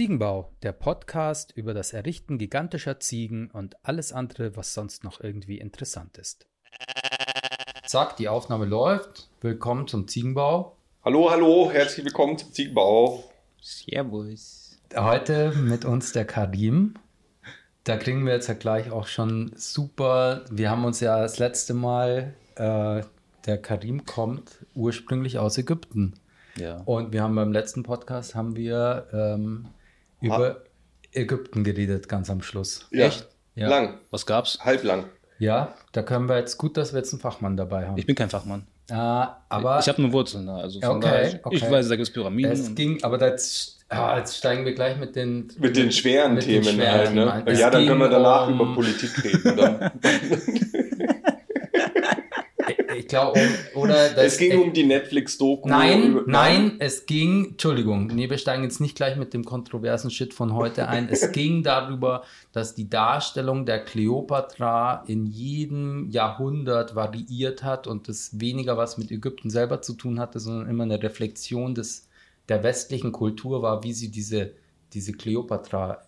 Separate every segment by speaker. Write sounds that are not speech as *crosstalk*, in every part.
Speaker 1: Ziegenbau, der Podcast über das Errichten gigantischer Ziegen und alles andere, was sonst noch irgendwie interessant ist. Zack, die Aufnahme läuft. Willkommen zum Ziegenbau.
Speaker 2: Hallo, hallo, herzlich willkommen zum Ziegenbau.
Speaker 1: Servus. Heute mit uns der Karim. Da kriegen wir jetzt ja gleich auch schon super. Wir haben uns ja das letzte Mal, äh, der Karim kommt ursprünglich aus Ägypten.
Speaker 3: Ja.
Speaker 1: Und wir haben beim letzten Podcast haben wir ähm, über Ägypten geredet, ganz am Schluss.
Speaker 2: Ja,
Speaker 3: Echt?
Speaker 1: Ja.
Speaker 2: lang,
Speaker 3: Was gab's?
Speaker 2: halblang.
Speaker 1: Ja, da können wir jetzt gut, dass wir jetzt einen Fachmann dabei haben.
Speaker 3: Ich bin kein Fachmann.
Speaker 1: Ah, aber
Speaker 3: ich habe nur Wurzeln da. Also von
Speaker 1: Okay,
Speaker 3: daher,
Speaker 1: okay.
Speaker 3: ich weiß, da gibt es Pyramiden.
Speaker 1: es ging, aber jetzt, ah, jetzt steigen wir gleich mit den
Speaker 2: Mit den schweren
Speaker 1: mit den
Speaker 2: Themen
Speaker 1: schweren Themen
Speaker 2: ne?
Speaker 1: ein. Es
Speaker 2: Ja, dann können wir danach
Speaker 1: um-
Speaker 2: über Politik reden. *laughs*
Speaker 1: Ich glaube, oder *laughs* das,
Speaker 2: es ging um die Netflix-Doku.
Speaker 1: Nein, nein, es ging, Entschuldigung, nee, wir steigen jetzt nicht gleich mit dem kontroversen Shit von heute ein. Es *laughs* ging darüber, dass die Darstellung der Kleopatra in jedem Jahrhundert variiert hat und das weniger was mit Ägypten selber zu tun hatte, sondern immer eine Reflexion des, der westlichen Kultur war, wie sie diese, diese Kleopatra.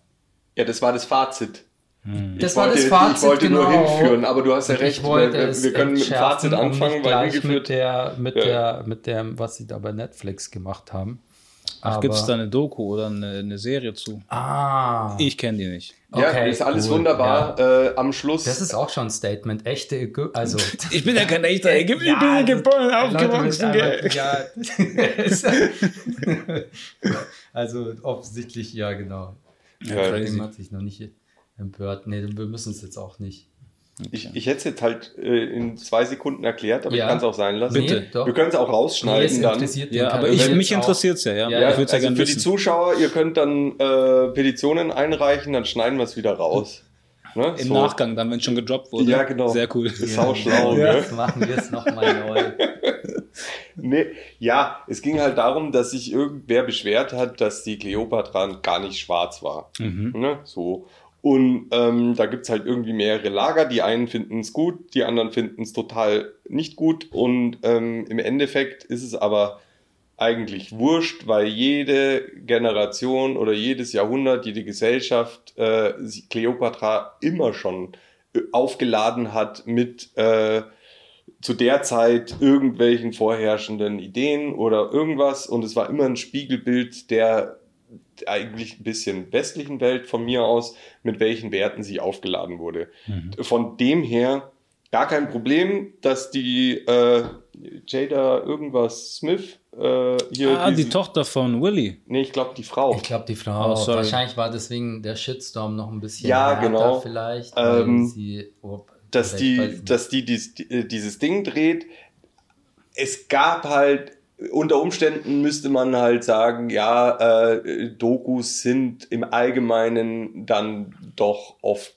Speaker 2: Ja, das war das Fazit.
Speaker 3: Hm.
Speaker 1: Das
Speaker 2: ich
Speaker 1: war
Speaker 2: wollte,
Speaker 1: das Fazit,
Speaker 2: ich wollte nur
Speaker 1: genau.
Speaker 2: hinführen, aber du hast ja recht.
Speaker 1: Wollte
Speaker 2: wir, können mit dem Fazit anfangen, weil
Speaker 1: gleich mit der, mit
Speaker 2: Ja.
Speaker 1: der, mit dem, was sie da bei Netflix gemacht haben.
Speaker 3: Ach, gibt es da eine Doku oder eine, eine Serie zu?
Speaker 1: Ah.
Speaker 3: Ich kenne die nicht.
Speaker 2: Ja,
Speaker 1: Okay,
Speaker 2: ist alles
Speaker 1: cool.
Speaker 2: wunderbar. Äh, am Schluss.
Speaker 1: Das ist auch schon ein Statement. Echte Ägypter, also. *laughs*
Speaker 3: Ich bin ja kein echter Ägypter.
Speaker 1: Ja,
Speaker 3: ich bin
Speaker 1: also,
Speaker 3: geboren,
Speaker 1: Leute,
Speaker 3: aufgewachsen.
Speaker 1: einfach- ja. *laughs* also offensichtlich, ja, genau.
Speaker 2: Ja,
Speaker 3: crazy.
Speaker 1: Dem hat sich noch nicht empört. Nee, wir müssen es jetzt auch nicht.
Speaker 2: ich, ich hätte es jetzt halt äh, in zwei Sekunden erklärt, aber
Speaker 1: Ja.
Speaker 2: ich kann es auch sein lassen.
Speaker 3: Bitte.
Speaker 1: Nee, doch.
Speaker 2: Wir können es auch
Speaker 1: Nee, es
Speaker 2: rausschneiden dann.
Speaker 1: interessiert
Speaker 3: Ja, aber ich, mich
Speaker 1: jetzt auch-
Speaker 3: interessiert es ja, ja.
Speaker 1: Ja,
Speaker 2: Ja,
Speaker 3: ich würde es ja
Speaker 2: also
Speaker 3: gerne
Speaker 2: für die
Speaker 3: wissen.
Speaker 2: Zuschauer, ihr könnt dann äh, Petitionen einreichen, dann schneiden wir es wieder raus. *laughs* Ne?
Speaker 3: Im
Speaker 2: So.
Speaker 3: Nachgang, dann, wenn es schon gedroppt wurde.
Speaker 2: Ja, genau.
Speaker 3: Sehr cool.
Speaker 2: Ist sau schlau,
Speaker 1: Ja,
Speaker 2: ne?
Speaker 1: Das machen wir jetzt nochmal neu. *laughs*
Speaker 2: Nee, ja, es ging halt darum, dass sich irgendwer beschwert hat, dass die Kleopatra gar nicht schwarz war.
Speaker 3: Mhm.
Speaker 2: Ne? So. Und ähm, da gibt's halt irgendwie mehrere Lager. Die einen finden es gut, die anderen finden es total nicht gut. Und ähm, im Endeffekt ist es aber eigentlich wurscht, weil jede Generation oder jedes Jahrhundert, jede Gesellschaft äh, Kleopatra immer schon äh, aufgeladen hat mit äh, zu der Zeit irgendwelchen vorherrschenden Ideen oder irgendwas. Und es war immer ein Spiegelbild der eigentlich ein bisschen westlichen Welt von mir aus, mit welchen Werten sie aufgeladen wurde. Von dem her gar kein Problem, dass die äh, Jada irgendwas Smith äh, hier.
Speaker 3: Ah, die
Speaker 2: diesen-
Speaker 3: Tochter von Willy.
Speaker 2: Nee, ich glaube die Frau.
Speaker 1: Ich glaube, die Frau.
Speaker 3: Oh, sorry.
Speaker 1: wahrscheinlich war deswegen der Shitstorm noch ein bisschen
Speaker 2: Ja,
Speaker 1: härter
Speaker 2: genau.
Speaker 1: vielleicht.
Speaker 2: Ähm,
Speaker 1: sie, oh,
Speaker 2: dass die, dass die dies, die dieses Ding dreht. Es gab halt, unter Umständen müsste man halt sagen, ja, äh, Dokus sind im Allgemeinen dann doch oft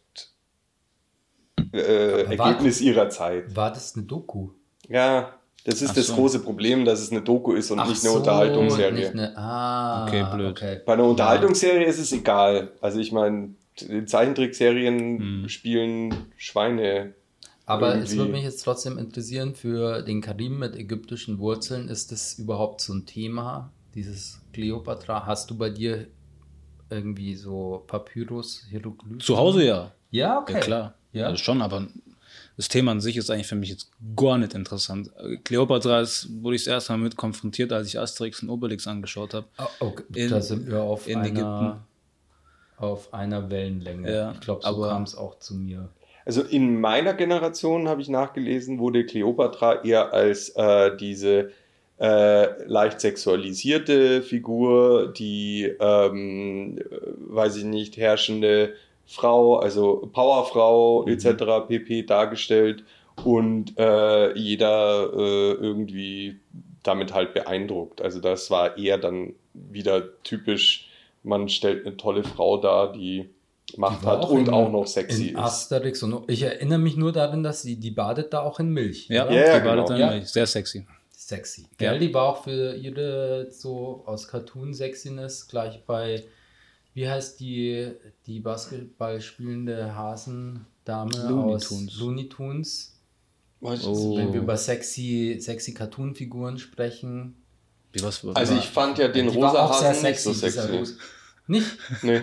Speaker 2: äh,
Speaker 1: war-
Speaker 2: Ergebnis ihrer Zeit.
Speaker 1: War das eine Doku?
Speaker 2: Ja, das ist
Speaker 3: Ach
Speaker 2: das
Speaker 3: so.
Speaker 2: große Problem, dass es eine Doku ist und
Speaker 1: Ach
Speaker 2: nicht eine
Speaker 1: so,
Speaker 2: Unterhaltungsserie.
Speaker 1: Nicht eine, ah,
Speaker 3: Okay, blöd.
Speaker 1: Okay.
Speaker 2: Bei einer Unterhaltungsserie ist es egal. Also ich meine, Zeichentrickserien
Speaker 3: Hm.
Speaker 2: spielen Schweine.
Speaker 1: Aber es
Speaker 2: irgendwie-
Speaker 1: würde mich jetzt trotzdem interessieren, für den Karim mit ägyptischen Wurzeln, ist das überhaupt so ein Thema, dieses Kleopatra? Hast du bei dir irgendwie so Papyrus, Hieroglyphen?
Speaker 3: Zu Hause ja.
Speaker 1: Ja, okay.
Speaker 3: Ja, klar.
Speaker 1: Ja.
Speaker 3: Also schon, aber das Thema an sich ist eigentlich für mich jetzt gar nicht interessant. Kleopatra ist, wurde ich das erste Mal mit konfrontiert, als ich Asterix und Obelix angeschaut habe.
Speaker 1: Ah, okay.
Speaker 3: In-
Speaker 1: da sind wir auf
Speaker 3: in
Speaker 1: einer,
Speaker 3: Ägypten.
Speaker 1: auf einer Wellenlänge.
Speaker 3: Ja,
Speaker 1: ich glaube, so kam es auch zu mir.
Speaker 2: Also in meiner Generation habe ich nachgelesen, wurde Kleopatra eher als äh, diese äh, leicht sexualisierte Figur, die, ähm, äh, weiß ich nicht, herrschende Frau, also Powerfrau
Speaker 1: Mhm.
Speaker 2: etc. pp. dargestellt und äh, jeder äh, irgendwie damit halt beeindruckt. Also das war eher dann wieder typisch, man stellt eine tolle Frau dar, die Macht
Speaker 1: Die war
Speaker 2: hat und
Speaker 1: in-
Speaker 2: auch noch sexy
Speaker 1: In
Speaker 2: ist.
Speaker 1: Asterix und ich erinnere mich nur daran, dass sie, die badet da auch in Milch.
Speaker 3: Ja?
Speaker 2: Ja, ja,
Speaker 3: die war
Speaker 2: genau.
Speaker 3: dann
Speaker 1: Ja.
Speaker 3: sehr sexy.
Speaker 1: Sexy.
Speaker 3: Ja.
Speaker 1: Gell, die war auch für ihre so aus Cartoon-Sexiness gleich bei, wie heißt die, die Basketball spielende Hasendame
Speaker 3: Looney
Speaker 1: aus
Speaker 3: Tunes.
Speaker 1: Looney Tunes.
Speaker 3: Oh.
Speaker 1: Wenn wir über sexy, sexy Cartoon-Figuren sprechen.
Speaker 3: Wie was für
Speaker 2: Also ich fand ja den rosa
Speaker 1: auch sehr
Speaker 2: Hasen nicht so
Speaker 1: sexy, Nicht?
Speaker 2: Nee.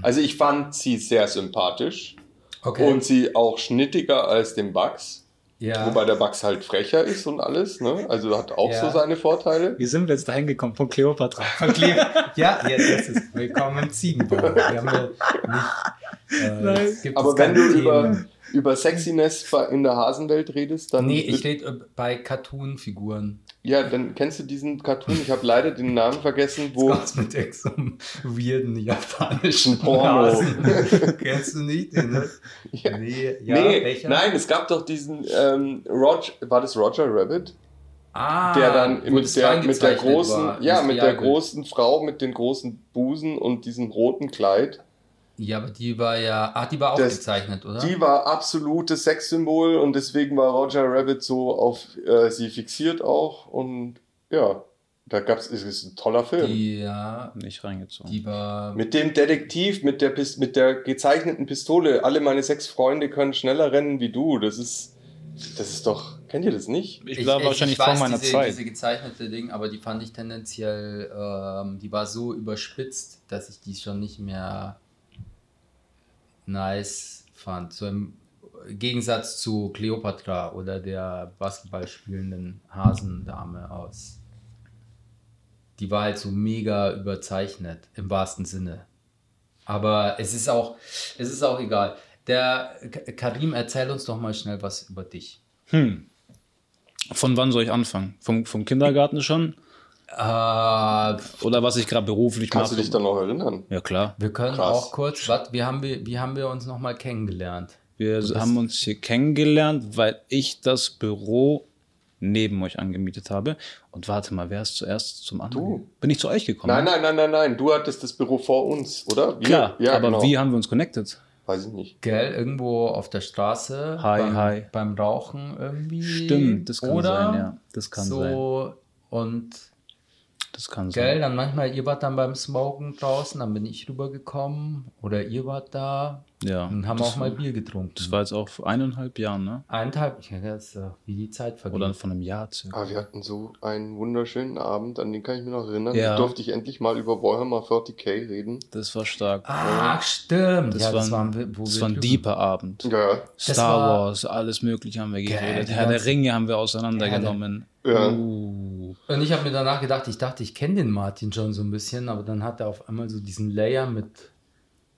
Speaker 2: Also ich fand sie sehr sympathisch
Speaker 1: Okay.
Speaker 2: und sie auch schnittiger als den Bugs.
Speaker 1: ja.
Speaker 2: Wobei der Bugs halt frecher ist und alles, ne? Also hat auch
Speaker 1: Ja.
Speaker 2: so seine Vorteile.
Speaker 3: Wie sind wir jetzt dahin gekommen? Von Cleopatra.
Speaker 1: Verklebt. Ja, jetzt ist es. Willkommen im Ziegenbau. Wir haben ja nicht. Äh,
Speaker 3: Nein.
Speaker 1: es gibt
Speaker 2: Aber
Speaker 1: es
Speaker 2: wenn du über. Über Sexiness *laughs* in der Hasenwelt redest, dann.
Speaker 1: Nee, ich rede bei Cartoon-Figuren.
Speaker 2: Ja, dann kennst du diesen Cartoon. Ich habe leider den Namen vergessen, wo.
Speaker 1: Was mit so einem weirden japanischen
Speaker 2: Porno.
Speaker 1: Hasen. *laughs* Kennst du nicht den, ne?
Speaker 2: Ja.
Speaker 1: Nee, ja,
Speaker 2: nee, nein, es gab doch diesen ähm, Roger, war das Roger Rabbit?
Speaker 1: Ah,
Speaker 2: der dann mit
Speaker 1: das
Speaker 2: der, mit der großen,
Speaker 1: war,
Speaker 2: ja,
Speaker 1: das
Speaker 2: mit der großen Frau mit den großen Busen und diesem roten Kleid.
Speaker 1: Ja, aber die war ja, ah, die war auch
Speaker 2: Das-
Speaker 1: gezeichnet, oder?
Speaker 2: Die war absolutes Sexsymbol und deswegen war Roger Rabbit so auf äh, sie fixiert auch und ja, da gab's, es ist ein toller Film.
Speaker 1: Die, ja,
Speaker 3: Nicht reingezogen.
Speaker 1: die war,
Speaker 2: Mit dem Detektiv, mit der, mit der gezeichneten Pistole. Alle meine sechs Freunde können schneller rennen wie du. Das ist, das ist doch, kennt ihr das nicht?
Speaker 3: Ich war wahrscheinlich
Speaker 1: weiß
Speaker 3: vor meiner
Speaker 1: diese,
Speaker 3: Zeit.
Speaker 1: Diese gezeichnete Ding, aber die fand ich tendenziell, ähm, die war so überspitzt, dass ich die schon nicht mehr nice fand. So im Gegensatz zu Cleopatra oder der Basketball spielenden Hasendame aus. Die war halt so mega überzeichnet, im wahrsten Sinne. Aber es ist auch, es ist auch egal. Der Karim, erzähl uns doch mal schnell was über dich.
Speaker 3: Hm. Von wann soll ich anfangen? Vom, vom Kindergarten schon?
Speaker 1: Äh,
Speaker 3: Oder was ich gerade beruflich
Speaker 2: Kannst du
Speaker 3: mache?
Speaker 2: dich dann noch erinnern?
Speaker 3: Ja, klar.
Speaker 1: wir können
Speaker 2: Krass.
Speaker 1: auch kurz, wat, wie, haben wir, wie haben wir uns nochmal kennengelernt?
Speaker 3: Wir haben uns hier kennengelernt, weil ich das Büro neben euch angemietet habe. Und warte mal, wer ist zuerst zum anderen?
Speaker 2: Du.
Speaker 3: Bin ich zu euch gekommen?
Speaker 2: Nein, nein, nein, nein, nein. Du hattest das Büro vor uns, oder? Wir?
Speaker 3: Klar,
Speaker 2: ja,
Speaker 3: aber
Speaker 2: genau.
Speaker 3: wie haben wir uns connected?
Speaker 2: Weiß ich nicht.
Speaker 1: Gell, irgendwo auf der Straße
Speaker 3: Hi,
Speaker 1: beim,
Speaker 3: hi.
Speaker 1: beim Rauchen irgendwie.
Speaker 3: Stimmt, das kann
Speaker 1: oder
Speaker 3: sein, ja. Das kann sein.
Speaker 1: so, Und
Speaker 3: Das kann
Speaker 1: Gell,
Speaker 3: sein.
Speaker 1: dann manchmal, ihr wart dann beim Smoken draußen, dann bin ich rübergekommen oder ihr wart da
Speaker 3: Ja.
Speaker 1: und haben auch mal Bier getrunken.
Speaker 3: Das war jetzt auch vor eineinhalb Jahren, ne?
Speaker 1: Eineinhalb, ich denke, das ist ja wie die Zeit vergeht.
Speaker 3: Oder von einem Jahr circa.
Speaker 2: Aber wir hatten so einen wunderschönen Abend, an den kann ich mich noch erinnern.
Speaker 3: Ja.
Speaker 2: Da durfte ich endlich mal über Warhammer 40k reden.
Speaker 3: Das war stark.
Speaker 1: Ach, stimmt.
Speaker 3: Das
Speaker 1: ja,
Speaker 3: war
Speaker 1: das
Speaker 3: ein,
Speaker 1: waren
Speaker 3: das war ein deeper Abend.
Speaker 2: Ja,
Speaker 3: Star
Speaker 1: war-
Speaker 3: Wars, alles Mögliche haben wir geredet. Herr der Ringe haben wir auseinandergenommen.
Speaker 2: Ja.
Speaker 3: Uh,
Speaker 1: Und ich habe mir danach gedacht, ich dachte, ich kenne den Martin schon so ein bisschen, aber dann hat er auf einmal so diesen Layer mit.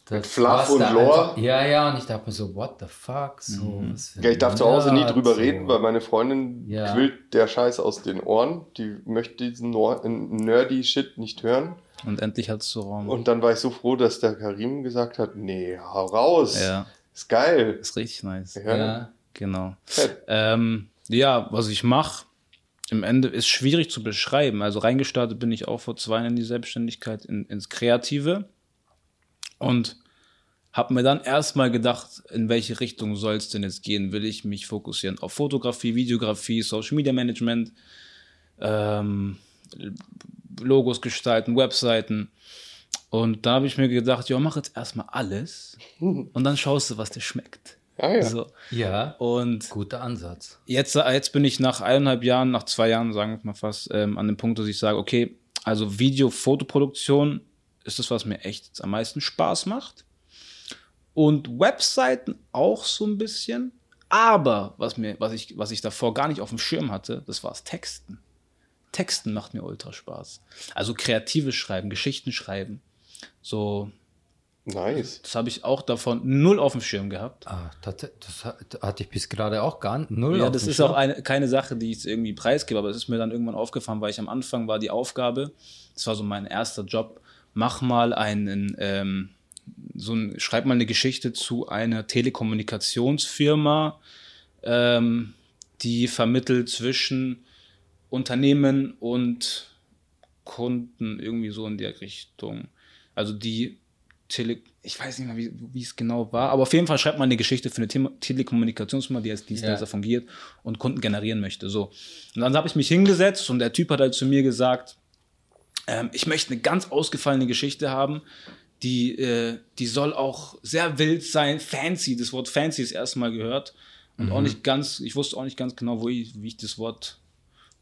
Speaker 1: Das,
Speaker 2: Mit Fluff und Lore?
Speaker 1: einfach- Ja, ja, und ich dachte mir so, what the fuck? So,
Speaker 3: Mhm.
Speaker 1: was für
Speaker 2: Ja, ich darf zu Hause nie drüber
Speaker 1: so.
Speaker 2: reden, weil meine Freundin
Speaker 1: Ja.
Speaker 2: quillt der Scheiß aus den Ohren. Die möchte diesen nerdy Shit nicht hören.
Speaker 3: und endlich hattest du Raum.
Speaker 2: Und dann war ich so froh, dass der Karim gesagt hat, nee, hau raus.
Speaker 3: ja,
Speaker 2: Ist geil.
Speaker 3: ist richtig nice.
Speaker 2: Ja.
Speaker 1: Ja.
Speaker 3: Genau.
Speaker 2: Fett.
Speaker 3: Ähm, ja, was ich mache, im Ende ist schwierig zu beschreiben. Also reingestartet bin ich auch vor zwei Jahren in die Selbstständigkeit, in, ins Kreative. Und habe mir dann erstmal gedacht, in welche Richtung soll es denn jetzt gehen? Will ich mich fokussieren auf Fotografie, Videografie, Social Media Management, ähm, Logos gestalten, Webseiten. Und da habe ich mir gedacht, ja, mach jetzt erstmal alles *laughs* und dann schaust du, was dir schmeckt.
Speaker 2: Ah ja.
Speaker 3: So.
Speaker 1: Ja,
Speaker 3: Und
Speaker 1: guter Ansatz.
Speaker 3: Jetzt, jetzt bin ich nach eineinhalb Jahren, nach zwei Jahren, sagen wir mal fast, ähm, an dem Punkt, dass ich sage, okay, also Video, Fotoproduktion ist das, was mir echt am meisten Spaß macht. Und Webseiten auch so ein bisschen. Aber was mir, was ich, was ich davor gar nicht auf dem Schirm hatte, das war das Texten. Texten macht mir ultra Spaß. Also kreatives Schreiben, Geschichten schreiben. So,
Speaker 2: Nice.
Speaker 3: das habe ich auch davon null auf dem Schirm gehabt.
Speaker 1: Ah, das, das hat- hatte ich bis gerade auch gar nicht. Null
Speaker 3: Ja,
Speaker 1: auf
Speaker 3: das
Speaker 1: dem
Speaker 3: ist
Speaker 1: Schirm.
Speaker 3: auch eine, keine Sache, die ich jetzt irgendwie preisgebe, aber es ist mir dann irgendwann aufgefallen, weil ich am Anfang war die Aufgabe, das war so mein erster Job, mach mal einen, ähm, so ein, schreib mal eine Geschichte zu einer Telekommunikationsfirma, ähm, die vermittelt zwischen Unternehmen und Kunden irgendwie so in der Richtung. Also die Tele ich weiß nicht mehr, wie, wie es genau war, aber auf jeden Fall schreibt man eine Geschichte für eine Thema Telekommunikationsfirma, die als Dienstleister
Speaker 1: Ja.
Speaker 3: fungiert und Kunden generieren möchte. So. Und dann habe ich mich hingesetzt und der Typ hat halt zu mir gesagt, ähm, ich möchte eine ganz ausgefallene Geschichte haben, die, äh, die soll auch sehr wild sein, fancy, das Wort fancy ist erstmal gehört und auch nicht ganz, ich wusste auch nicht ganz genau, wo ich, wie ich das Wort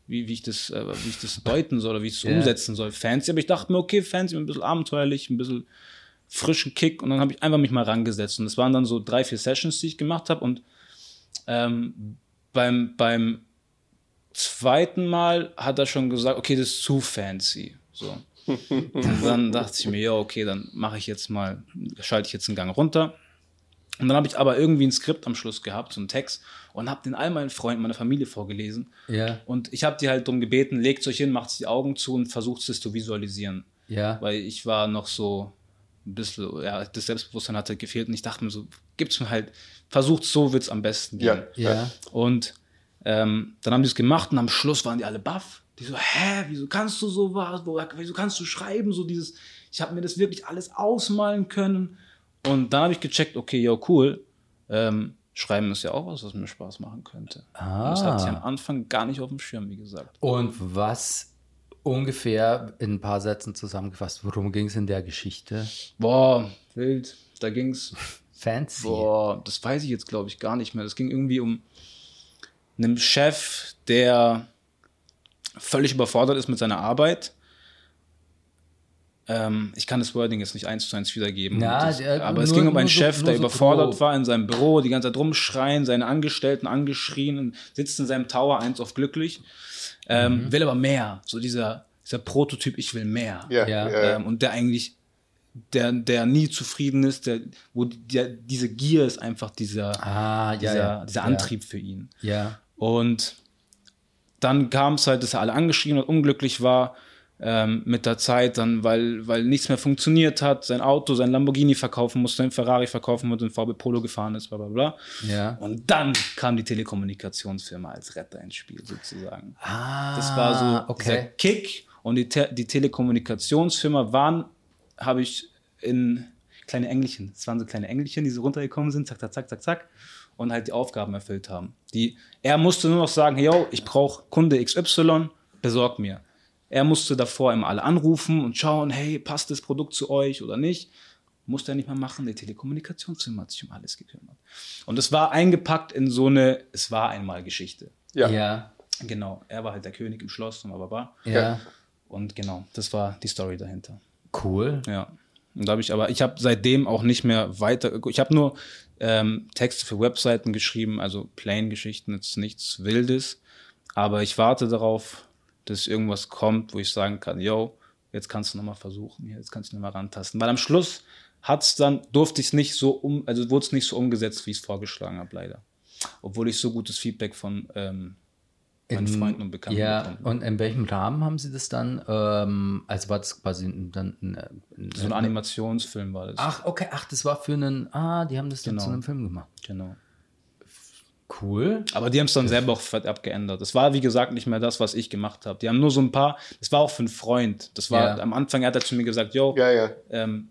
Speaker 3: wie, wie, ich das, äh, wie ich das deuten soll oder wie ich es
Speaker 1: Ja.
Speaker 3: umsetzen soll. Fancy, aber ich dachte mir, okay, Fancy, ein bisschen abenteuerlich, ein bisschen frischen Kick und dann habe ich einfach mich mal rangesetzt und es waren dann so drei, vier Sessions, die ich gemacht habe und ähm, beim, beim zweiten Mal hat er schon gesagt, okay, das ist zu fancy. So. Und dann dachte ich mir, ja, okay, dann mache ich jetzt mal, schalte ich jetzt einen Gang runter. Und dann habe ich aber irgendwie ein Skript am Schluss gehabt, so einen Text, und habe den all meinen Freunden, meiner Familie vorgelesen.
Speaker 1: Ja,
Speaker 3: Und ich habe die halt darum gebeten, legt euch hin, macht die Augen zu und versucht es zu visualisieren.
Speaker 1: ja.
Speaker 3: Weil ich war noch so ein bisschen, ja, das Selbstbewusstsein hatte gefehlt und ich dachte mir so, gibt's mir halt, versucht so wird's am besten gehen.
Speaker 2: Ja.
Speaker 1: Ja,
Speaker 3: Und ähm, dann haben die es gemacht und am Schluss waren die alle baff. Die so, hä, wieso kannst du so was? Wo- Wieso kannst du schreiben? So dieses, ich habe mir das wirklich alles ausmalen können. Und dann habe ich gecheckt, okay, ja, cool. Ähm, Schreiben ist ja auch was, was mir Spaß machen könnte.
Speaker 1: Ah.
Speaker 3: Das hatte ich am Anfang gar nicht auf dem Schirm, wie gesagt.
Speaker 1: Und was ungefähr in ein paar Sätzen zusammengefasst, worum ging es in der Geschichte?
Speaker 3: Boah, wild. Da ging's.
Speaker 1: Fancy.
Speaker 3: Boah, das weiß ich jetzt, glaube ich, gar nicht mehr. Das ging irgendwie um einen Chef, der völlig überfordert ist mit seiner Arbeit. Ähm, ich kann das Wording jetzt nicht eins zu eins wiedergeben.
Speaker 1: Ja,
Speaker 3: das, aber es
Speaker 1: nur-
Speaker 3: ging um einen
Speaker 1: so-
Speaker 3: Chef, der
Speaker 1: so
Speaker 3: überfordert
Speaker 1: grob.
Speaker 3: war in seinem Büro, die ganze Zeit rumschreien, seine Angestellten angeschrien und sitzt in seinem Tower eins auf glücklich. Ähm,
Speaker 1: Mhm.
Speaker 3: Will aber mehr. So dieser, dieser Prototyp, ich will mehr.
Speaker 2: Ja,
Speaker 1: Ja.
Speaker 2: ja.
Speaker 3: Ähm, und der eigentlich, der, der nie zufrieden ist, der, wo der, diese Gier ist einfach dieser,
Speaker 1: Ah,
Speaker 3: dieser,
Speaker 1: ja.
Speaker 3: dieser
Speaker 1: ja.
Speaker 3: Antrieb für ihn.
Speaker 1: Ja.
Speaker 3: Und dann kam es halt, dass er alle angeschrien und unglücklich war ähm, mit der Zeit, dann, weil, weil nichts mehr funktioniert hat, sein Auto, sein Lamborghini verkaufen musste, sein Ferrari verkaufen musste, ein VW Polo gefahren ist, bla bla bla.
Speaker 1: Ja.
Speaker 3: Und dann kam die Telekommunikationsfirma als Retter ins Spiel sozusagen.
Speaker 1: Ah,
Speaker 3: Das war so dieser
Speaker 1: okay.
Speaker 3: Kick und die, Te die Telekommunikationsfirma waren, habe ich in kleine Engelchen, es waren so kleine Engelchen, die so runtergekommen sind, zack, zack, zack, zack, zack und halt die Aufgaben erfüllt haben. Die, er musste nur noch sagen, hey, yo, ich brauche Kunde XY, besorg mir. Er musste davor immer alle anrufen und schauen, hey, passt das Produkt zu euch oder nicht. Musste er nicht mehr machen, die Telekommunikationsfirma hat sich um alles gekümmert. Und es war eingepackt in so eine, es war einmal Geschichte.
Speaker 2: Ja.
Speaker 1: Ja.
Speaker 3: Genau, er war halt der König im Schloss und bla.
Speaker 1: Ja.
Speaker 3: Und genau, das war die Story dahinter.
Speaker 1: Cool.
Speaker 3: Ja. Und da habe ich aber, ich habe seitdem auch nicht mehr weiter, ich habe nur ähm, Texte für Webseiten geschrieben, also Plain-Geschichten, jetzt nichts Wildes. Aber ich warte darauf, dass irgendwas kommt, wo ich sagen kann, yo, jetzt kannst du nochmal versuchen, jetzt kannst du nochmal rantasten. Weil am Schluss hat's dann, durfte ich es nicht so um, also wurde es nicht so umgesetzt, wie ich es vorgeschlagen habe, leider. Obwohl ich so gutes Feedback von ähm, meinen
Speaker 1: In-
Speaker 3: Freunden und Bekannten
Speaker 1: Ja,
Speaker 3: bekommen
Speaker 1: und in welchem Rahmen haben Sie das dann? Ähm, also war das quasi ein- dann ein, ein,
Speaker 3: So ein Animationsfilm war das.
Speaker 1: Ach, okay, ach, das war für einen. Ah, die haben das dann
Speaker 3: Genau.
Speaker 1: zu einem Film gemacht.
Speaker 3: Genau.
Speaker 1: Cool.
Speaker 3: Aber die haben es dann selber auch fett abgeändert. Das war, wie gesagt, nicht mehr das, was ich gemacht habe. Die haben nur so ein paar, das war auch für einen Freund. Das war
Speaker 1: Ja.
Speaker 3: am Anfang, er hat er zu mir gesagt, yo,
Speaker 2: Ja, ja.
Speaker 3: ähm,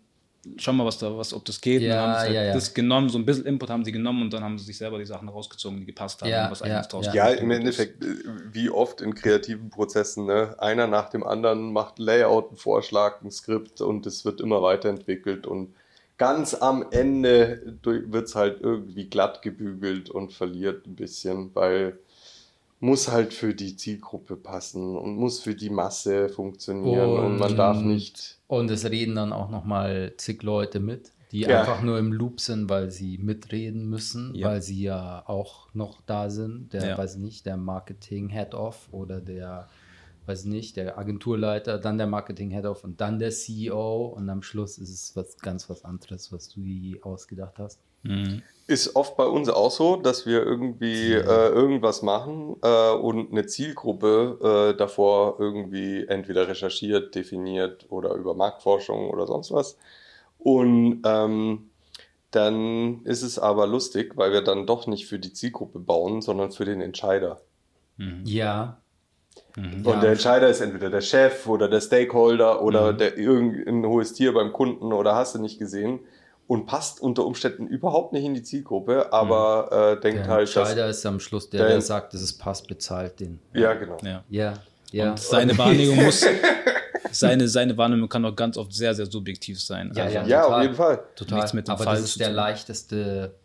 Speaker 3: schau mal, was da, was, ob das geht.
Speaker 1: Ja,
Speaker 3: und dann haben sie halt
Speaker 1: ja, ja.
Speaker 3: das genommen, so ein bisschen Input haben sie genommen und dann haben sie sich selber die Sachen rausgezogen, die gepasst haben
Speaker 1: Ja,
Speaker 3: und was
Speaker 1: ja,
Speaker 3: draus
Speaker 1: ja.
Speaker 2: Im. Endeffekt, äh, wie oft in kreativen Prozessen, ne? einer nach dem anderen macht Layout, einen Vorschlag, ein Skript und es wird immer weiterentwickelt und ganz am Ende wird es halt irgendwie glatt gebügelt und verliert ein bisschen, weil muss halt für die Zielgruppe passen und muss für die Masse funktionieren und, man
Speaker 1: Und-
Speaker 2: darf nicht.
Speaker 1: Und es reden dann auch nochmal zig Leute mit, die
Speaker 2: Ja.
Speaker 1: einfach nur im Loop sind, weil sie mitreden müssen,
Speaker 3: Ja.
Speaker 1: weil sie ja auch noch da sind. Der,
Speaker 3: Ja.
Speaker 1: weiß nicht, der Marketing Head-Off oder der, weiß nicht, der Agenturleiter, dann der Marketing Head-Off und dann der CEO und am Schluss ist es was ganz was anderes, was du ausgedacht hast.
Speaker 3: Mhm.
Speaker 2: Ist oft bei uns auch so, dass wir irgendwie äh, irgendwas machen äh, und eine Zielgruppe äh, davor irgendwie entweder recherchiert, definiert oder über Marktforschung oder sonst was. Und ähm, dann ist es aber lustig, weil wir dann doch nicht für die Zielgruppe bauen, sondern für den Entscheider.
Speaker 1: Ja.
Speaker 3: Mhm.
Speaker 2: Und
Speaker 1: Ja.
Speaker 2: der Entscheider ist entweder der Chef oder der Stakeholder oder
Speaker 3: Mhm.
Speaker 2: der irgendein hohes Tier beim Kunden oder hast du nicht gesehen und passt unter Umständen überhaupt nicht in die Zielgruppe, aber äh, denkt
Speaker 1: Der
Speaker 2: halt, dass,
Speaker 1: Entscheider ist am Schluss der,
Speaker 2: der-
Speaker 1: der sagt, dass es passt, bezahlt den.
Speaker 2: ja genau.
Speaker 3: Ja.
Speaker 1: Ja, ja.
Speaker 3: Und seine Wahrnehmung *laughs* muss, seine, seine Wahrnehmung kann auch ganz oft sehr, sehr subjektiv sein.
Speaker 1: Ja,
Speaker 3: also,
Speaker 1: ja.
Speaker 2: Ja,
Speaker 1: Total.
Speaker 2: auf jeden Fall.
Speaker 1: Total.
Speaker 3: Nichts mit dem
Speaker 1: Aber
Speaker 3: Fall
Speaker 1: das ist der
Speaker 3: tun.
Speaker 1: leichteste,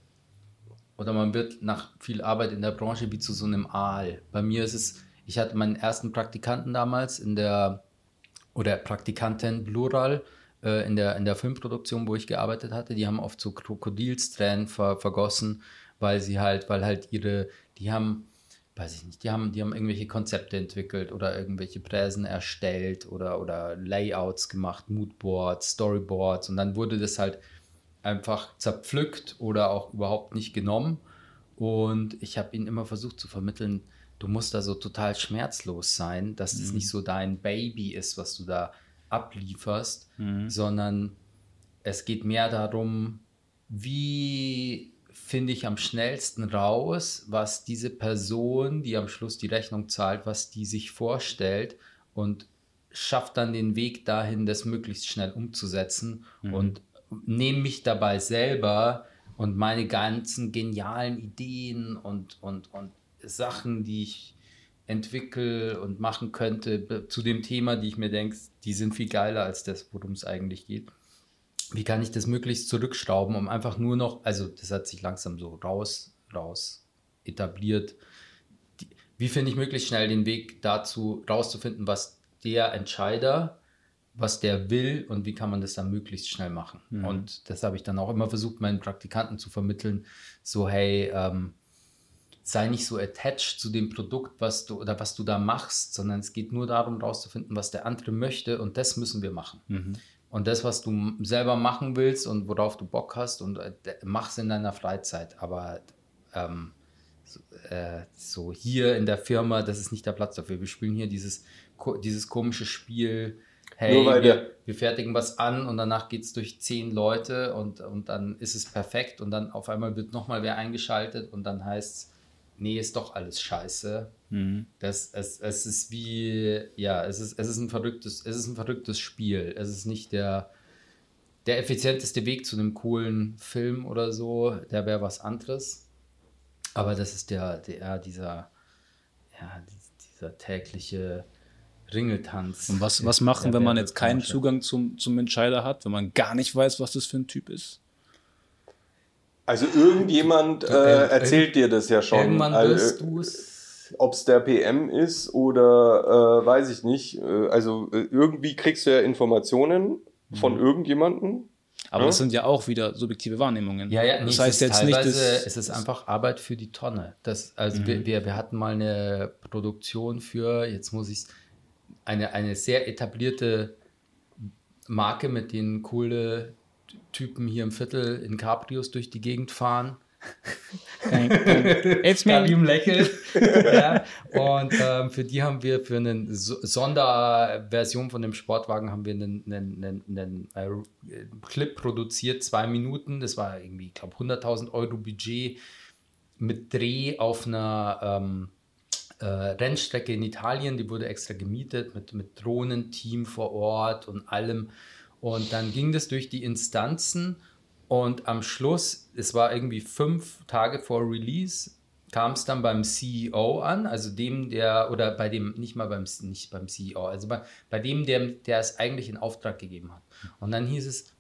Speaker 1: oder man wird nach viel Arbeit in der Branche wie zu so einem Aal. Bei mir ist es, Ich hatte meinen ersten Praktikanten damals in der, oder Praktikanten Plural, äh, in, der, in der Filmproduktion, wo ich gearbeitet hatte. Die haben oft so Krokodilstränen ver, vergossen, weil sie halt, weil halt ihre, die haben, weiß ich nicht, die haben, die haben irgendwelche Konzepte entwickelt oder irgendwelche Präsen erstellt oder, oder Layouts gemacht, Moodboards, Storyboards und dann wurde das halt einfach zerpflückt oder auch überhaupt nicht genommen. Und ich habe ihnen immer versucht zu vermitteln, du musst da so total schmerzlos sein, dass es mhm. nicht so dein Baby ist, was du da ablieferst, mhm. sondern es geht mehr darum, wie finde ich am schnellsten raus, was diese Person, die am Schluss die Rechnung zahlt, was die sich vorstellt und schafft dann den Weg dahin, das möglichst schnell umzusetzen mhm. und nehme mich dabei selber und meine ganzen genialen Ideen und, und, und Sachen, die ich entwickle und machen könnte zu dem Thema, die ich mir denke, die sind viel geiler als das, worum es eigentlich geht. Wie kann ich das möglichst zurückschrauben, um einfach nur noch, also das hat sich langsam so raus, raus etabliert. Die, wie finde ich möglichst schnell den Weg dazu, rauszufinden, was der Entscheider, was der will und wie kann man das dann möglichst schnell machen. Mhm. Und das habe ich dann auch immer versucht, meinen Praktikanten zu vermitteln, so hey, ähm, sei nicht so attached zu dem Produkt, was du oder was du da machst, sondern es geht nur darum, rauszufinden, was der andere möchte und das müssen wir machen. Mhm. Und das, was du selber machen willst und worauf du Bock hast und äh, mach's in deiner Freizeit. Aber ähm, so, äh, so, hier in der Firma, das ist nicht der Platz dafür. Wir spielen hier dieses, dieses komische Spiel. Hey, wir, wir, fertigen was an und danach geht es durch zehn Leute und, und dann ist es perfekt und dann auf einmal wird nochmal wer eingeschaltet und dann heißt es, nee, ist doch alles scheiße. Mhm. Das, es, es ist wie, ja, es ist, es ist ein verrücktes, es ist ein verrücktes Spiel. Es ist nicht der, der effizienteste Weg zu einem coolen Film oder so, der wäre was anderes. Aber das ist der, der, dieser, ja, dieser tägliche Ringeltanz.
Speaker 3: Und was, was machen, wenn man jetzt keinen Zugang zum, zum Entscheider hat, wenn man gar nicht weiß, was das für ein Typ ist?
Speaker 2: Also irgendjemand äh, erzählt dir das ja schon.
Speaker 1: Irgendwann
Speaker 2: also,
Speaker 1: wirst du es.
Speaker 2: Ob es der PM ist oder äh, weiß ich nicht. Äh, also äh, irgendwie kriegst du ja Informationen von mhm. irgendjemandem.
Speaker 3: Aber ja? das sind ja auch wieder subjektive Wahrnehmungen.
Speaker 1: Ja, ja,
Speaker 3: das
Speaker 1: heißt jetzt nicht, dass es ist einfach Arbeit für die Tonne. Das, also mhm. wir, wir hatten mal eine Produktion für, jetzt muss ich eine, eine sehr etablierte Marke mit den coole Typen hier im Viertel in Cabrios durch die Gegend fahren. Jetzt Karim lächelt. ja. Und ähm, für die haben wir für eine Sonderversion von dem Sportwagen haben wir einen, einen, einen, einen äh, Clip produziert, zwei Minuten. Das war irgendwie, ich glaube, 100.000 Euro Budget mit Dreh auf einer ähm, äh, Rennstrecke in Italien. Die wurde extra gemietet mit, mit Drohnenteam vor Ort und allem. Und dann ging das durch die Instanzen und am Schluss, es war irgendwie fünf Tage vor Release, kam es dann beim CEO an, also dem, der, oder bei dem, nicht mal beim, nicht beim CEO, also bei, bei dem, der, der es eigentlich in Auftrag gegeben hat. Und dann hieß es,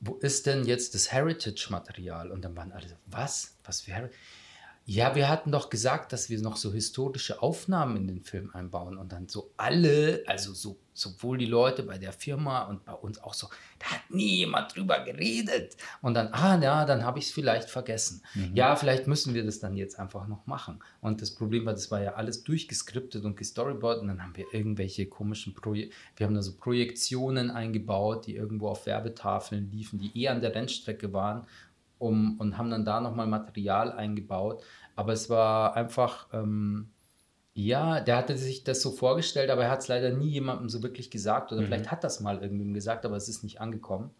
Speaker 1: wo ist denn jetzt das Heritage-Material? Und dann waren alle so, was? Was für Heritage? Ja, wir hatten doch gesagt, dass wir noch so historische Aufnahmen in den Film einbauen und dann so alle, also so sowohl die Leute bei der Firma und bei uns auch so, da hat nie jemand drüber geredet. Und dann, ah ja, dann habe ich es vielleicht vergessen. Mhm. Ja, vielleicht müssen wir das dann jetzt einfach noch machen. Und das Problem war, das war ja alles durchgeskriptet und gestoryboardet und dann haben wir irgendwelche komischen Projekte, wir haben da so Projektionen eingebaut, die irgendwo auf Werbetafeln liefen, die eher an der Rennstrecke waren um, und haben dann da nochmal Material eingebaut. Aber es war einfach, ähm, ja, der hatte sich das so vorgestellt, aber er hat es leider nie jemandem so wirklich gesagt. Oder mhm. vielleicht hat das mal irgendwem gesagt, aber es ist nicht angekommen.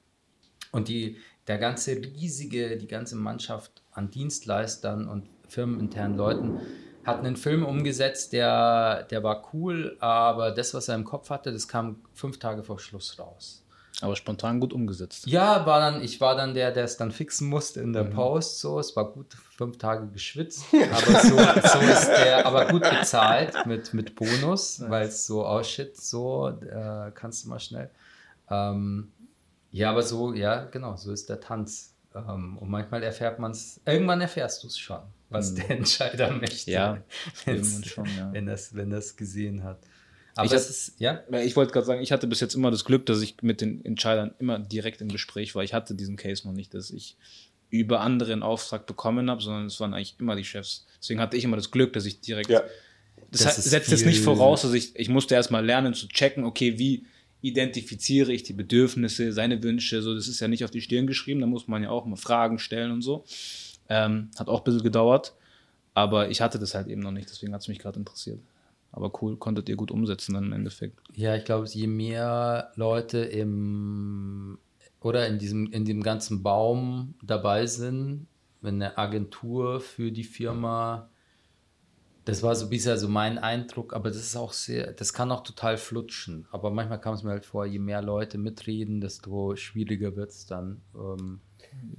Speaker 1: Und die, der ganze riesige, die ganze Mannschaft an Dienstleistern und firmeninternen Leuten hat einen Film umgesetzt, der, der war cool, aber das, was er im Kopf hatte, das kam fünf Tage vor Schluss raus.
Speaker 3: Aber spontan gut umgesetzt.
Speaker 1: Ja, war dann, ich war dann der, der es dann fixen musste in der mhm. Post. So, es war gut fünf Tage geschwitzt, *laughs* aber so, so ist der, aber gut bezahlt mit, mit Bonus, nice. weil es so aussieht, so äh, kannst du mal schnell. Ähm, ja, aber so, ja, genau, so ist der Tanz. Ähm, und manchmal erfährt man es, irgendwann erfährst du es schon. was der Entscheider möchte.
Speaker 3: Ja, *laughs* irgendwann schon, ja.
Speaker 1: wenn das, wenn das gesehen hat. Aber
Speaker 3: Ich
Speaker 1: es
Speaker 3: hab-
Speaker 1: ist, ja,
Speaker 3: Ich wollte gerade sagen, ich hatte bis jetzt immer das Glück, dass ich mit den Entscheidern immer direkt im Gespräch war. Ich hatte diesen Case noch nicht, dass ich über andere einen Auftrag bekommen habe, sondern es waren eigentlich immer die Chefs. Deswegen hatte ich immer das Glück, dass ich direkt.
Speaker 2: Ja.
Speaker 3: Das,
Speaker 1: Das
Speaker 3: setzt jetzt nicht voraus, dass ich, ich musste erstmal lernen zu checken, okay, wie identifiziere ich die Bedürfnisse, seine Wünsche, so, das ist ja nicht auf die Stirn geschrieben, da muss man ja auch mal Fragen stellen und so. Ähm, hat auch ein bisschen gedauert, aber ich hatte das halt eben noch nicht, deswegen hat es mich gerade interessiert. Aber cool, konntet ihr gut umsetzen dann im Endeffekt.
Speaker 1: Ja, ich glaube, je mehr Leute im oder in diesem, in dem ganzen Baum dabei sind, wenn eine Agentur für die Firma, das war so bisher so mein Eindruck, aber das ist auch sehr, das kann auch total flutschen. Aber manchmal kam es mir halt vor, je mehr Leute mitreden, desto schwieriger wird es dann. Ähm,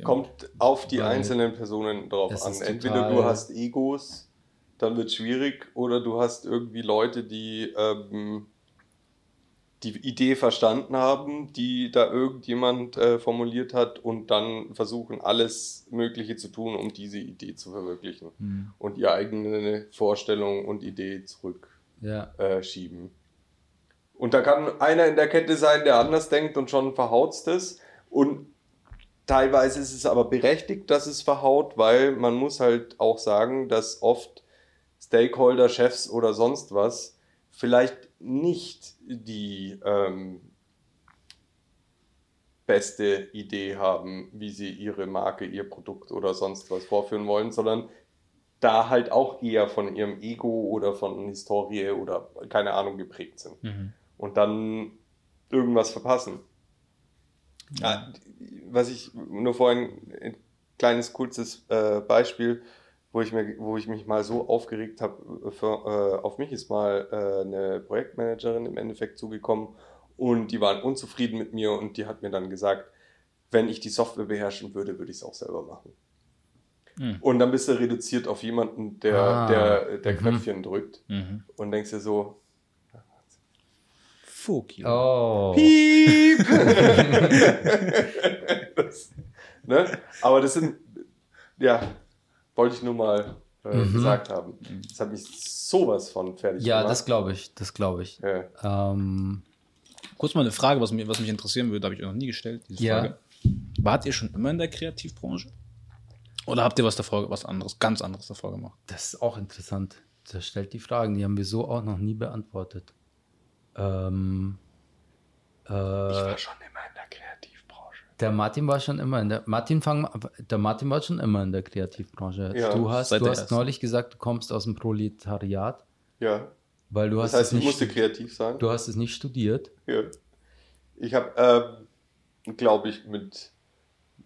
Speaker 2: Kommt auf die einzelnen Personen drauf an. Entweder du hast Egos, dann wird es schwierig, oder du hast irgendwie Leute, die ähm, die Idee verstanden haben, die da irgendjemand äh, formuliert hat und dann versuchen, alles Mögliche zu tun, um diese Idee zu verwirklichen
Speaker 1: Hm.
Speaker 2: und ihre eigene Vorstellung und Idee zurück
Speaker 1: ja,
Speaker 2: äh. Und da kann einer in der Kette sein, der anders denkt und schon verhaut es. Und teilweise ist es aber berechtigt, dass es verhaut, weil man muss halt auch sagen, dass oft Stakeholder, Chefs oder sonst was vielleicht nicht die ähm, beste Idee haben, wie sie ihre Marke, ihr Produkt oder sonst was vorführen wollen, sondern da halt auch eher von ihrem Ego oder von Historie oder keine Ahnung geprägt sind. Und dann irgendwas verpassen. Ja, was ich nur vorhin, ein kleines kurzes äh, Beispiel, wo ich, mir, wo ich mich mal so aufgeregt habe, für, äh, auf mich ist mal äh, eine Projektmanagerin im Endeffekt zugekommen und die waren unzufrieden mit mir und die hat mir dann gesagt, wenn ich die Software beherrschen würde, würde ich es auch selber machen.
Speaker 3: Mhm.
Speaker 2: Und dann bist du reduziert auf jemanden, der,
Speaker 1: Ah,
Speaker 2: der, der
Speaker 1: mhm.
Speaker 2: Knöpfchen drückt
Speaker 3: Mhm.
Speaker 2: und denkst dir so,
Speaker 3: Fuck you.
Speaker 1: Oh.
Speaker 2: Piep! *laughs* *laughs* das, ne? Aber das sind, ja, wollte ich nur mal äh,
Speaker 1: Mhm.
Speaker 2: gesagt haben. Das hat mich sowas von fertig
Speaker 1: Ja,
Speaker 2: gemacht.
Speaker 1: das glaube ich, das glaube ich.
Speaker 2: Ja.
Speaker 1: Ähm,
Speaker 3: Kurz mal eine Frage, was, mir, was mich interessieren würde, habe ich euch noch nie gestellt, diese
Speaker 1: Ja.
Speaker 3: Frage. Wart ihr schon immer in der Kreativbranche? Oder habt ihr was davor, was anderes, ganz anderes davor gemacht?
Speaker 1: Das ist auch interessant. Das stellt die Fragen, die haben wir so auch noch nie beantwortet. Ähm, äh,
Speaker 2: Ich war schon immer in der Kreativbranche.
Speaker 1: Der Martin war schon immer in der Martin fang, der Martin war schon immer in der Kreativbranche.
Speaker 2: Ja,
Speaker 1: du hast, du hast
Speaker 3: ersten.
Speaker 1: neulich gesagt, du kommst aus dem Proletariat,
Speaker 2: Ja.
Speaker 1: weil du
Speaker 2: Das
Speaker 1: hast
Speaker 2: heißt,
Speaker 1: es
Speaker 2: ich
Speaker 1: nicht
Speaker 2: musste kreativ sein.
Speaker 1: du hast es nicht studiert.
Speaker 2: Ja. Ich habe, ähm, glaube ich, mit,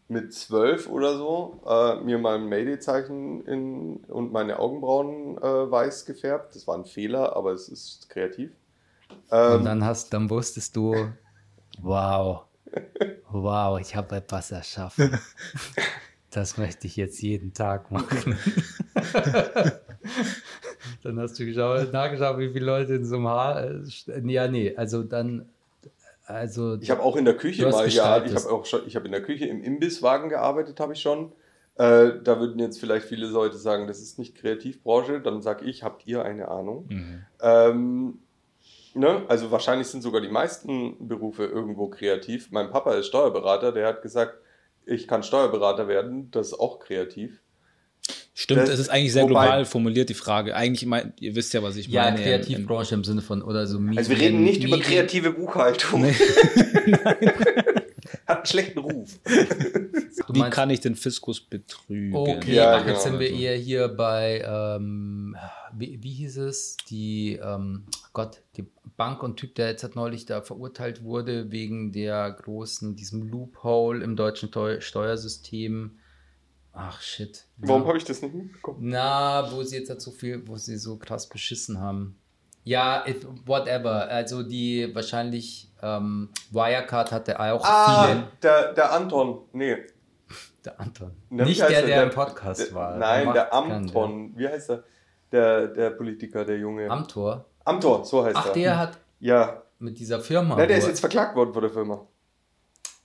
Speaker 2: mit zwölf oder so äh, mir mal ein Mayday-Zeichen in- und meine Augenbrauen äh, weiß gefärbt. Das war ein Fehler, aber es ist kreativ.
Speaker 1: Und
Speaker 2: Ähm,
Speaker 1: dann hast, dann wusstest du, wow, wow, ich habe etwas erschaffen. *laughs* Das möchte ich jetzt jeden Tag machen. *laughs* dann hast du geschaut, nachgeschaut, wie viele Leute in so einem Haar. äh, Ja, nee, also dann, also
Speaker 2: ich habe auch in der Küche mal, ja, ich habe auch schon, ich habe in der Küche im Imbisswagen gearbeitet, habe ich schon. Äh, da würden jetzt vielleicht viele Leute sagen, das ist nicht Kreativbranche. Dann sage ich, habt ihr eine Ahnung? Ähm, ne? Also wahrscheinlich sind sogar die meisten Berufe irgendwo kreativ. Mein Papa ist Steuerberater, der hat gesagt, ich kann Steuerberater werden, das ist auch kreativ.
Speaker 3: Stimmt,
Speaker 2: Das-
Speaker 3: es ist eigentlich sehr
Speaker 2: wobei-
Speaker 3: global formuliert, die Frage. Eigentlich, mein, ihr wisst ja, was ich
Speaker 1: ja,
Speaker 3: meine. ähm,
Speaker 1: Kreativbranche im Sinne von, oder so Medien.
Speaker 2: Also wir reden nicht über
Speaker 1: Medien-
Speaker 2: kreative Buchhaltung. *laughs* hat einen schlechten Ruf. *laughs*
Speaker 1: Du
Speaker 3: Wie kann ich den Fiskus betrügen?
Speaker 1: Okay,
Speaker 2: Ja,
Speaker 1: ach, jetzt
Speaker 2: genau.
Speaker 1: sind wir eher hier bei, ähm, wie, wie hieß es, die, ähm, Gott, die Bank und Typ, der jetzt hat neulich da verurteilt wurde wegen der großen, diesem Loophole im deutschen Steu Steuersystem. Ach shit.
Speaker 2: Warum
Speaker 1: Na,
Speaker 2: habe ich das nicht mitbekommen?
Speaker 1: Na, wo sie jetzt halt so viel, wo sie so krass beschissen haben. Ja, it, whatever. Also die wahrscheinlich ähm, Wirecard hatte auch
Speaker 2: Ah,
Speaker 1: viele.
Speaker 2: der, der Anton. Nee.
Speaker 1: Der Anton.
Speaker 2: Wie
Speaker 1: Nicht der,
Speaker 2: er?
Speaker 1: der, im Podcast
Speaker 2: der,
Speaker 1: war.
Speaker 2: Nein, der Amton. Wie heißt er? Der, der Politiker, der Junge.
Speaker 1: Amtor.
Speaker 2: Amtor, so heißt
Speaker 1: Ach,
Speaker 2: er.
Speaker 1: der hat
Speaker 2: Ja.
Speaker 1: mit dieser Firma.
Speaker 2: Na, der ist jetzt verklagt worden von der Firma.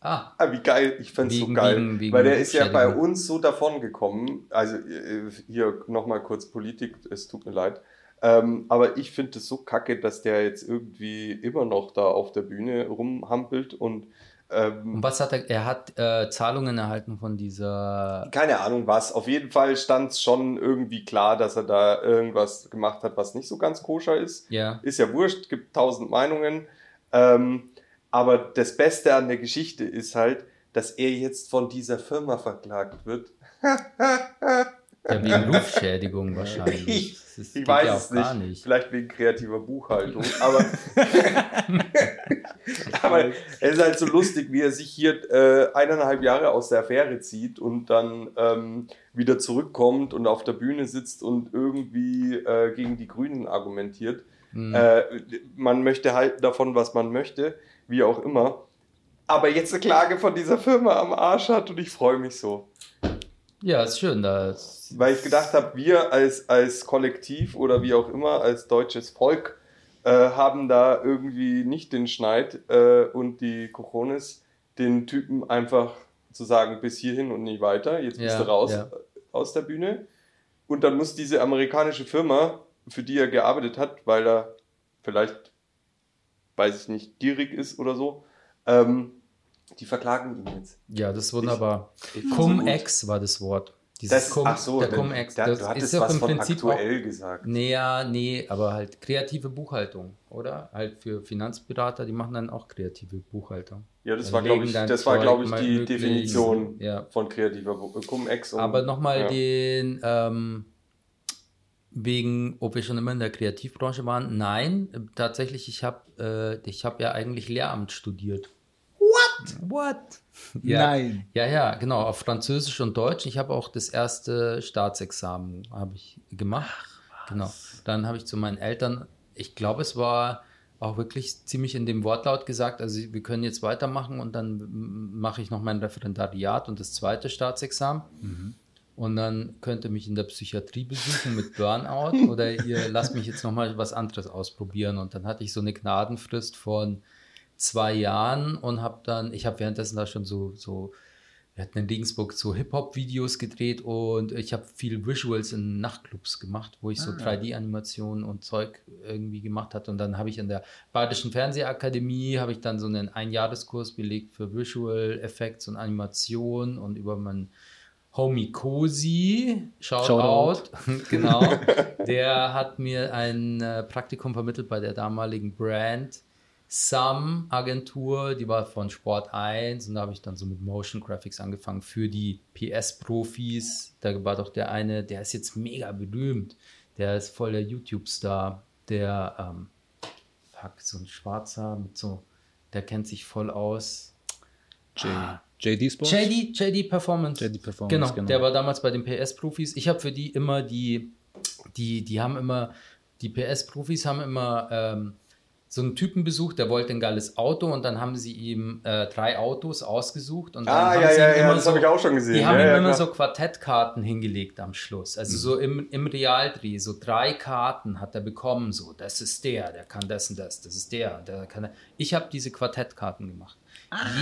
Speaker 1: Ah,
Speaker 2: Ah, wie geil, ich find's so
Speaker 1: Wegen-
Speaker 2: geil.
Speaker 1: wegen- wegen
Speaker 2: weil der ist ja bei
Speaker 1: Rufschädigung.
Speaker 2: uns so davon gekommen. Also äh, hier nochmal kurz Politik, es tut mir leid. Ähm, aber ich finde es so kacke, dass der jetzt irgendwie immer noch da auf der Bühne rumhampelt und ähm,
Speaker 1: und was hat er? Er hat äh, Zahlungen erhalten von dieser.
Speaker 2: keine Ahnung was. Auf jeden Fall stand es schon irgendwie klar, dass er da irgendwas gemacht hat, was nicht so ganz koscher ist.
Speaker 1: Ja.
Speaker 2: Ist ja wurscht, gibt tausend Meinungen. Ähm, aber das Beste an der Geschichte ist halt, dass er jetzt von dieser Firma verklagt wird.
Speaker 1: Ja, wegen Rufschädigung wahrscheinlich. *laughs*
Speaker 2: Ich,
Speaker 1: Das
Speaker 2: ich weiß
Speaker 1: ja
Speaker 2: es nicht.
Speaker 1: nicht.
Speaker 2: Vielleicht wegen kreativer Buchhaltung. *laughs* Aber, aber es ist halt so lustig, wie er sich hier äh, eineinhalb Jahre aus der Affäre zieht und dann ähm, wieder zurückkommt und auf der Bühne sitzt und irgendwie äh, gegen die Grünen argumentiert.
Speaker 1: Hm.
Speaker 2: Äh, man möchte halten davon, was man möchte, wie auch immer. Aber jetzt eine Klage von dieser Firma am Arsch hat und ich freue mich so.
Speaker 1: Ja, ist schön. Das,
Speaker 2: Weil ich gedacht habe, wir als, als Kollektiv oder wie auch immer, als deutsches Volk, äh, haben da irgendwie nicht den Schneid äh, und die Cojones, den Typen einfach zu sagen, bis hierhin und nicht weiter, jetzt bist
Speaker 1: Ja,
Speaker 2: du raus
Speaker 1: ja.
Speaker 2: aus der Bühne. Und dann muss diese amerikanische Firma, für die er gearbeitet hat, weil er vielleicht, weiß ich nicht, gierig ist oder so, ähm, die verklagen ihn jetzt.
Speaker 1: ja, das ist wunderbar. Cum-Ex war das Wort. Dieses
Speaker 2: Das,
Speaker 1: Cum,
Speaker 2: ach so,
Speaker 1: der Cum-Ex.
Speaker 2: da-
Speaker 1: Das
Speaker 2: du hattest
Speaker 1: ist
Speaker 2: was
Speaker 1: im
Speaker 2: von
Speaker 1: Prinzip
Speaker 2: aktuell gesagt.
Speaker 1: Auch, nee, ja, nee, aber halt kreative Buchhaltung, oder? Halt für Finanzberater, die machen dann auch kreative Buchhaltung.
Speaker 2: Ja, das
Speaker 1: Also
Speaker 2: war, glaube ich, das war,
Speaker 1: Zeug
Speaker 2: glaube ich, die Definition
Speaker 1: Ja.
Speaker 2: von kreativer Bu- Cum-Ex. und-
Speaker 1: Aber nochmal
Speaker 2: ja.
Speaker 1: den, ähm, wegen, ob wir schon immer in der Kreativbranche waren. Nein, äh, tatsächlich, ich habe äh, ich hab ja eigentlich Lehramt studiert. What? What? Ja,
Speaker 3: Nein.
Speaker 1: Ja, ja, genau, auf Französisch und Deutsch. Ich habe auch das erste Staatsexamen habe ich gemacht. genau. Dann habe ich zu meinen Eltern, ich glaube, es war auch wirklich ziemlich in dem Wortlaut gesagt, also wir können jetzt weitermachen und dann mache ich noch mein Referendariat und das zweite Staatsexamen. Und dann könnt ihr mich in der Psychiatrie besuchen mit Burnout *laughs* oder ihr lasst mich jetzt nochmal was anderes ausprobieren. Und dann hatte ich so eine Gnadenfrist von zwei Jahren und habe dann, ich habe währenddessen da schon so, so, wir hatten in Regensburg so Hip-Hop-Videos gedreht und ich habe viel Visuals in Nachtclubs gemacht, wo ich so 3D-Animationen und Zeug irgendwie gemacht hatte. Und dann habe ich in der Bayerischen Fernsehakademie, habe ich dann so einen Einjahreskurs belegt für Visual Effects und Animation und über meinen Homie Cosi, Shoutout,
Speaker 3: Shoutout. *laughs*
Speaker 1: genau, *laughs* der hat mir ein äh, Praktikum vermittelt bei der damaligen Brand Sam Agentur, die war von Sport 1 und da habe ich dann so mit Motion Graphics angefangen für die PS-Profis. Da war doch der eine, der ist jetzt mega berühmt, der ist voll der YouTube-Star, der, ähm, fuck, so ein Schwarzer mit so, der kennt sich voll aus.
Speaker 3: J JD Sports?
Speaker 1: JD, JD Performance.
Speaker 3: JD Performance,
Speaker 1: Genau,
Speaker 3: genau.
Speaker 1: der war damals bei den PS-Profis. Ich habe für die immer die, die, die haben immer, die PS-Profis haben immer ähm, so einen Typen besucht, der wollte ein geiles Auto und dann haben sie ihm äh, drei Autos ausgesucht und dann
Speaker 2: Ah,
Speaker 1: haben
Speaker 2: ja,
Speaker 1: sie
Speaker 2: ja,
Speaker 1: ihm
Speaker 2: ja,
Speaker 1: immer
Speaker 2: das
Speaker 1: so,
Speaker 2: habe ich auch schon gesehen.
Speaker 1: Die haben ihm immer so Quartettkarten hingelegt am Schluss. Also so im, im Realdreh, so drei Karten hat er bekommen. So, das ist der, der kann das und das, das ist der, der kann. Ich habe diese Quartettkarten gemacht.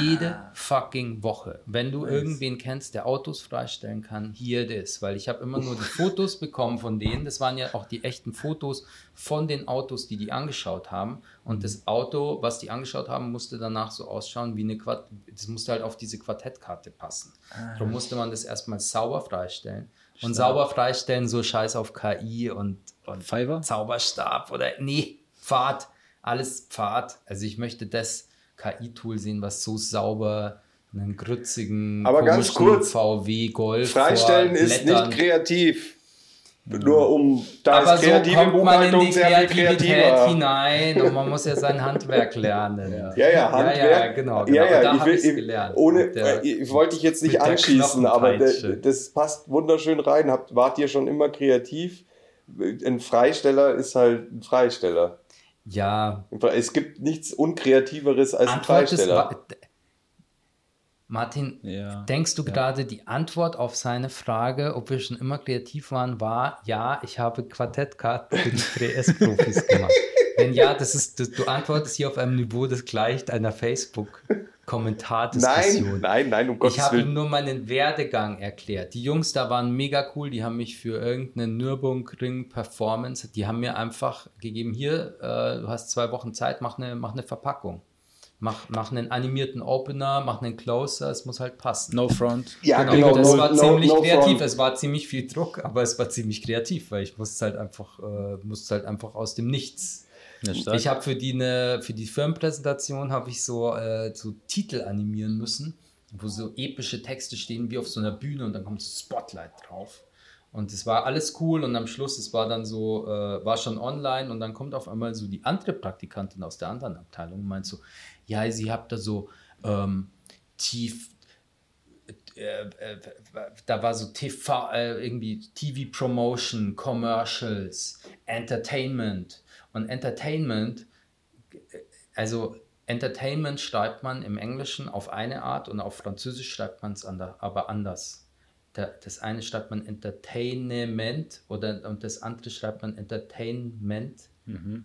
Speaker 1: Jede fucking Woche. Wenn du irgendwen kennst, der Autos freistellen kann, hier das. Weil ich habe immer nur die Fotos bekommen von denen. Das waren ja auch die echten Fotos von den Autos, die die angeschaut haben. Und das Auto, was die angeschaut haben, musste danach so ausschauen wie eine Quart Das musste halt auf diese Quartettkarte passen. Darum musste man das erstmal sauber freistellen. Und sauber freistellen, so scheiß auf KI und, und
Speaker 3: Fiverr?
Speaker 1: Zauberstab oder nee, Pfad, alles Pfad. Also ich möchte das KI-Tool sehen, was so sauber einen grützigen
Speaker 2: Aber ganz kurz,
Speaker 1: VW Golf
Speaker 2: Freistellen ist nicht kreativ. Nur um, da
Speaker 1: Aber
Speaker 2: ist
Speaker 1: so
Speaker 2: kreative
Speaker 1: kommt man in
Speaker 2: Buchhaltung
Speaker 1: die Kreativität hinein und man muss ja sein Handwerk lernen. Ja,
Speaker 2: Ja, ja, Handwerk.
Speaker 1: Ja, ja, genau. genau.
Speaker 2: Ja, ja,
Speaker 1: Und da
Speaker 2: ich,
Speaker 1: habe ich es gelernt.
Speaker 2: Ohne,
Speaker 1: der-
Speaker 2: äh, ich wollte dich jetzt nicht anschießen, aber das passt wunderschön rein. Habt, wart ihr schon immer kreativ? Ein Freisteller ist halt ein Freisteller.
Speaker 1: Ja,
Speaker 2: Es gibt nichts Unkreativeres als ein
Speaker 1: Antwort ist,
Speaker 2: Freisteller.
Speaker 1: wa- Martin,
Speaker 3: Ja.
Speaker 1: denkst du gerade, die Antwort auf seine Frage, ob wir schon immer kreativ waren, war, ja, ich habe Quartettkarten für die *laughs* 3S-Profis gemacht. Denn ja, das ist, das, du antwortest hier auf einem Niveau, das gleicht einer Facebook-Kommentardiskussion.
Speaker 2: Nein, nein, nein, um Gottes
Speaker 1: Ich habe ihm nur meinen Werdegang erklärt. Die Jungs da waren mega cool, die haben mich für irgendeine Nürburgring-Performance, die haben mir einfach gegeben, hier, äh, du hast zwei Wochen Zeit, mach eine, mach eine Verpackung. Mach, mach einen animierten Opener, mach einen Closer, es muss halt passen.
Speaker 3: No front.
Speaker 2: Ja,
Speaker 1: Genau, das
Speaker 2: no-
Speaker 1: war
Speaker 2: no-
Speaker 1: ziemlich
Speaker 2: no
Speaker 1: kreativ.
Speaker 2: front.
Speaker 1: Es war ziemlich viel Druck, aber es war ziemlich kreativ, weil ich musste halt einfach, äh, musste halt einfach aus dem Nichts.
Speaker 3: Ja.
Speaker 1: Ich habe für die ne, für die Firmenpräsentation habe ich so, äh, so Titel animieren müssen, wo so epische Texte stehen wie auf so einer Bühne und dann kommt Spotlight drauf. Und es war alles cool und am Schluss, es war dann so, äh, war schon online und dann kommt auf einmal so die andere Praktikantin aus der anderen Abteilung und meint so, ja, sie habt da so ähm, tief, äh, äh, da war so TV, äh, irgendwie TV-Promotion, Commercials, Entertainment. Und Entertainment, also Entertainment schreibt man im Englischen auf eine Art und auf Französisch schreibt man es ander, aber anders. Da, das eine schreibt man Entertainment oder und das andere schreibt man Entertainment.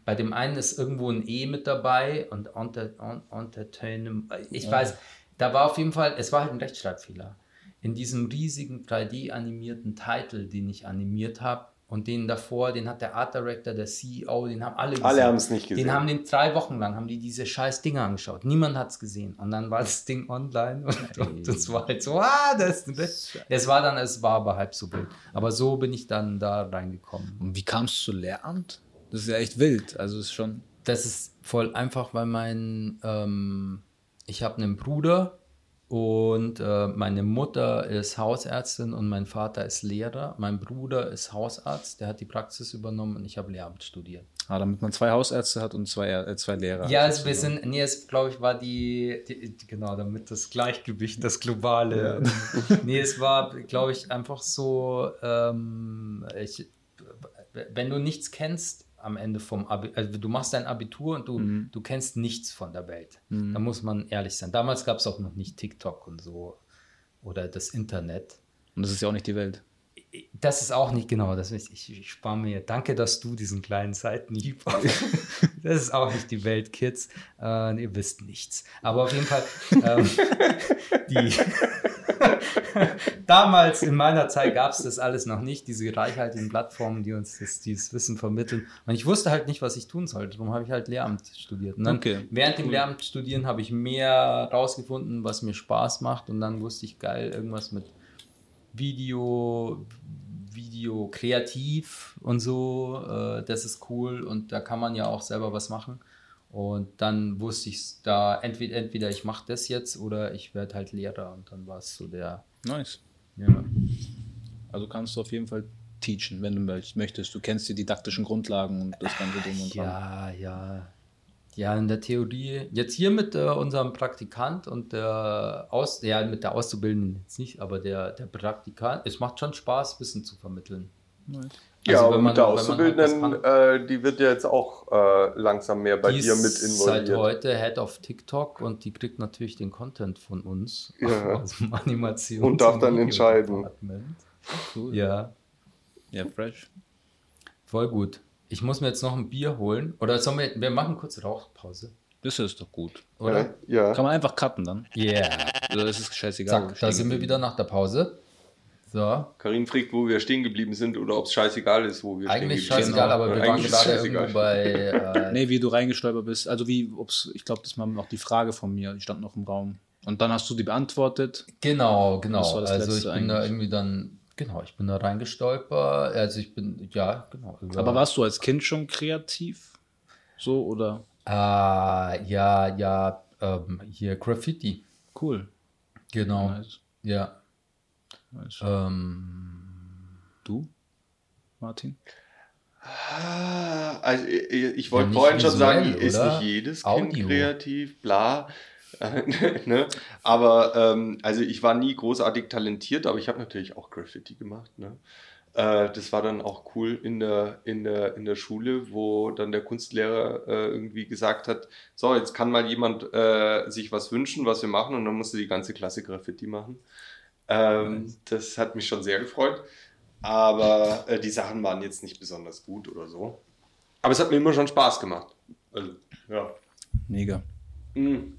Speaker 1: Bei dem einen ist irgendwo ein E mit dabei und unter, un, Entertainment. Ich weiß, da war auf jeden Fall, es war halt ein Rechtschreibfehler. In diesem riesigen 3D-animierten Titel, den ich animiert habe und den davor, den hat der Art Director, der CEO, den haben alle gesehen.
Speaker 2: Alle haben es nicht gesehen.
Speaker 1: Den haben den drei Wochen lang, haben die diese scheiß Dinger angeschaut. Niemand hat es gesehen. Und dann war das Ding online und, und das war halt so, ah, das ist Es war dann, es war aber halb so wild. Aber so bin ich dann da reingekommen.
Speaker 3: Und wie kamst du zu Lehramt? Das ist ja echt wild. Also es ist schon.
Speaker 1: Das ist voll einfach, weil mein, ähm, ich habe einen Bruder und äh, meine Mutter ist Hausärztin und mein Vater ist Lehrer. Mein Bruder ist Hausarzt, der hat die Praxis übernommen und ich habe Lehramt studiert.
Speaker 3: Ah, damit man zwei Hausärzte hat und zwei, äh, zwei Lehrer.
Speaker 1: Ja, es wir sind, nee, es glaube ich war die, die, genau, damit das Gleichgewicht, das globale. *laughs* nee, es war, glaube ich, einfach so, ähm, ich, wenn du nichts kennst am Ende vom Abi, also du machst dein Abitur und du, du kennst nichts von der Welt. Da muss man ehrlich sein. Damals gab es auch noch nicht TikTok und so oder das Internet.
Speaker 3: Und das ist ja auch nicht die Welt.
Speaker 1: Das ist auch nicht genau, das ist, ich, ich spare mir. Danke, dass du diesen kleinen Seitenhieb. *laughs* das ist auch nicht die Welt, Kids. Äh, ihr wisst nichts. Aber auf jeden Fall, *laughs* ähm, die *laughs* damals in meiner Zeit gab es das alles noch nicht, diese reichhaltigen Plattformen, die uns das, dieses Wissen vermitteln. Und ich wusste halt nicht, was ich tun sollte. Darum habe ich halt Lehramt studiert. Und dann
Speaker 3: Okay,
Speaker 1: während dem Lehramt studieren habe ich mehr rausgefunden, was mir Spaß macht. Und dann wusste ich geil, irgendwas mit Video, Video kreativ und so, äh, das ist cool und da kann man ja auch selber was machen. Und dann wusste ich da, entweder, entweder ich mache das jetzt oder ich werde halt Lehrer und dann war es so der,
Speaker 3: Nice.
Speaker 1: ja.
Speaker 3: Also kannst du auf jeden Fall teachen, wenn du möcht- möchtest. Du kennst die didaktischen Grundlagen und das ganze Drum und Dran.
Speaker 1: Ja, ja. Ja, in der Theorie. Jetzt hier mit äh, unserem Praktikant und der Aus, ja, mit der Auszubildenden jetzt nicht, aber der, der Praktikant, es macht schon Spaß, Wissen zu vermitteln.
Speaker 3: Nice.
Speaker 2: Ja,
Speaker 1: Also
Speaker 2: aber
Speaker 1: wenn man-
Speaker 2: mit der
Speaker 1: halt was
Speaker 2: Auszubildenden,
Speaker 1: kann.
Speaker 2: äh, die wird ja jetzt auch äh, langsam mehr bei
Speaker 1: die
Speaker 2: dir mit
Speaker 1: ist seit
Speaker 2: involviert.
Speaker 1: heute Head of TikTok und die kriegt natürlich den Content von uns
Speaker 2: Ja. *laughs*
Speaker 1: aus dem Animations-
Speaker 2: Und darf dann entscheiden.
Speaker 3: Cool.
Speaker 1: Ja,
Speaker 3: Ja, fresh.
Speaker 1: voll gut. Ich muss mir jetzt noch ein Bier holen. Oder sollen wir, wir machen kurz Rauchpause,
Speaker 3: Das ist doch gut.
Speaker 1: oder?
Speaker 2: Ja, ja.
Speaker 3: Kann man einfach cutten dann.
Speaker 1: Yeah.
Speaker 3: Oder ist es scheißegal?
Speaker 1: Zack, da sind wir wieder nach der Pause. So,
Speaker 2: Karin fragt, wo wir stehen geblieben sind oder ob es scheißegal ist, wo wir
Speaker 1: eigentlich
Speaker 2: stehen geblieben
Speaker 1: scheißegal,
Speaker 2: sind.
Speaker 1: aber wir
Speaker 2: Eigentlich
Speaker 1: waren gerade
Speaker 2: scheißegal.
Speaker 1: irgendwo bei. Äh,
Speaker 3: Nee, wie du reingestolpert bist. Also wie, ob's, ich glaube, das war noch die Frage von mir, die stand noch im Raum. Und dann hast du die beantwortet.
Speaker 1: Genau, genau.
Speaker 3: Das war das
Speaker 1: also ich bin da
Speaker 3: eigentlich.
Speaker 1: irgendwie dann, genau, ich bin da reingestolpert. Also ich bin, ja, genau.
Speaker 3: Aber warst du als Kind schon kreativ? So oder?
Speaker 1: Ah, ja, ja, ähm, hier Graffiti.
Speaker 3: Cool.
Speaker 1: Genau.
Speaker 3: Nice.
Speaker 1: Ja.
Speaker 3: Nice.
Speaker 1: Ähm,
Speaker 3: Du, Martin?
Speaker 2: Ah, Also ich, ich wollte
Speaker 1: Ja,
Speaker 2: vorhin schon sagen, ist nicht jedes
Speaker 1: Audio.
Speaker 2: Kind kreativ, bla. *laughs* ne? Aber ähm, also ich war nie großartig talentiert, aber ich habe natürlich auch Graffiti gemacht. Ne? Äh, das war dann auch cool in der, in, der, in der Schule, wo dann der Kunstlehrer äh, irgendwie gesagt hat, so, jetzt kann mal jemand äh, sich was wünschen, was wir machen und dann musste die ganze Klasse Graffiti machen. Ähm, Das hat mich schon sehr gefreut. Aber äh, die Sachen waren jetzt nicht besonders gut oder so. Aber es hat mir immer schon Spaß gemacht. Also, ja.
Speaker 3: Mega.
Speaker 2: Mhm.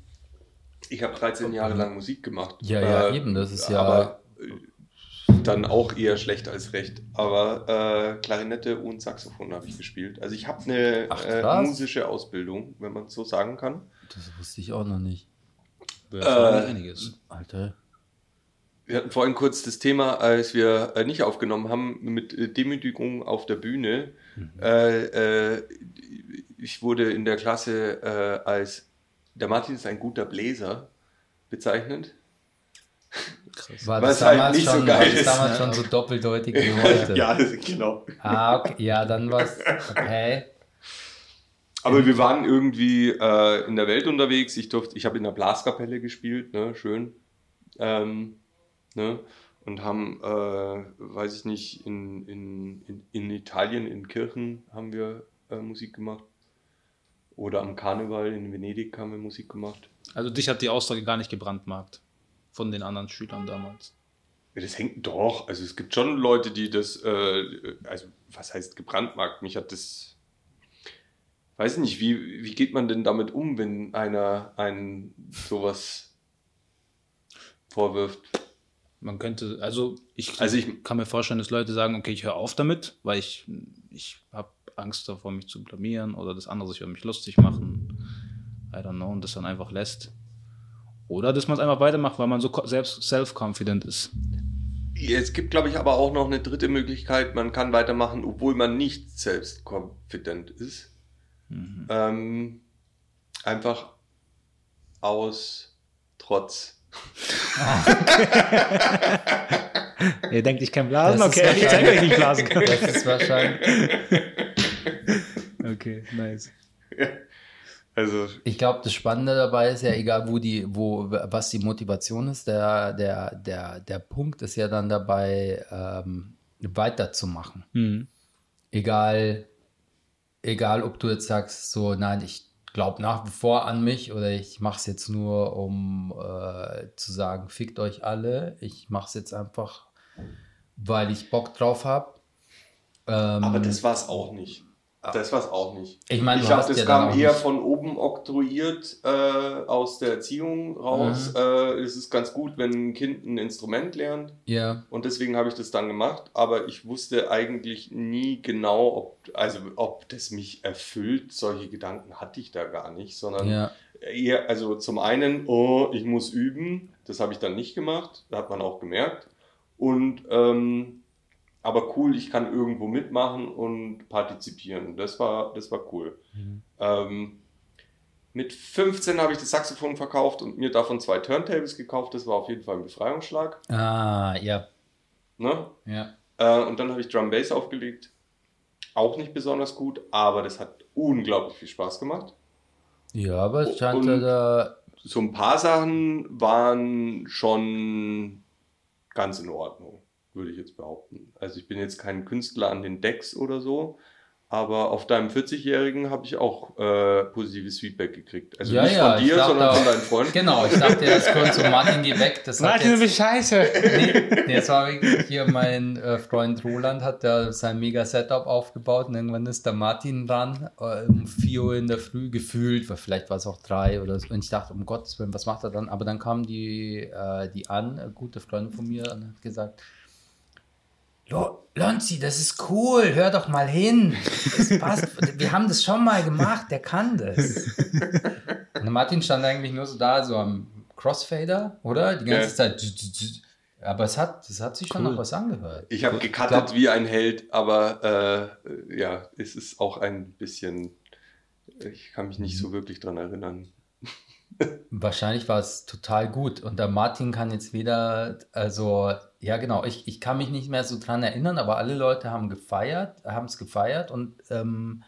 Speaker 2: Ich habe 13 Jahre lang Musik gemacht.
Speaker 1: Ja, ja, eben, das ist ja-
Speaker 2: Aber äh, dann auch eher schlecht als recht. Aber äh, Klarinette und Saxophon habe ich gespielt. Also ich habe eine äh, musische Ausbildung, wenn man es so sagen kann.
Speaker 1: Das wusste ich auch noch nicht.
Speaker 3: Erfahren
Speaker 2: Äh,
Speaker 3: einiges.
Speaker 1: Alter.
Speaker 2: Wir hatten vorhin kurz das Thema, als wir äh, nicht aufgenommen haben, mit äh, Demütigung auf der Bühne.
Speaker 1: Mhm.
Speaker 2: Äh, äh, ich wurde in der Klasse äh, als der Martin ist ein guter Bläser bezeichnet.
Speaker 3: Krass.
Speaker 1: War
Speaker 2: Was
Speaker 1: das
Speaker 2: halt
Speaker 1: damals,
Speaker 2: nicht so
Speaker 1: schon,
Speaker 2: geil
Speaker 1: war das
Speaker 2: ist,
Speaker 1: damals
Speaker 2: ne?
Speaker 1: schon so doppeldeutig wie heute?
Speaker 2: ja, *laughs* genau.
Speaker 1: Ah, okay. Ja, dann war's. Okay.
Speaker 2: Aber wir waren irgendwie äh, in der Welt unterwegs. Ich durfte, ich habe in der Blaskapelle gespielt, ne, schön. Ähm, ne, und haben, äh, weiß ich nicht, in, in, in, in Italien, in Kirchen haben wir äh, Musik gemacht. Oder am Karneval in Venedig haben wir Musik gemacht.
Speaker 3: Also dich hat die Aussage gar nicht gebrandmarkt von den anderen Schülern damals.
Speaker 2: Das hängt doch. Also es gibt schon Leute, die das, äh, also was heißt gebrandmarkt? Mich hat das, weiß ich nicht, wie, wie geht man denn damit um, wenn einer einen sowas vorwirft?
Speaker 3: Man könnte, also ich,
Speaker 2: Also ich-
Speaker 3: kann mir vorstellen, dass Leute sagen, okay, ich höre auf damit, weil ich, ich habe Angst davor, mich zu blamieren oder das andere sich über mich lustig machen. I don't know, und das dann einfach lässt. Oder dass man es einfach weitermacht, weil man so selbst self-confident ist.
Speaker 2: Es gibt, glaube ich, aber auch noch eine dritte Möglichkeit. Man kann weitermachen, obwohl man nicht selbstkonfident ist. Ähm, einfach aus Trotz. *laughs*
Speaker 3: Ihr denkt, ich kann
Speaker 1: Das
Speaker 3: blasen?
Speaker 1: ist
Speaker 3: Okay, ich zeige euch, wie ich blasen kann. *laughs*
Speaker 1: Das ist wahrscheinlich.
Speaker 3: Okay, nice.
Speaker 2: Also,
Speaker 1: Ich glaube, das Spannende dabei ist ja, egal wo die, wo, was die Motivation ist, der, der, der, der Punkt ist ja dann dabei, ähm, weiterzumachen.
Speaker 3: Mhm.
Speaker 1: Egal, egal ob du jetzt sagst, so, nein, ich glaube nach wie vor an mich oder ich mache es jetzt nur, um äh, zu sagen, fickt euch alle. Ich mache es jetzt einfach, weil ich Bock drauf habe. Ähm,
Speaker 2: aber das war es auch nicht. Das war es auch nicht.
Speaker 1: Ich meine,
Speaker 2: ich das
Speaker 1: ja
Speaker 2: kam eher
Speaker 1: nicht-
Speaker 2: von oben oktroyiert äh, aus der Erziehung raus.
Speaker 1: Mhm.
Speaker 2: Äh, es ist ganz gut, wenn ein Kind ein Instrument lernt.
Speaker 1: ja,
Speaker 2: Und deswegen habe ich das dann gemacht, aber ich wusste eigentlich nie genau, ob, also, ob das mich erfüllt. Solche Gedanken hatte ich da gar nicht, sondern
Speaker 1: ja.
Speaker 2: eher, also zum einen, oh, ich muss üben, das habe ich dann nicht gemacht, da hat man auch gemerkt. Und ähm, aber cool, ich kann irgendwo mitmachen und partizipieren. Das war, das war cool. Ähm, mit 15 habe ich das Saxophon verkauft und mir davon zwei Turntables gekauft. Das war auf jeden Fall ein Befreiungsschlag.
Speaker 1: Ah, ja,
Speaker 2: Ne?
Speaker 1: ja.
Speaker 2: Äh, und dann habe ich Drum Bass aufgelegt. Auch nicht besonders gut, aber das hat unglaublich viel Spaß gemacht.
Speaker 1: Ja, aber es scheint da.
Speaker 2: So ein paar Sachen waren schon ganz in Ordnung, würde ich jetzt behaupten. Also ich bin jetzt kein Künstler an den Decks oder so, aber auf deinem 40-Jährigen habe ich auch äh, positives Feedback gekriegt. Also
Speaker 1: Ja,
Speaker 2: nicht
Speaker 1: ja,
Speaker 2: von dir, sondern von
Speaker 1: auch-
Speaker 2: deinen Freunden.
Speaker 1: Genau, ich dachte erst kurz so, Martin, geh weg. Das hat jetzt,
Speaker 3: scheiße.
Speaker 1: nee, nee, jetzt war wirklich hier mein äh, Freund Roland, hat da sein mega Setup aufgebaut und irgendwann ist der Martin dran, äh, um 4 Uhr in der Früh gefühlt, weil vielleicht war es auch drei oder so. Und ich dachte, um Gottes Willen, was macht er dann? Aber dann kam die, äh, die an, eine gute Freundin von mir, und hat gesagt, Lonzi, das ist cool, hör doch mal hin. Das passt. Wir haben das schon mal gemacht, der kann das. Und Martin stand eigentlich nur so da, so am Crossfader, oder? Die ganze
Speaker 2: Ja.
Speaker 1: Zeit. Aber es hat, es hat sich schon
Speaker 3: Cool.
Speaker 1: noch was angehört.
Speaker 2: Ich habe
Speaker 1: glaub-
Speaker 2: wie ein Held, aber äh, ja, es ist auch ein bisschen, ich kann mich nicht so wirklich dran erinnern.
Speaker 1: Wahrscheinlich war es total gut. Und der Martin kann jetzt wieder, also, ja, genau, ich, ich kann mich nicht mehr so dran erinnern, aber alle Leute haben gefeiert, haben es gefeiert und ähm,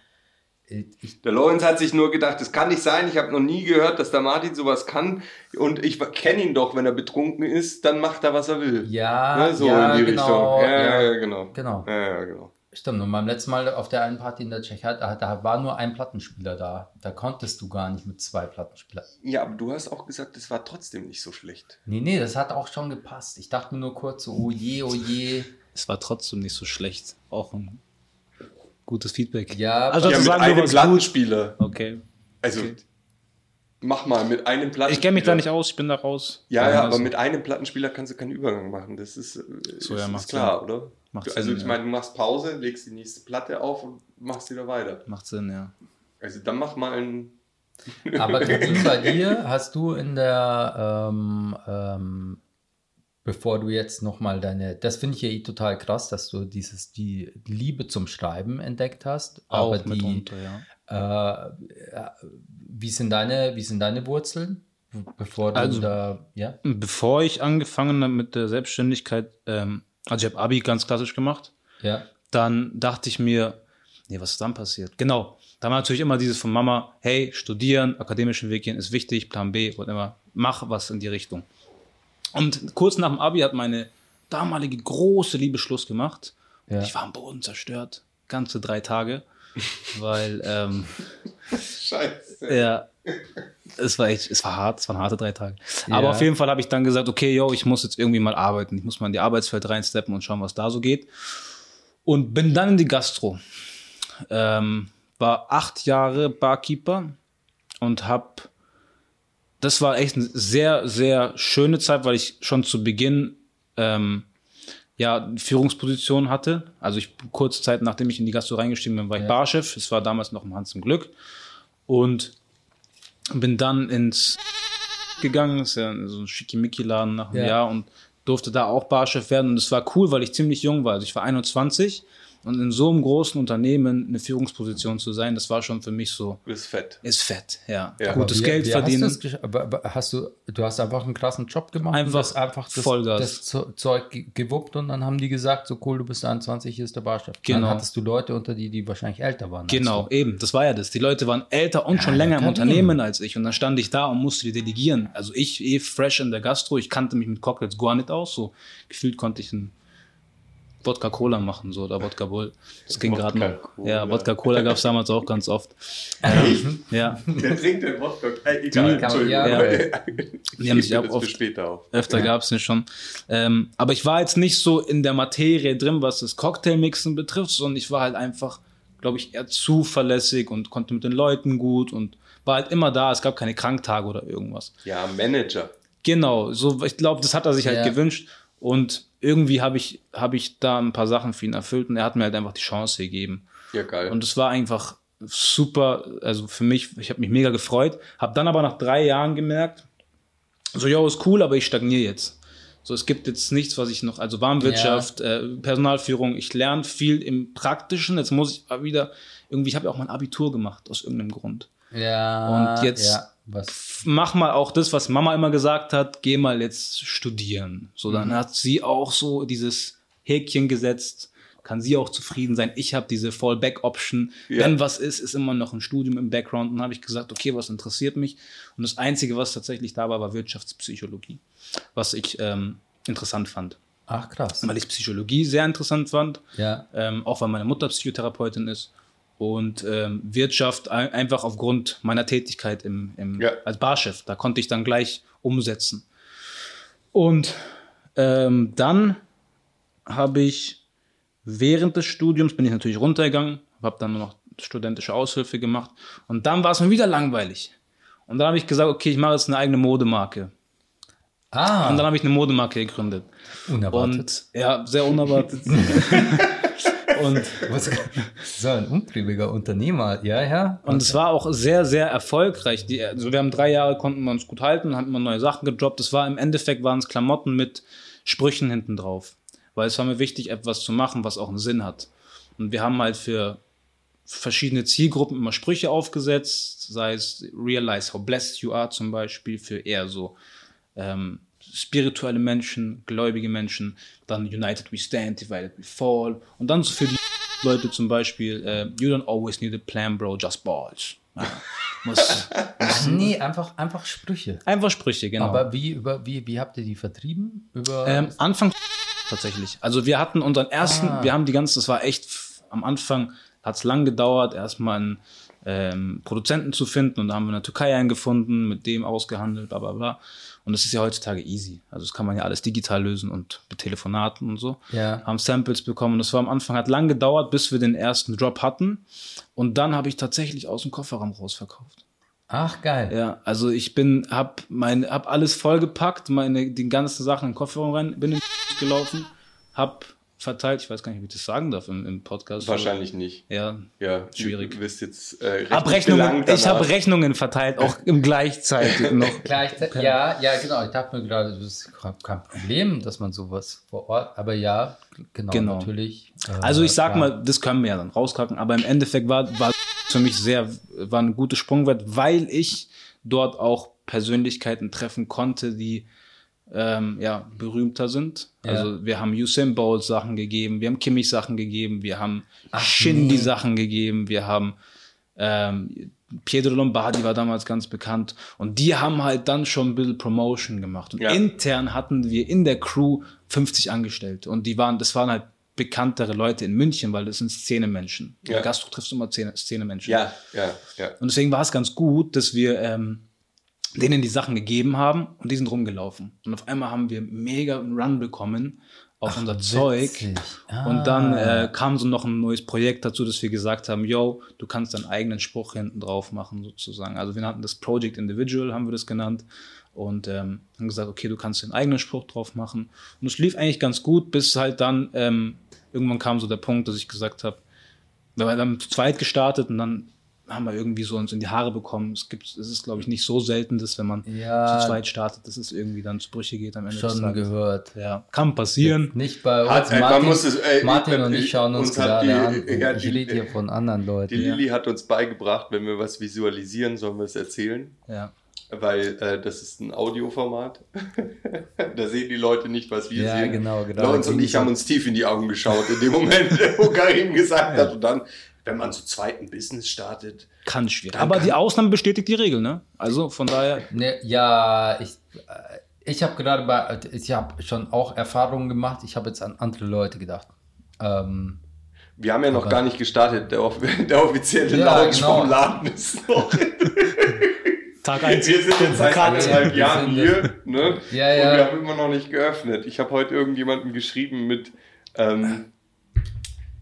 Speaker 1: ich,
Speaker 2: Der Lorenz hat sich nur gedacht, das kann nicht sein. Ich habe noch nie gehört, dass der Martin sowas kann. Und ich kenne ihn doch, wenn er betrunken ist, dann macht er, was er will.
Speaker 1: ja,
Speaker 2: Ne, so
Speaker 1: ja,
Speaker 2: in die
Speaker 1: genau,
Speaker 2: Richtung. Ja,
Speaker 1: ja,
Speaker 2: ja, genau.
Speaker 1: genau.
Speaker 2: Ja, ja, genau.
Speaker 1: Stimmt, und beim letzten Mal auf der einen Party in der Tschechei, da, da war nur ein Plattenspieler da. Da konntest du gar nicht mit zwei Plattenspielern.
Speaker 2: Ja, aber du hast auch gesagt, es war trotzdem nicht so schlecht.
Speaker 1: Nee, nee, das hat auch schon gepasst. Ich dachte mir nur kurz so, oh je, oh je.
Speaker 3: Es war trotzdem nicht so schlecht. Auch ein gutes Feedback.
Speaker 1: Ja,
Speaker 3: Also
Speaker 2: Ja, mit
Speaker 3: zu sagen,
Speaker 2: einem Plattenspieler.
Speaker 3: Okay.
Speaker 2: Also, mach mal mit einem Plattenspieler.
Speaker 3: Ich kenne mich da nicht aus, ich bin da raus.
Speaker 2: Ja, ja, aber
Speaker 3: Also,
Speaker 2: mit einem Plattenspieler kannst du keinen Übergang machen. Das ist,
Speaker 3: So,
Speaker 2: ist,
Speaker 3: ja,
Speaker 2: ist klar,
Speaker 3: Sinn.
Speaker 2: oder?
Speaker 3: Macht
Speaker 2: Du- also
Speaker 3: Sinn,
Speaker 2: ich
Speaker 3: ja.
Speaker 2: meine, du machst Pause, legst die nächste Platte auf und machst wieder weiter.
Speaker 3: Macht Sinn, ja.
Speaker 2: Also dann mach mal ein. *laughs*
Speaker 1: Aber bei dir hast du in der, ähm, ähm, bevor du jetzt nochmal deine, das finde ich ja eh total krass, dass du dieses, die Liebe zum Schreiben entdeckt hast.
Speaker 3: Auch
Speaker 1: aber die,
Speaker 3: mitunter, ja.
Speaker 1: äh, wie sind deine, wie sind deine Wurzeln? Bevor du
Speaker 3: Also-
Speaker 1: da, ja?
Speaker 3: Bevor ich angefangen habe mit der Selbstständigkeit, ähm, also ich habe Abi ganz klassisch gemacht,
Speaker 1: Ja.
Speaker 3: dann dachte ich mir, nee, was ist dann passiert? Genau. Da war natürlich immer dieses von Mama, hey, studieren, akademischen Weg gehen ist wichtig, Plan B, whatever, mach was in die Richtung. Und kurz nach dem Abi hat meine damalige große Liebe Schluss gemacht.
Speaker 1: Ja.
Speaker 3: Ich war am Boden zerstört, ganze drei Tage, weil ähm,
Speaker 2: Scheiße.
Speaker 3: ja, es war echt, es war hart, es waren harte drei Tage. Aber
Speaker 1: Ja.
Speaker 3: auf jeden Fall habe ich dann gesagt, okay, yo, ich muss jetzt irgendwie mal arbeiten. Ich muss mal in die Arbeitswelt reinsteppen und schauen, was da so geht. Und bin dann in die Gastro. Ähm, war acht Jahre Barkeeper und habe, das war echt eine sehr, sehr schöne Zeit, weil ich schon zu Beginn ähm, ja, Führungsposition hatte. Also ich kurze Zeit nachdem ich in die Gastro reingestiegen bin, war ich
Speaker 1: Ja.
Speaker 3: Barchef. Es war damals noch im Hans im Glück. Und bin dann ins gegangen, ist ja so ein Schickimicki-Laden nach einem
Speaker 1: Ja.
Speaker 3: Jahr und durfte da auch Barchef werden. Und es war cool, weil ich ziemlich jung war. Also ich war 21 und in so einem großen Unternehmen eine Führungsposition zu sein, das war schon für mich so,
Speaker 2: Du bist fett.
Speaker 3: ist fett, ja.
Speaker 2: Ja.
Speaker 3: Gutes
Speaker 1: Wie-
Speaker 3: Geld
Speaker 1: wie
Speaker 3: verdienen.
Speaker 1: Hast, aber, aber hast du, du hast einfach einen krassen Job gemacht,
Speaker 3: Einfach
Speaker 1: und das, einfach das,
Speaker 3: Vollgas.
Speaker 1: das Zeug ge- gewuppt und dann haben die gesagt, so cool, du bist 21, hier ist der. Dann
Speaker 3: Genau.
Speaker 1: hattest du Leute unter die, die wahrscheinlich älter waren.
Speaker 3: Genau,
Speaker 1: du.
Speaker 3: eben, das war ja das. Die Leute waren älter und schon länger im Unternehmen als ich. Und dann stand ich da und musste die delegieren. Also ich, eh fresh in der Gastro, ich kannte mich mit Cocktails gar nicht aus. So gefühlt konnte ich ein Wodka Cola machen, so, oder Wodka Bull. Das ging gerade noch.
Speaker 2: Wodka-Cola.
Speaker 3: Ja, Wodka Cola gab es damals auch ganz oft. Ähm, ja, *laughs*
Speaker 2: Der trinkt den Wodka. Äh, egal,
Speaker 1: Die
Speaker 2: Entschuldigung.
Speaker 1: ja. *laughs*
Speaker 3: Die haben sich
Speaker 2: Ich
Speaker 3: auch oft-
Speaker 2: später auf.
Speaker 3: öfter gab es nicht schon. Ähm, aber ich war jetzt nicht so in der Materie drin, was das Cocktailmixen betrifft, sondern ich war halt einfach, glaube ich, eher zuverlässig und konnte mit den Leuten gut und war halt immer da. Es gab keine Kranktage oder irgendwas.
Speaker 2: Ja, Manager.
Speaker 3: Genau, so ich glaube, das hat er sich halt
Speaker 1: Ja.
Speaker 3: gewünscht und irgendwie habe ich habe ich da ein paar Sachen für ihn erfüllt und er hat mir halt einfach die Chance gegeben.
Speaker 2: Ja, geil.
Speaker 3: Und es war einfach super, also für mich, ich habe mich mega gefreut, habe dann aber nach drei Jahren gemerkt, so, ja, ist cool, aber ich stagniere jetzt. So, es gibt jetzt nichts, was ich noch, also Warenwirtschaft, äh, Personalführung, ich lerne viel im Praktischen, jetzt muss ich wieder, irgendwie, ich habe ja auch mein Abitur gemacht, aus irgendeinem Grund.
Speaker 1: Ja,
Speaker 3: Und jetzt-
Speaker 1: ja, was,
Speaker 3: Mach mal auch das, was Mama immer gesagt hat, geh mal jetzt studieren. So, dann hat sie auch so dieses Häkchen gesetzt, kann sie auch zufrieden sein. Ich habe diese Fallback-Option.
Speaker 2: Ja.
Speaker 3: Wenn was ist, ist immer noch ein Studium im Background. Und dann habe ich gesagt, okay, was interessiert mich? Und das Einzige, was tatsächlich da war, war Wirtschaftspsychologie, was ich ähm, interessant fand.
Speaker 1: ach krass.
Speaker 3: Weil ich Psychologie sehr interessant fand,
Speaker 1: Ja,
Speaker 3: ähm, auch weil meine Mutter Psychotherapeutin ist. Und ähm, Wirtschaft ein, einfach aufgrund meiner Tätigkeit im, im,
Speaker 2: Ja.
Speaker 3: als Barchef. Da konnte ich dann gleich umsetzen. Und ähm, dann habe ich während des Studiums bin ich natürlich runtergegangen, habe dann nur noch studentische Aushilfe gemacht und dann war es mir wieder langweilig. Und dann habe ich gesagt, okay, ich mache jetzt eine eigene Modemarke.
Speaker 1: ah,
Speaker 3: Und dann habe ich eine Modemarke gegründet.
Speaker 1: unerwartet.
Speaker 3: Und ja, sehr unerwartet. *laughs* und
Speaker 1: Was, so ein umtriebiger Unternehmer, ja, ja.
Speaker 3: Und es war auch sehr, sehr erfolgreich. Die, also wir haben drei Jahre, konnten wir uns gut halten, haben immer neue Sachen gedroppt. Es war im Endeffekt waren es Klamotten mit Sprüchen hinten drauf. Weil es war mir wichtig, etwas zu machen, was auch einen Sinn hat. Und wir haben halt für verschiedene Zielgruppen immer Sprüche aufgesetzt, sei es Realize how blessed you are zum Beispiel, für eher so ähm, spirituelle Menschen, gläubige Menschen, dann United we stand, divided we fall und dann so für die Leute zum Beispiel, äh, you don't always need a plan, bro, just balls. Ja, muss, *laughs*
Speaker 1: Ach nee, einfach, einfach Sprüche.
Speaker 3: einfach Sprüche, genau.
Speaker 1: Aber wie, über, wie, wie habt ihr die vertrieben? Über,
Speaker 3: Ähm, Anfang tatsächlich. Also wir hatten unseren ersten,
Speaker 1: Ah.
Speaker 3: wir haben die ganze, das war echt, am Anfang hat es lang gedauert, erstmal einen ähm, Produzenten zu finden und da haben wir in der Türkei einen gefunden, mit dem ausgehandelt, bla bla bla. Und das ist ja heutzutage easy. Also das kann man ja alles digital lösen und mit Telefonaten und so.
Speaker 1: Ja.
Speaker 3: Haben Samples bekommen und das war am Anfang, hat lang gedauert, bis wir den ersten Drop hatten. Und dann habe ich tatsächlich aus dem Kofferraum rausverkauft.
Speaker 1: Ach, geil.
Speaker 3: Ja, also ich bin, hab mein, hab alles vollgepackt, meine, die ganzen Sachen in den Kofferraum rein, bin in gelaufen, hab verteilt, ich weiß gar nicht, wie ich das sagen darf im, im Podcast.
Speaker 2: Wahrscheinlich nicht.
Speaker 3: Ja,
Speaker 2: Ja,
Speaker 3: Schwierig.
Speaker 2: Du wirst jetzt äh, belangt
Speaker 3: ich habe Rechnungen verteilt, auch im gleichzeitig *laughs* noch.
Speaker 1: Gleichzeitig, ja, ja, genau. Ich dachte mir gerade, das ist kein Problem, dass man sowas vor Ort, aber ja, genau,
Speaker 3: Genau.
Speaker 1: natürlich. äh,
Speaker 3: Also ich sag
Speaker 1: klar.
Speaker 3: mal, das können wir ja dann rauskacken, aber im Endeffekt war, war für mich sehr, war ein gutes Sprungwert, weil ich dort auch Persönlichkeiten treffen konnte, die ähm, ja, berühmter sind.
Speaker 1: Ja.
Speaker 3: Also wir haben Usain Bolt Sachen gegeben, wir haben Kimmich Sachen gegeben, wir haben Shindy Sachen gegeben, wir haben ähm, Pietro Lombardi war damals ganz bekannt und die haben halt dann schon ein bisschen Promotion gemacht und
Speaker 2: Ja.
Speaker 3: intern hatten wir in der Crew 50 Angestellte und die waren, das waren halt bekanntere Leute in München, weil das sind Szenemenschen.
Speaker 2: Ja.
Speaker 3: Ja. Gastro triffst du immer Szene, Szenemenschen.
Speaker 2: Ja, ja, ja.
Speaker 3: Und deswegen war es ganz gut, dass wir ähm, denen die Sachen gegeben haben und die sind rumgelaufen. Und auf einmal haben wir mega einen Run bekommen auf unser Zeug.
Speaker 1: Ah.
Speaker 3: Und dann äh, kam so noch ein neues Projekt dazu, dass wir gesagt haben, yo, du kannst deinen eigenen Spruch hinten drauf machen, sozusagen. Also wir nannten das Project Individual, haben wir das genannt. Und ähm, haben gesagt, okay, du kannst den eigenen Spruch drauf machen. Und es lief eigentlich ganz gut, bis halt dann ähm, irgendwann kam so der Punkt, dass ich gesagt habe, wir haben zu zweit gestartet und dann haben wir irgendwie so uns in die Haare bekommen. Es gibt, es ist, glaube ich, nicht so selten, dass wenn man
Speaker 1: Ja.
Speaker 3: zu zweit startet, dass es irgendwie dann zu Brüche geht am Ende des
Speaker 1: schon
Speaker 3: Tages.
Speaker 1: gehört.
Speaker 3: Ja, kann passieren.
Speaker 1: Nicht bei uns.
Speaker 2: Hat- äh, man
Speaker 1: Martin,
Speaker 2: muss es, äh,
Speaker 1: Martin
Speaker 2: äh,
Speaker 1: und ich schauen uns,
Speaker 2: uns
Speaker 1: gerade
Speaker 2: die-
Speaker 1: an. *laughs*
Speaker 2: ja,
Speaker 1: ich
Speaker 2: die-
Speaker 1: rede hier von anderen
Speaker 2: Die
Speaker 1: Leuten.
Speaker 2: Lilly hat uns beigebracht, wenn wir was visualisieren, sollen wir es erzählen.
Speaker 3: Ja.
Speaker 2: Weil äh, das ist ein Audioformat. *laughs* da sehen die Leute nicht, was wir
Speaker 1: Ja,
Speaker 2: sehen.
Speaker 1: genau, genau.
Speaker 2: Lawrence und ich haben uns tief in die Augen geschaut in dem Moment, *laughs* wo Karim gesagt hat. Und dann, wenn man zu zweit ein Business startet,
Speaker 3: Kann schwierig. Aber
Speaker 2: kann-
Speaker 3: die Ausnahme bestätigt die Regel, ne? Also von daher,
Speaker 1: Ne, ja, ich, äh, ich habe gerade bei, ich habe schon auch Erfahrungen gemacht. Ich habe jetzt an andere Leute gedacht. Ähm,
Speaker 2: wir haben ja noch gar nicht gestartet. Der, *laughs* der offizielle
Speaker 1: Ja,
Speaker 2: Launch
Speaker 1: genau.
Speaker 2: vom Laden ist noch. *laughs*
Speaker 3: Tag
Speaker 2: Wir
Speaker 3: 1.
Speaker 2: sind jetzt seit anderthalb
Speaker 1: Wir
Speaker 2: Jahren hier, ne?
Speaker 1: Ja, ja.
Speaker 2: Und wir haben immer noch nicht geöffnet. Ich habe heute irgendjemanden geschrieben mit, ähm,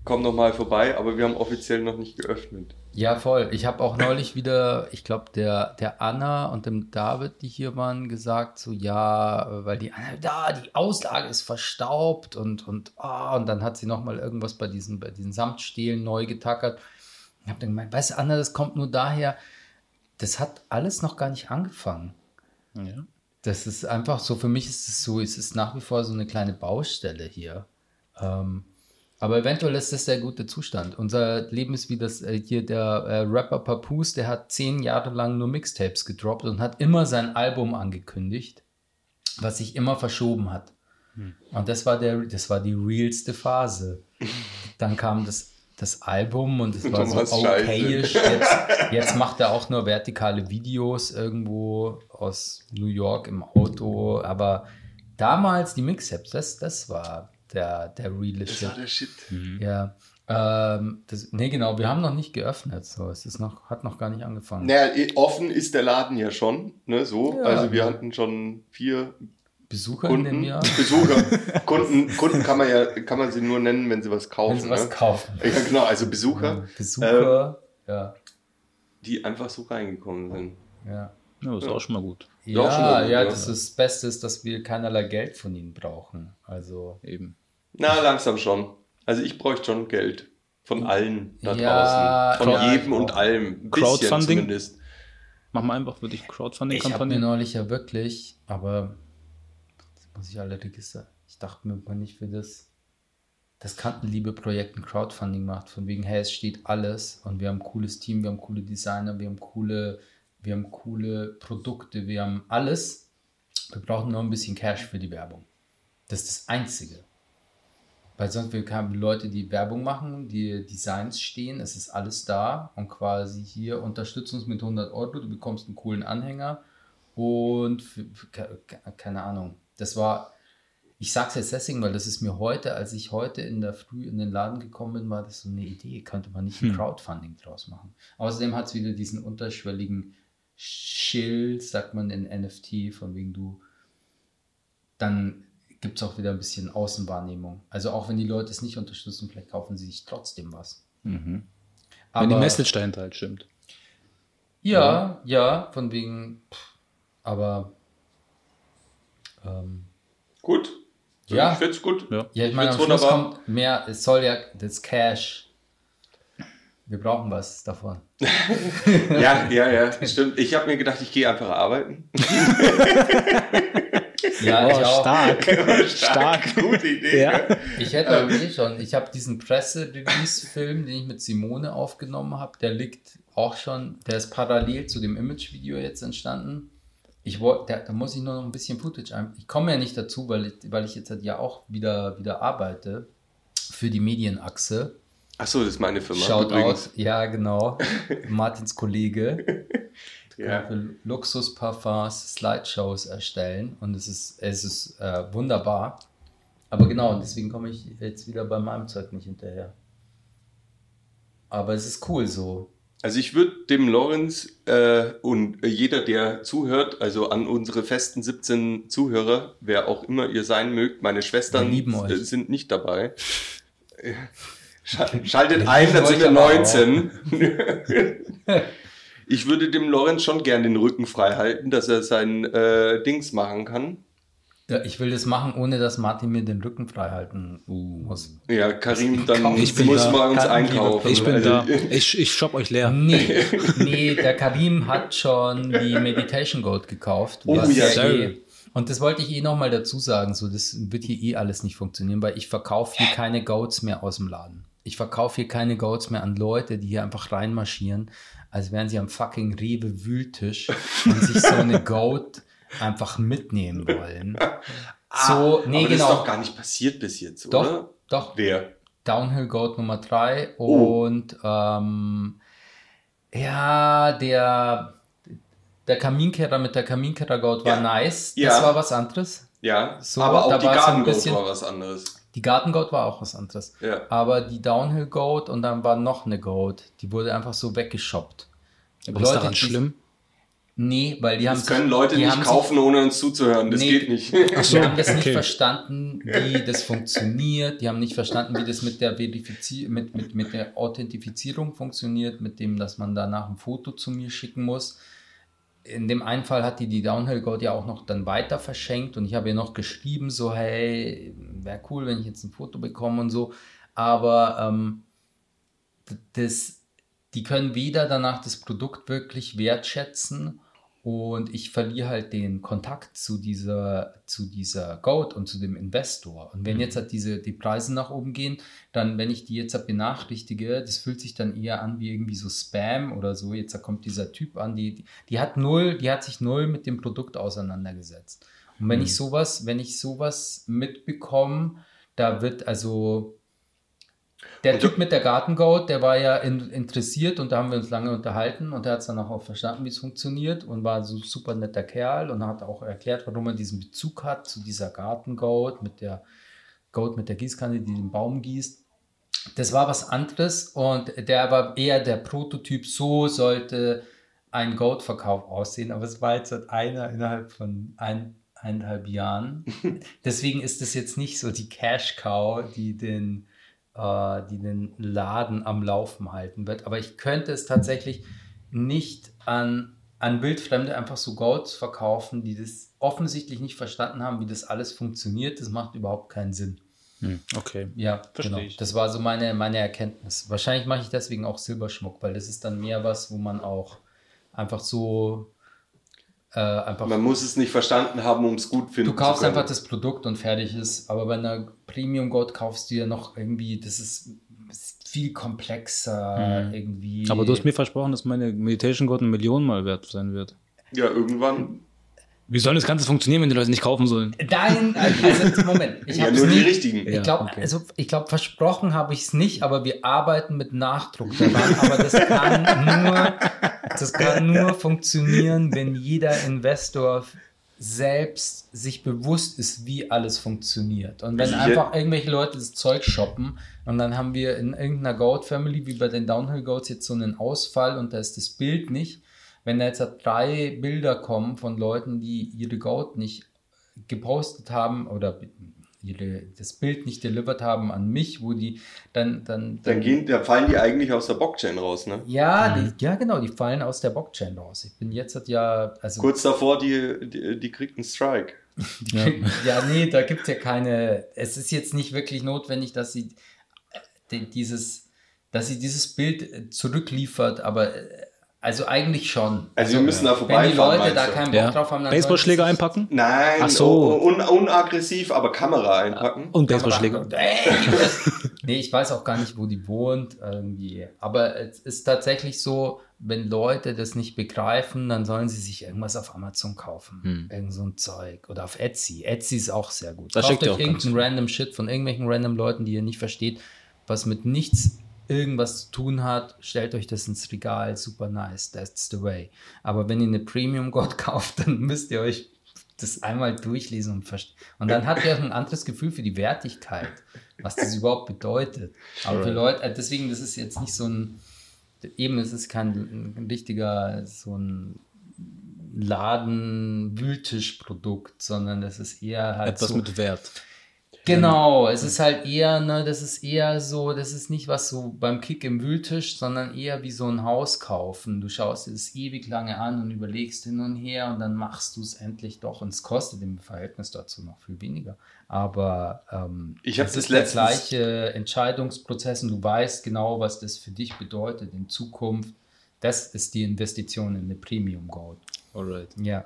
Speaker 2: komm noch mal vorbei, aber wir haben offiziell noch nicht geöffnet.
Speaker 1: ja, voll. Ich habe auch neulich wieder, ich glaube, der, der Anna und dem David, die hier waren, gesagt, so ja, weil die Anna, da, die Auslage ist verstaubt und, und, ah, und dann hat sie nochmal irgendwas bei diesen, bei diesen Samtstelen neu getackert. Ich habe dann gemeint, weißt du, Anna, das kommt nur daher, das hat alles noch gar nicht angefangen.
Speaker 3: Ja.
Speaker 1: Das ist einfach so, für mich ist es so, es ist nach wie vor so eine kleine Baustelle hier. Ähm, aber eventuell ist das der gute Zustand. Unser Leben ist wie das äh, hier der äh, Rapper Papoose, der hat zehn Jahre lang nur Mixtapes gedroppt und hat immer sein Album angekündigt, was sich immer verschoben hat. Und das war der, das war die realste Phase. Dann kam das, das Album und es war so okayisch. Jetzt, jetzt macht er auch nur vertikale Videos irgendwo aus New York im Auto. Aber damals die Mixtapes, das, das war der, der reale
Speaker 2: Das
Speaker 1: Shit.
Speaker 2: war der Shit.
Speaker 1: Ja. Ähm, das, nee, genau, wir haben noch nicht geöffnet. So, es ist noch, hat noch gar nicht angefangen.
Speaker 2: Naja, eh, offen ist der Laden ja schon, ne, so.
Speaker 1: Ja.
Speaker 2: Also wir hatten schon vier
Speaker 1: Besucher in dem
Speaker 2: Kunden,
Speaker 1: Jahr. *laughs*
Speaker 2: Besucher. *laughs* Kunden, Kunden kann man ja, kann man sie nur nennen, wenn sie was kaufen.
Speaker 1: Wenn sie was
Speaker 2: ne?
Speaker 1: kaufen.
Speaker 2: Ja, genau, also Besucher,
Speaker 1: Besucher, ja.
Speaker 2: die einfach so reingekommen sind.
Speaker 1: Ja.
Speaker 3: ja, das ist auch schon mal gut.
Speaker 2: Ja,
Speaker 1: Ja,
Speaker 2: mal gut,
Speaker 1: ja,
Speaker 2: ja.
Speaker 1: das, ist das Beste ist, dass wir keinerlei Geld von ihnen brauchen. Also,
Speaker 3: Eben.
Speaker 2: Na, langsam schon. Also ich bräuchte schon Geld. Von allen da
Speaker 1: Ja,
Speaker 2: draußen. Von
Speaker 1: ja,
Speaker 2: jedem und allem. Ein
Speaker 3: Crowdfunding?
Speaker 2: zumindest.
Speaker 3: Machen wir einfach wirklich
Speaker 1: ich habe mir
Speaker 3: Crowdfunding-Kampagne.
Speaker 1: neulich ja wirklich, aber jetzt muss ich alle Register. Ich dachte mir mal nicht, wie das das Kantenliebe-Projekt ein Crowdfunding macht, von wegen, hey, es steht alles und wir haben ein cooles Team, wir haben coole Designer, wir haben coole, wir haben coole Produkte, wir haben alles. Wir brauchen nur ein bisschen Cash für die Werbung. Das ist das Einzige. Weil sonst wir haben Leute, die Werbung machen, die Designs stehen, es ist alles da und quasi hier unterstützt uns mit 100 Euro, du bekommst einen coolen Anhänger und keine Ahnung. Das war, ich sag's jetzt deswegen, weil das ist mir heute, als ich heute in der Früh in den Laden gekommen bin, war das so eine Idee, könnte man nicht ein Crowdfunding draus machen. Außerdem hat es wieder diesen unterschwelligen Schild, sagt man in NFT, von wegen du, dann gibt es auch wieder ein bisschen Außenwahrnehmung. Also auch wenn die Leute es nicht unterstützen, vielleicht kaufen sie sich trotzdem was.
Speaker 3: Mhm.
Speaker 1: Aber
Speaker 3: Wenn die Message dahinter halt stimmt.
Speaker 1: Ja, ja, von wegen, pff, aber ähm,
Speaker 2: Gut.
Speaker 1: Ja.
Speaker 2: Ich find's gut.
Speaker 3: Ja.
Speaker 1: ja, ich meine, am
Speaker 2: find's
Speaker 1: Schluss
Speaker 2: wunderbar.
Speaker 1: kommt mehr, es soll ja das Cash. Wir brauchen was davon. *laughs*
Speaker 2: Ja, ja, ja, stimmt. Ich habe mir gedacht, ich gehe einfach arbeiten. *laughs*
Speaker 1: Ja, ich auch.
Speaker 3: Oh, *laughs* stark. Stark.
Speaker 2: Gute Idee.
Speaker 3: Ja.
Speaker 1: Ich hätte aber eh schon. Ich habe diesen Presse-Release-Film, den ich mit Simone aufgenommen habe, der liegt auch schon, der ist parallel zu dem Image-Video jetzt entstanden. Ich wollte, da, da muss ich nur noch ein bisschen Footage ein. Ich komme ja nicht dazu, weil ich, weil ich jetzt halt ja auch wieder, wieder arbeite für die Medienachse.
Speaker 2: Ach so, das ist meine Firma.
Speaker 1: Schaut
Speaker 2: übrigens.
Speaker 1: aus, ja genau, Martins Kollege. *laughs*
Speaker 2: Ja.
Speaker 1: Für Luxusparfums Slideshows erstellen und es ist, es ist äh, wunderbar. Aber genau, und deswegen komme ich jetzt wieder bei meinem Zeug nicht hinterher. Aber es ist cool so.
Speaker 2: Also ich würde dem Lorenz äh, und jeder, der zuhört, also an unsere festen 17 Zuhörer, wer auch immer ihr sein mögt, meine Schwestern äh, sind nicht dabei. Schal- Schaltet ein, dann sind wir
Speaker 1: aber auch.
Speaker 2: 19. *laughs* *laughs* ich würde dem Lorenz schon gern den Rücken frei halten, dass er sein äh, Dings machen kann.
Speaker 1: Ja, ich will das machen, ohne dass Martin mir den Rücken frei halten muss.
Speaker 2: Ja, Karim, dann
Speaker 3: Ich
Speaker 2: muss
Speaker 3: da.
Speaker 2: man uns
Speaker 1: Kann-
Speaker 2: einkaufen.
Speaker 3: Ich bin
Speaker 2: Also,
Speaker 3: da. Ich, ich shop euch leer.
Speaker 1: Nee, *laughs* nee, der Karim hat schon die Meditation Gold gekauft.
Speaker 2: Oh
Speaker 1: was
Speaker 2: ja,
Speaker 3: sehr
Speaker 1: eh, und das wollte ich eh nochmal dazu sagen, so das wird hier eh alles nicht funktionieren, weil ich verkaufe hier keine Goats mehr aus dem Laden. Ich verkaufe hier keine Goats mehr an Leute, die hier einfach reinmarschieren, als wären sie am fucking Rewe Wühltisch und sich so eine *laughs* Goat einfach mitnehmen wollen. So, nee,
Speaker 2: Ah, aber das ist
Speaker 1: genau.
Speaker 2: doch gar nicht passiert bis jetzt,
Speaker 1: Doch,
Speaker 2: oder?
Speaker 1: doch.
Speaker 2: Wer?
Speaker 1: Downhill Goat Nummer 3
Speaker 2: Oh.
Speaker 1: und ähm, ja, der, der Kaminkehrer mit der Kaminkehrer Goat war
Speaker 2: Ja.
Speaker 1: nice.
Speaker 2: Ja.
Speaker 1: Das war was anderes.
Speaker 2: Ja,
Speaker 1: So,
Speaker 2: aber auch die Garden Goat war was anderes.
Speaker 1: Die Garten Goat war auch was anderes.
Speaker 2: Ja.
Speaker 1: Aber die Downhill Goat und dann war noch eine Goat, die wurde einfach so weggeshoppt.
Speaker 3: Aber ist
Speaker 1: Leute,
Speaker 3: daran
Speaker 1: die-
Speaker 3: schlimm?
Speaker 1: Nee, weil die haben
Speaker 2: Das können Leute
Speaker 1: die
Speaker 2: nicht kaufen, ohne uns zuzuhören. Das
Speaker 1: Nee.
Speaker 2: geht nicht.
Speaker 3: So,
Speaker 1: haben das nicht
Speaker 3: okay.
Speaker 1: verstanden, wie das funktioniert. Die haben nicht verstanden, wie das mit der Verifizi mit, mit, mit der Authentifizierung funktioniert, mit dem, dass man danach ein Foto zu mir schicken muss. In dem einen Fall hat die die Downhill Gold ja auch noch dann weiter verschenkt und ich habe ihr noch geschrieben, so hey, wäre cool, wenn ich jetzt ein Foto bekomme und so. Aber ähm, das, die können weder danach das Produkt wirklich wertschätzen und ich verliere halt den Kontakt zu dieser, zu dieser Goat und zu dem Investor. Und wenn jetzt halt diese, die Preise nach oben gehen, dann, wenn ich die jetzt halt benachrichtige, das fühlt sich dann eher an wie irgendwie so Spam oder so. Jetzt kommt dieser Typ an, die, die, die hat null, die hat sich null mit dem Produkt auseinandergesetzt. Und wenn ich sowas, wenn ich sowas mitbekomme, da wird also der
Speaker 2: Und
Speaker 1: Typ mit der Gartengoat, der war ja in, interessiert und da haben wir uns lange unterhalten und der hat es dann auch verstanden, wie es funktioniert und war so ein super netter Kerl und hat auch erklärt, warum er diesen Bezug hat zu dieser Gartengoat mit der Goat mit der Gießkanne, die den Baum gießt. Das war was anderes und der war eher der Prototyp, so sollte ein Goat-Verkauf aussehen, aber es war jetzt halt einer innerhalb von ein, eineinhalb Jahren. *laughs* Deswegen ist es jetzt nicht so die Cash-Cow, die den äh, die den Laden am Laufen halten wird. Aber ich könnte es tatsächlich nicht an, an Wildfremde einfach so Goats verkaufen, die das offensichtlich nicht verstanden haben, wie das alles funktioniert. Das macht überhaupt keinen Sinn.
Speaker 3: Hm, okay.
Speaker 1: Ja,
Speaker 3: Versteh
Speaker 1: genau.
Speaker 3: ich.
Speaker 1: Das war so meine, meine Erkenntnis. Wahrscheinlich mache ich deswegen auch Silberschmuck, weil das ist dann mehr was, wo man auch einfach so äh, einfach
Speaker 2: Man muss es nicht verstanden haben, um es gut finden
Speaker 1: Du kaufst
Speaker 2: zu können.
Speaker 1: einfach das Produkt und fertig ist. Aber bei einer Premium Goat kaufst du ja noch irgendwie, das ist ist viel komplexer
Speaker 3: Mhm.
Speaker 1: irgendwie.
Speaker 3: Aber du hast mir versprochen, dass meine Meditation God eine Million mal wert sein wird.
Speaker 2: Ja, irgendwann.
Speaker 3: Wie soll das Ganze funktionieren, wenn die Leute nicht kaufen sollen?
Speaker 1: Nein, also Moment. Ich
Speaker 2: Ja, nur die
Speaker 1: nicht,
Speaker 2: richtigen.
Speaker 1: Ich
Speaker 3: Ja,
Speaker 1: glaube,
Speaker 3: okay.
Speaker 1: also ich glaube, versprochen habe ich es nicht, aber wir arbeiten mit Nachdruck daran. aber das kann nur, das kann nur funktionieren, wenn jeder Investor selbst sich bewusst ist, wie alles funktioniert. Und wenn einfach irgendwelche Leute das Zeug shoppen und dann haben wir in irgendeiner Goat Family, wie bei den Downhill Goats, jetzt so einen Ausfall und da ist das Bild nicht. Wenn da jetzt drei Bilder kommen von Leuten, die ihre Goat nicht gepostet haben oder ihre, das Bild nicht delivered haben an mich, wo die dann, dann,
Speaker 2: Dann, gehen, da fallen die eigentlich aus der Blockchain raus, ne?
Speaker 1: ja, die, ja, genau, die fallen aus der Blockchain raus. Ich bin jetzt ja, also
Speaker 2: Kurz davor, die, die, die kriegt einen Strike. *laughs*
Speaker 3: Ja.
Speaker 1: ja, nee, da gibt es ja keine. Es ist jetzt nicht wirklich notwendig, dass sie äh, die- dieses, dass sie dieses Bild äh, zurückliefert, aber äh, also eigentlich schon.
Speaker 2: Also wir müssen da
Speaker 1: Wenn die
Speaker 2: vorbeifahren,
Speaker 1: Leute da keinen Bock
Speaker 3: Ja.
Speaker 1: drauf haben, dann
Speaker 3: Baseballschläger einpacken
Speaker 2: Nein,
Speaker 3: Ach so.
Speaker 2: un, unaggressiv, aber Kamera einpacken.
Speaker 3: und Baseballschläger. *laughs*
Speaker 1: Nee, ich weiß auch gar nicht, wo die wohnt irgendwie. Aber es ist tatsächlich so, wenn Leute das nicht begreifen, dann sollen sie sich irgendwas auf Amazon kaufen.
Speaker 3: Hm.
Speaker 1: Irgend so ein Zeug. Oder auf Etsy. Etsy ist auch sehr gut.
Speaker 3: Da
Speaker 1: Kauft
Speaker 3: schickt ihr
Speaker 1: euch irgendeinen random Shit von irgendwelchen random Leuten, die ihr nicht versteht, was mit nichts irgendwas zu tun hat, stellt euch das ins Regal, super nice, that's the way. Aber wenn ihr eine Premium God *laughs* kauft, dann müsst ihr euch das einmal durchlesen und verstehen. Und dann habt ihr auch ein anderes Gefühl für die Wertigkeit, was das überhaupt bedeutet. Aber für Leute, äh, deswegen, das ist jetzt nicht so ein, eben, es ist kein ein richtiger, so ein Laden-Wühltischprodukt, sondern das ist eher halt
Speaker 3: Etwas
Speaker 1: so,
Speaker 3: mit Wert.
Speaker 1: Genau, es ist halt eher, ne, das ist eher so, das ist nicht was so beim Kick im Wühltisch, sondern eher wie so ein Haus kaufen. Du schaust dir das ewig lange an und überlegst hin und her und dann machst du es endlich doch und es kostet im Verhältnis dazu noch viel weniger. Aber ähm,
Speaker 2: Ich hab
Speaker 1: es
Speaker 2: das
Speaker 1: der
Speaker 2: letztens-
Speaker 1: gleiche Entscheidungsprozess und du weißt genau, was das für dich bedeutet in Zukunft. Das ist die Investition in eine Premium Gold.
Speaker 3: Alright.
Speaker 1: Ja,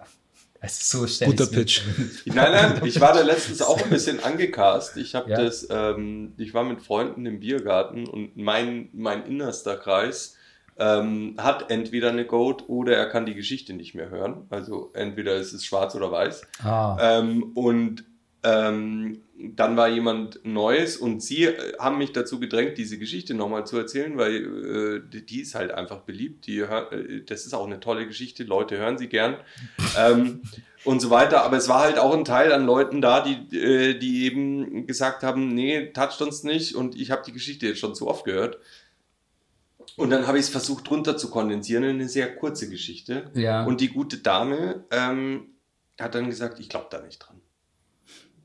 Speaker 1: also so stell
Speaker 3: Guter Pitch. *laughs*
Speaker 2: Nein, nein, ich war da letztens auch ein bisschen *laughs* angecast. Ich habe
Speaker 1: Ja.
Speaker 2: das, ähm, ich war mit Freunden im Biergarten und mein, mein innerster Kreis ähm, hat entweder eine Goat oder er kann die Geschichte nicht mehr hören. Also entweder ist es schwarz oder weiß.
Speaker 1: Ah,
Speaker 2: Ähm, und ähm, dann war jemand Neues und sie äh, haben mich dazu gedrängt, diese Geschichte nochmal zu erzählen, weil äh, die, ist halt einfach beliebt. Die, äh, das ist auch eine tolle Geschichte, Leute hören sie gern *laughs* ähm, und so weiter. Aber es war halt auch ein Teil an Leuten da, die, äh, die eben gesagt haben, nee, toucht uns nicht und ich habe die Geschichte jetzt schon zu oft gehört. Und dann habe ich es versucht runter zu kondensieren in eine sehr kurze Geschichte.
Speaker 1: ja.
Speaker 2: Und die gute Dame ähm, hat dann gesagt, ich glaube da nicht dran.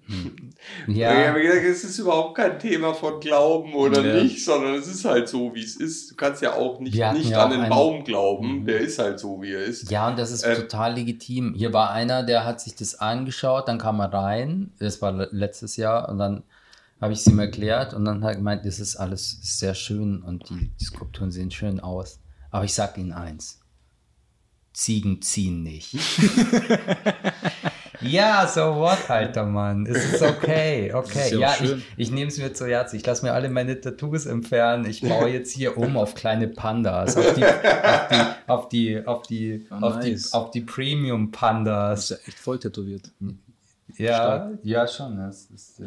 Speaker 2: *laughs*
Speaker 1: ja.
Speaker 2: Ich habe gesagt, es ist überhaupt kein Thema von Glauben oder
Speaker 3: Ja.
Speaker 2: nicht, sondern es ist halt so, wie es ist. Du kannst ja auch nicht, nicht
Speaker 1: ja
Speaker 2: an den
Speaker 1: einen-
Speaker 2: Baum glauben,
Speaker 1: Mhm.
Speaker 2: der ist halt so, wie er ist.
Speaker 1: Ja, und das ist
Speaker 2: Ähm,
Speaker 1: total legitim. Hier war einer, der hat sich das angeschaut, dann kam er rein, das war le- letztes Jahr, und dann habe ich es ihm erklärt und dann hat er gemeint, das ist alles sehr schön und die, die Skulpturen sehen schön aus. Aber ich sage Ihnen eins, Ziegen ziehen nicht. *laughs* ja, so what, alter Mann. Es ist okay, *laughs* okay.
Speaker 3: ist ja
Speaker 1: ja, ich, ich nehme es mir zu Herzen. Ich lasse mir alle meine Tattoos entfernen. Ich baue *laughs* jetzt hier um auf kleine Pandas, auf die, auf die, auf die, auf die,
Speaker 3: Oh,
Speaker 1: auf
Speaker 3: nice.
Speaker 1: die, auf die Premium
Speaker 3: Das
Speaker 1: Pandas.
Speaker 3: ist ja echt voll tätowiert.
Speaker 1: Ja, ja, schon. Das ist, äh,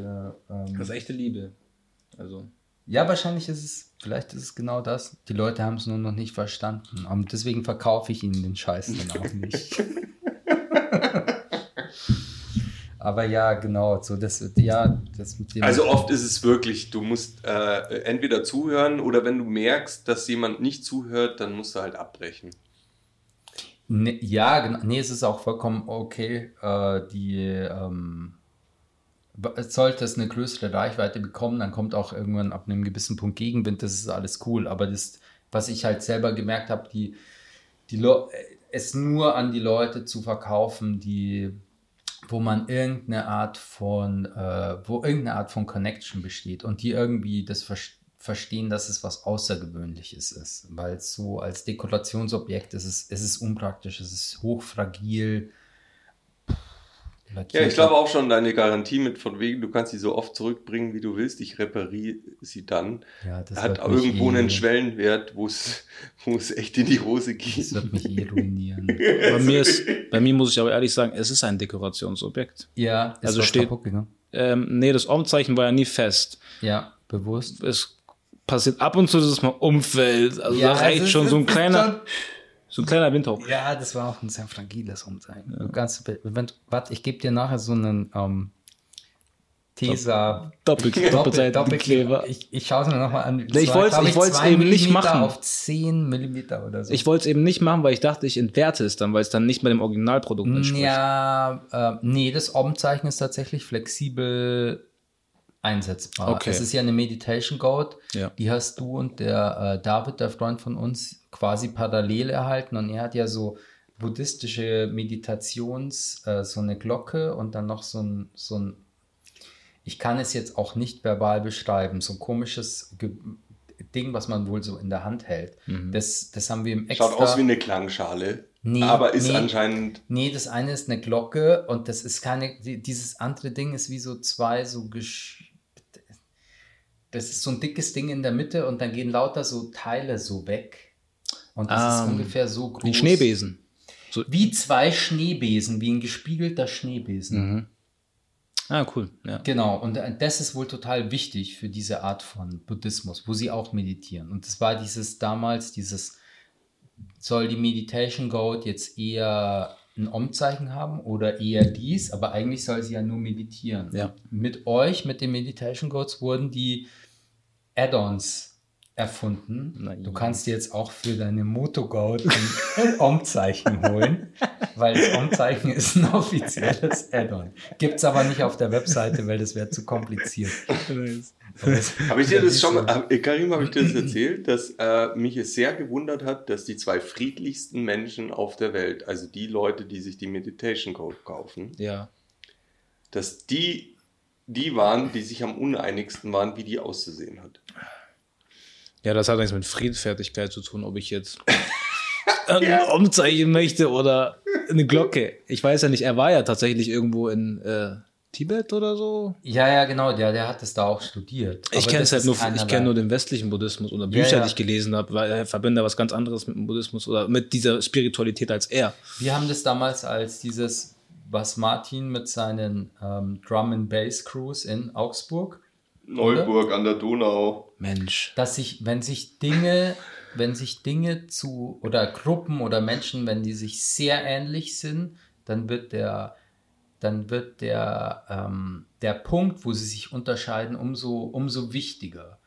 Speaker 3: Das
Speaker 1: ähm,
Speaker 3: ist echte Liebe. Also.
Speaker 1: ja, wahrscheinlich ist es, vielleicht ist es genau das. Die Leute haben es nur noch nicht verstanden. Und deswegen verkaufe ich ihnen den Scheiß dann auch nicht. *laughs* Aber ja, genau, so das, ja, das mit dem.
Speaker 2: Also oft ist es wirklich, du musst äh, entweder zuhören oder wenn du merkst, dass jemand nicht zuhört, dann musst du halt abbrechen.
Speaker 1: Ne, ja, genau. Nee, es ist auch vollkommen okay. Äh, die, ähm, sollte es eine größere Reichweite bekommen, dann kommt auch irgendwann ab einem gewissen Punkt Gegenwind. Das ist alles cool. Aber das, was ich halt selber gemerkt habe, die, die es nur an die Leute zu verkaufen, die, wo man irgendeine Art von, äh, wo irgendeine Art von Connection besteht und die irgendwie das ver verstehen, dass es was Außergewöhnliches ist, weil es so als Dekorationsobjekt ist es, es ist unpraktisch, es ist hochfragil.
Speaker 2: Ja, ich glaube auch schon deine Garantie mit von wegen, du kannst sie so oft zurückbringen, wie du willst. Ich repariere sie dann.
Speaker 1: ja, das
Speaker 2: Hat irgendwo
Speaker 1: eh,
Speaker 2: einen Schwellenwert, wo es, wo es echt in die Hose
Speaker 1: Das
Speaker 2: geht.
Speaker 1: wird mich eh ruinieren. *laughs*
Speaker 3: Bei mir, ist, bei mir muss ich aber ehrlich sagen, es ist ein Dekorationsobjekt.
Speaker 1: Ja, ist
Speaker 3: Also
Speaker 1: was
Speaker 3: steht-
Speaker 1: kaputt gegangen.
Speaker 3: Ähm, nee, das Ormzeichen war ja nie fest.
Speaker 1: Ja, bewusst.
Speaker 3: Es passiert ab und zu, dass es mal umfällt. Also
Speaker 1: ja,
Speaker 3: da reicht schon
Speaker 1: ist-
Speaker 3: so ein
Speaker 1: ist
Speaker 3: kleiner,
Speaker 1: schon-
Speaker 3: so ein kleiner Windhauch.
Speaker 1: Ja, das war auch ein sehr fragiles Umzeigen. Ja. Ganz, wenn, warte, ich gebe dir nachher so einen ähm, Tesa.
Speaker 3: Doppel, doppelseitigen Kleber.
Speaker 1: Ich, ich schaue es mir nochmal an.
Speaker 3: Nee, ich ich wollt's eben nicht machen.
Speaker 1: Auf 10 Millimeter oder so.
Speaker 3: Ich wollte es eben nicht machen, weil ich dachte, ich entwerte es dann, weil es dann nicht mehr dem Originalprodukt entspricht.
Speaker 1: ja, äh, nee, das Ommzeichen ist tatsächlich flexibel einsetzbar.
Speaker 3: Okay.
Speaker 1: Es ist ja eine Meditation Goat,
Speaker 3: Ja.
Speaker 1: die hast du und der äh, David, der Freund von uns, quasi parallel erhalten und er hat ja so buddhistische Meditations, äh, so eine Glocke und dann noch so ein, so ein, ich kann es jetzt auch nicht verbal beschreiben, so ein komisches Ge Ding, was man wohl so in der Hand hält. Das, das haben wir im extra...
Speaker 2: Schaut aus wie eine Klangschale.
Speaker 1: Nee,
Speaker 2: aber ist
Speaker 1: nee.
Speaker 2: anscheinend.
Speaker 1: Nee, das eine ist eine Glocke und das ist keine, die- dieses andere Ding ist wie so zwei so gesch das ist so ein dickes Ding in der Mitte und dann gehen lauter so Teile so weg. Und das ist
Speaker 3: Ah,
Speaker 1: ungefähr so groß.
Speaker 3: Wie Schneebesen. So,
Speaker 1: Wie zwei Schneebesen, wie ein gespiegelter Schneebesen.
Speaker 3: Mhm. Ah, cool. Ja.
Speaker 1: Genau, und äh, das ist wohl total wichtig für diese Art von Buddhismus, wo sie auch meditieren. Und das war dieses damals, dieses, soll die Meditation Goat jetzt eher ein Om-Zeichen haben oder eher dies, aber eigentlich soll sie ja nur meditieren.
Speaker 3: Ja.
Speaker 1: Mit euch, mit den Meditation Goats, wurden die Add-ons erfunden.
Speaker 3: Na
Speaker 1: du kannst dir jetzt auch für deine Moto-Goat ein Om-Zeichen holen, *laughs* weil das Om-Zeichen ist ein offizielles Add-on. Gibt es aber nicht auf der Webseite, weil das wäre zu kompliziert.
Speaker 2: Habe ich dir das schon mal, hab- äh, Karim, habe ich dir das erzählt, dass äh, mich es sehr gewundert hat, dass die zwei friedlichsten Menschen auf der Welt, also die Leute, die sich die Meditation Code kaufen,
Speaker 3: ja.
Speaker 2: dass die die waren, die sich am uneinigsten waren, wie die auszusehen hat.
Speaker 3: Ja, das hat nichts mit Friedfertigkeit zu tun, ob ich jetzt *laughs* ein Umzeichen möchte oder eine Glocke. Ich weiß ja nicht, er war ja tatsächlich irgendwo in äh, Tibet oder so.
Speaker 1: Ja, ja, genau, der, der hat es da auch studiert.
Speaker 3: Ich kenne halt nur, ich kenne nur den westlichen Buddhismus oder
Speaker 1: Ja,
Speaker 3: Bücher,
Speaker 1: ja.
Speaker 3: die ich gelesen habe, weil er verbindet was ganz anderes mit dem Buddhismus oder mit dieser Spiritualität als er.
Speaker 1: Wir haben das damals als dieses, was Martin mit seinen ähm, Drum and Bass Crews in Augsburg,
Speaker 2: Neuburg an der Donau.
Speaker 3: Mensch.
Speaker 1: dass sich, wenn sich Dinge, wenn sich Dinge zu oder Gruppen oder Menschen, wenn die sich sehr ähnlich sind, dann wird der, dann wird der, ähm, der Punkt, wo sie sich unterscheiden, umso, umso wichtiger.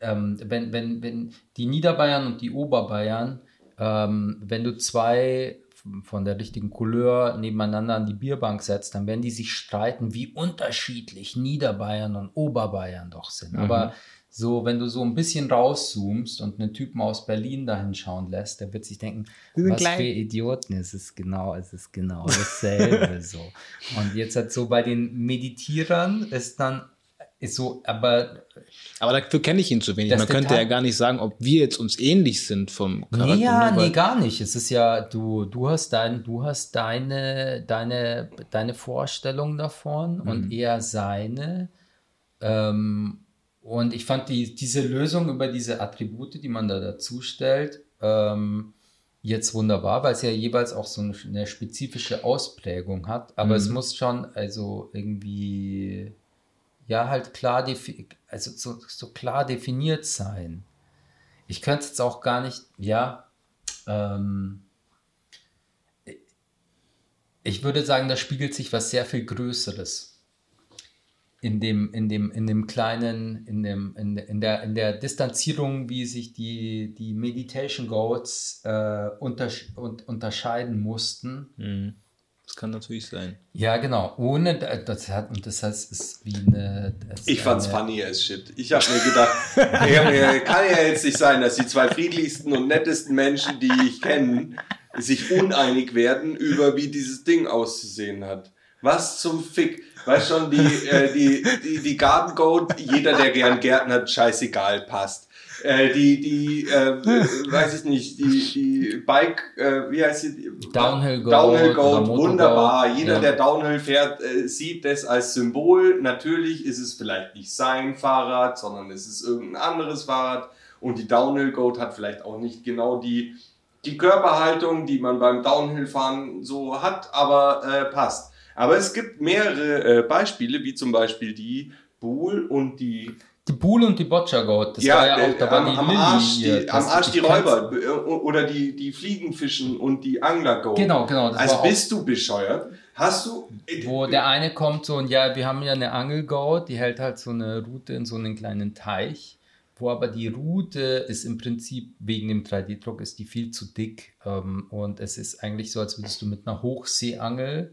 Speaker 1: Ähm, wenn, wenn, wenn die Niederbayern und die Oberbayern, ähm, wenn du zwei von der richtigen Couleur nebeneinander an die Bierbank setzt, dann werden die sich streiten, wie unterschiedlich Niederbayern und Oberbayern doch sind. Aber so, wenn du so ein bisschen rauszoomst und einen Typen aus Berlin dahin schauen lässt, der wird sich denken,
Speaker 3: sind
Speaker 1: was
Speaker 3: klein.
Speaker 1: für Idioten, es ist genau, es ist genau dasselbe *laughs* so. Und jetzt hat so bei den Meditierern ist dann ist so, aber
Speaker 3: Aber dafür kenne ich ihn zu wenig. Man könnte ja gar nicht sagen, ob wir jetzt uns ähnlich sind vom Charakter.
Speaker 1: Nee, ja, nee, gar nicht. Es ist ja, du, du hast dein, du hast deine, deine, deine Vorstellung davon und er seine. Ähm, und ich fand die, diese Lösung über diese Attribute, die man da dazu stellt, ähm, jetzt wunderbar, weil es ja jeweils auch so eine, eine spezifische Ausprägung hat. Aber es muss schon, also irgendwie, ja, halt klar, also so, so klar definiert sein. Ich könnte jetzt auch gar nicht, ja, ähm, ich würde sagen, da spiegelt sich was sehr viel Größeres in dem, in dem, in dem kleinen, in dem, in, in der, in der Distanzierung, wie sich die, die Meditation Goats äh, untersch und unterscheiden mussten.
Speaker 3: Mhm. Das kann natürlich sein.
Speaker 1: Ja, genau. Ohne da- das hat und das heißt, es ist wie eine.
Speaker 2: Ich fand's
Speaker 1: eine-
Speaker 2: funny as shit. Ich habe mir gedacht, *laughs* kann ja jetzt nicht sein, dass die zwei friedlichsten und nettesten Menschen, die ich kenne, sich uneinig werden über wie dieses Ding auszusehen hat. Was zum Fick? Weißt schon, die, äh, die, die, die Garden Goat, jeder, der gern Gärten hat, scheißegal, passt. Äh, die, die, äh, weiß ich nicht, die, die Bike, äh, wie heißt sie?
Speaker 1: Downhill Goat
Speaker 2: Downhill Goat, wunderbar. Jeder,
Speaker 1: ja.
Speaker 2: der Downhill fährt, äh, sieht das als Symbol. Natürlich ist es vielleicht nicht sein Fahrrad, sondern es ist irgendein anderes Fahrrad. Und die Downhill Goat hat vielleicht auch nicht genau die, die Körperhaltung, die man beim Downhill-Fahren so hat, aber äh, passt. Aber es gibt mehrere äh, Beispiele, wie zum Beispiel die Buhl und die
Speaker 1: Die Bull und die Boccia Goat, das war ja
Speaker 2: äh,
Speaker 1: auch, da war
Speaker 2: am,
Speaker 1: die
Speaker 2: am
Speaker 1: Lilly
Speaker 2: Arsch,
Speaker 1: hier.
Speaker 2: die, am
Speaker 1: Das-
Speaker 2: Arsch die Räuber äh, oder die, die Fliegenfischen und die Angler Goat.
Speaker 1: Genau, genau. Das
Speaker 2: Also
Speaker 1: war
Speaker 2: bist du bescheuert? Hast du.
Speaker 1: wo der eine kommt so und ja, wir haben ja eine Angelgoat, die hält halt so eine Route in so einen kleinen Teich, wo aber die Route ist im Prinzip wegen dem 3D-Druck ist die viel zu dick ähm, und es ist eigentlich so, als würdest du mit einer Hochseeangel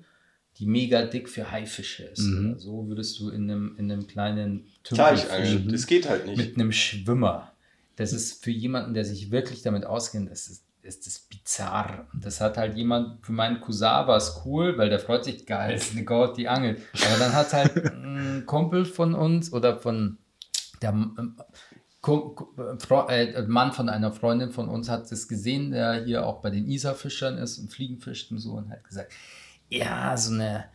Speaker 1: die mega dick für Haifische ist. Mhm. So würdest du in einem, in einem kleinen
Speaker 2: Teichangel. Das geht halt nicht.
Speaker 1: Mit einem Schwimmer. Das ist für jemanden, der sich wirklich damit auskennt, das ist, ist das bizarr. Und das hat halt jemand, für meinen Cousin war es cool, weil der freut sich, geil, ist eine Goat, die angelt. Aber dann hat halt *laughs* ein Kumpel von uns oder von der äh, Mann von einer Freundin von uns hat das gesehen, der hier auch bei den Isarfischern ist und Fliegenfischt und so und hat gesagt, ja, so eine,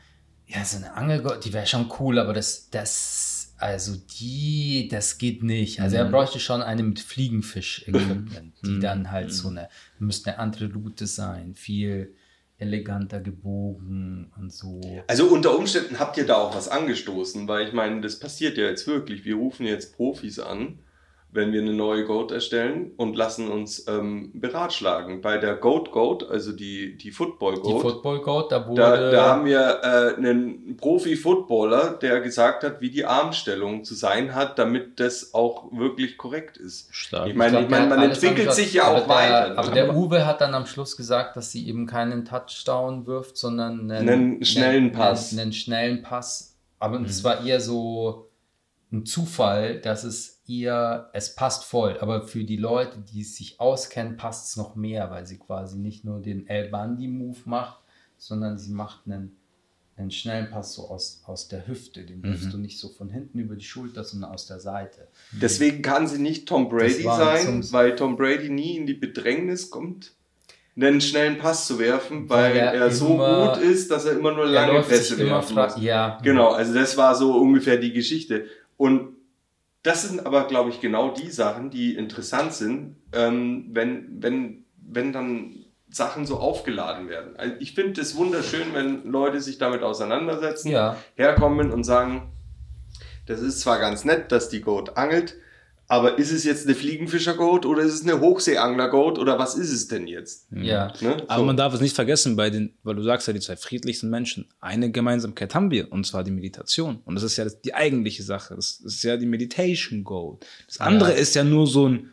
Speaker 1: ja, so eine Angelgott, die wäre schon cool, aber das, das, also die, das geht nicht. Also mhm. er bräuchte schon eine mit Fliegenfisch-Equipment, *laughs* die mhm. dann halt so mhm. eine, müsste eine andere Route sein, viel eleganter gebogen und so.
Speaker 2: Also unter Umständen habt ihr da auch was angestoßen, weil ich meine, das passiert ja jetzt wirklich. Wir rufen jetzt Profis an wenn wir eine neue Goat erstellen und lassen uns ähm, beratschlagen. Bei der Goat Goat, also die, die Football Goat.
Speaker 1: Die Football Goat, da wurde.
Speaker 2: Da, da haben wir äh, einen Profi-Footballer, der gesagt hat, wie die Armstellung zu sein hat, damit das auch wirklich korrekt ist.
Speaker 1: Stark.
Speaker 2: Ich meine, ich mein, man entwickelt sich ja auch
Speaker 1: der,
Speaker 2: weiter. Ne?
Speaker 1: Aber der Uwe hat dann am Schluss gesagt, dass sie eben keinen Touchdown wirft, sondern
Speaker 2: einen, einen schnellen Pass.
Speaker 1: Einen, einen schnellen Pass. Aber mhm. das war eher so ein Zufall, dass es ihr, es passt voll, aber für die Leute, die es sich auskennen, passt es noch mehr, weil sie quasi nicht nur den El Bandi-Move macht, sondern sie macht einen, einen schnellen Pass so aus, aus der Hüfte. Den wirfst mhm. du nicht so von hinten über die Schulter, sondern aus der Seite.
Speaker 2: Deswegen kann sie nicht Tom Brady sein, weil Tom Brady nie in die Bedrängnis kommt einen schnellen Pass zu werfen, weil, weil er, er so gut ist, dass er immer nur lange Pässe werfen muss.
Speaker 1: Ja.
Speaker 2: Genau, also das war so ungefähr die Geschichte. Und das sind aber, glaube ich, genau die Sachen, die interessant sind, ähm, wenn, wenn, wenn dann Sachen so aufgeladen werden. Also ich finde es wunderschön, wenn Leute sich damit auseinandersetzen,
Speaker 1: ja.
Speaker 2: herkommen und sagen, das ist zwar ganz nett, dass die Goat angelt, aber ist es jetzt eine Fliegenfischer-Goat oder ist es eine Hochseeangler-Goat oder was ist es denn jetzt?
Speaker 1: Ja.
Speaker 3: Ne? So. Aber man darf es nicht vergessen, bei den, weil du sagst ja, die zwei friedlichsten Menschen, eine Gemeinsamkeit haben wir und zwar die Meditation. Und das ist ja die eigentliche Sache. Das ist ja die Meditation Goat. Das andere ja. ist ja nur so ein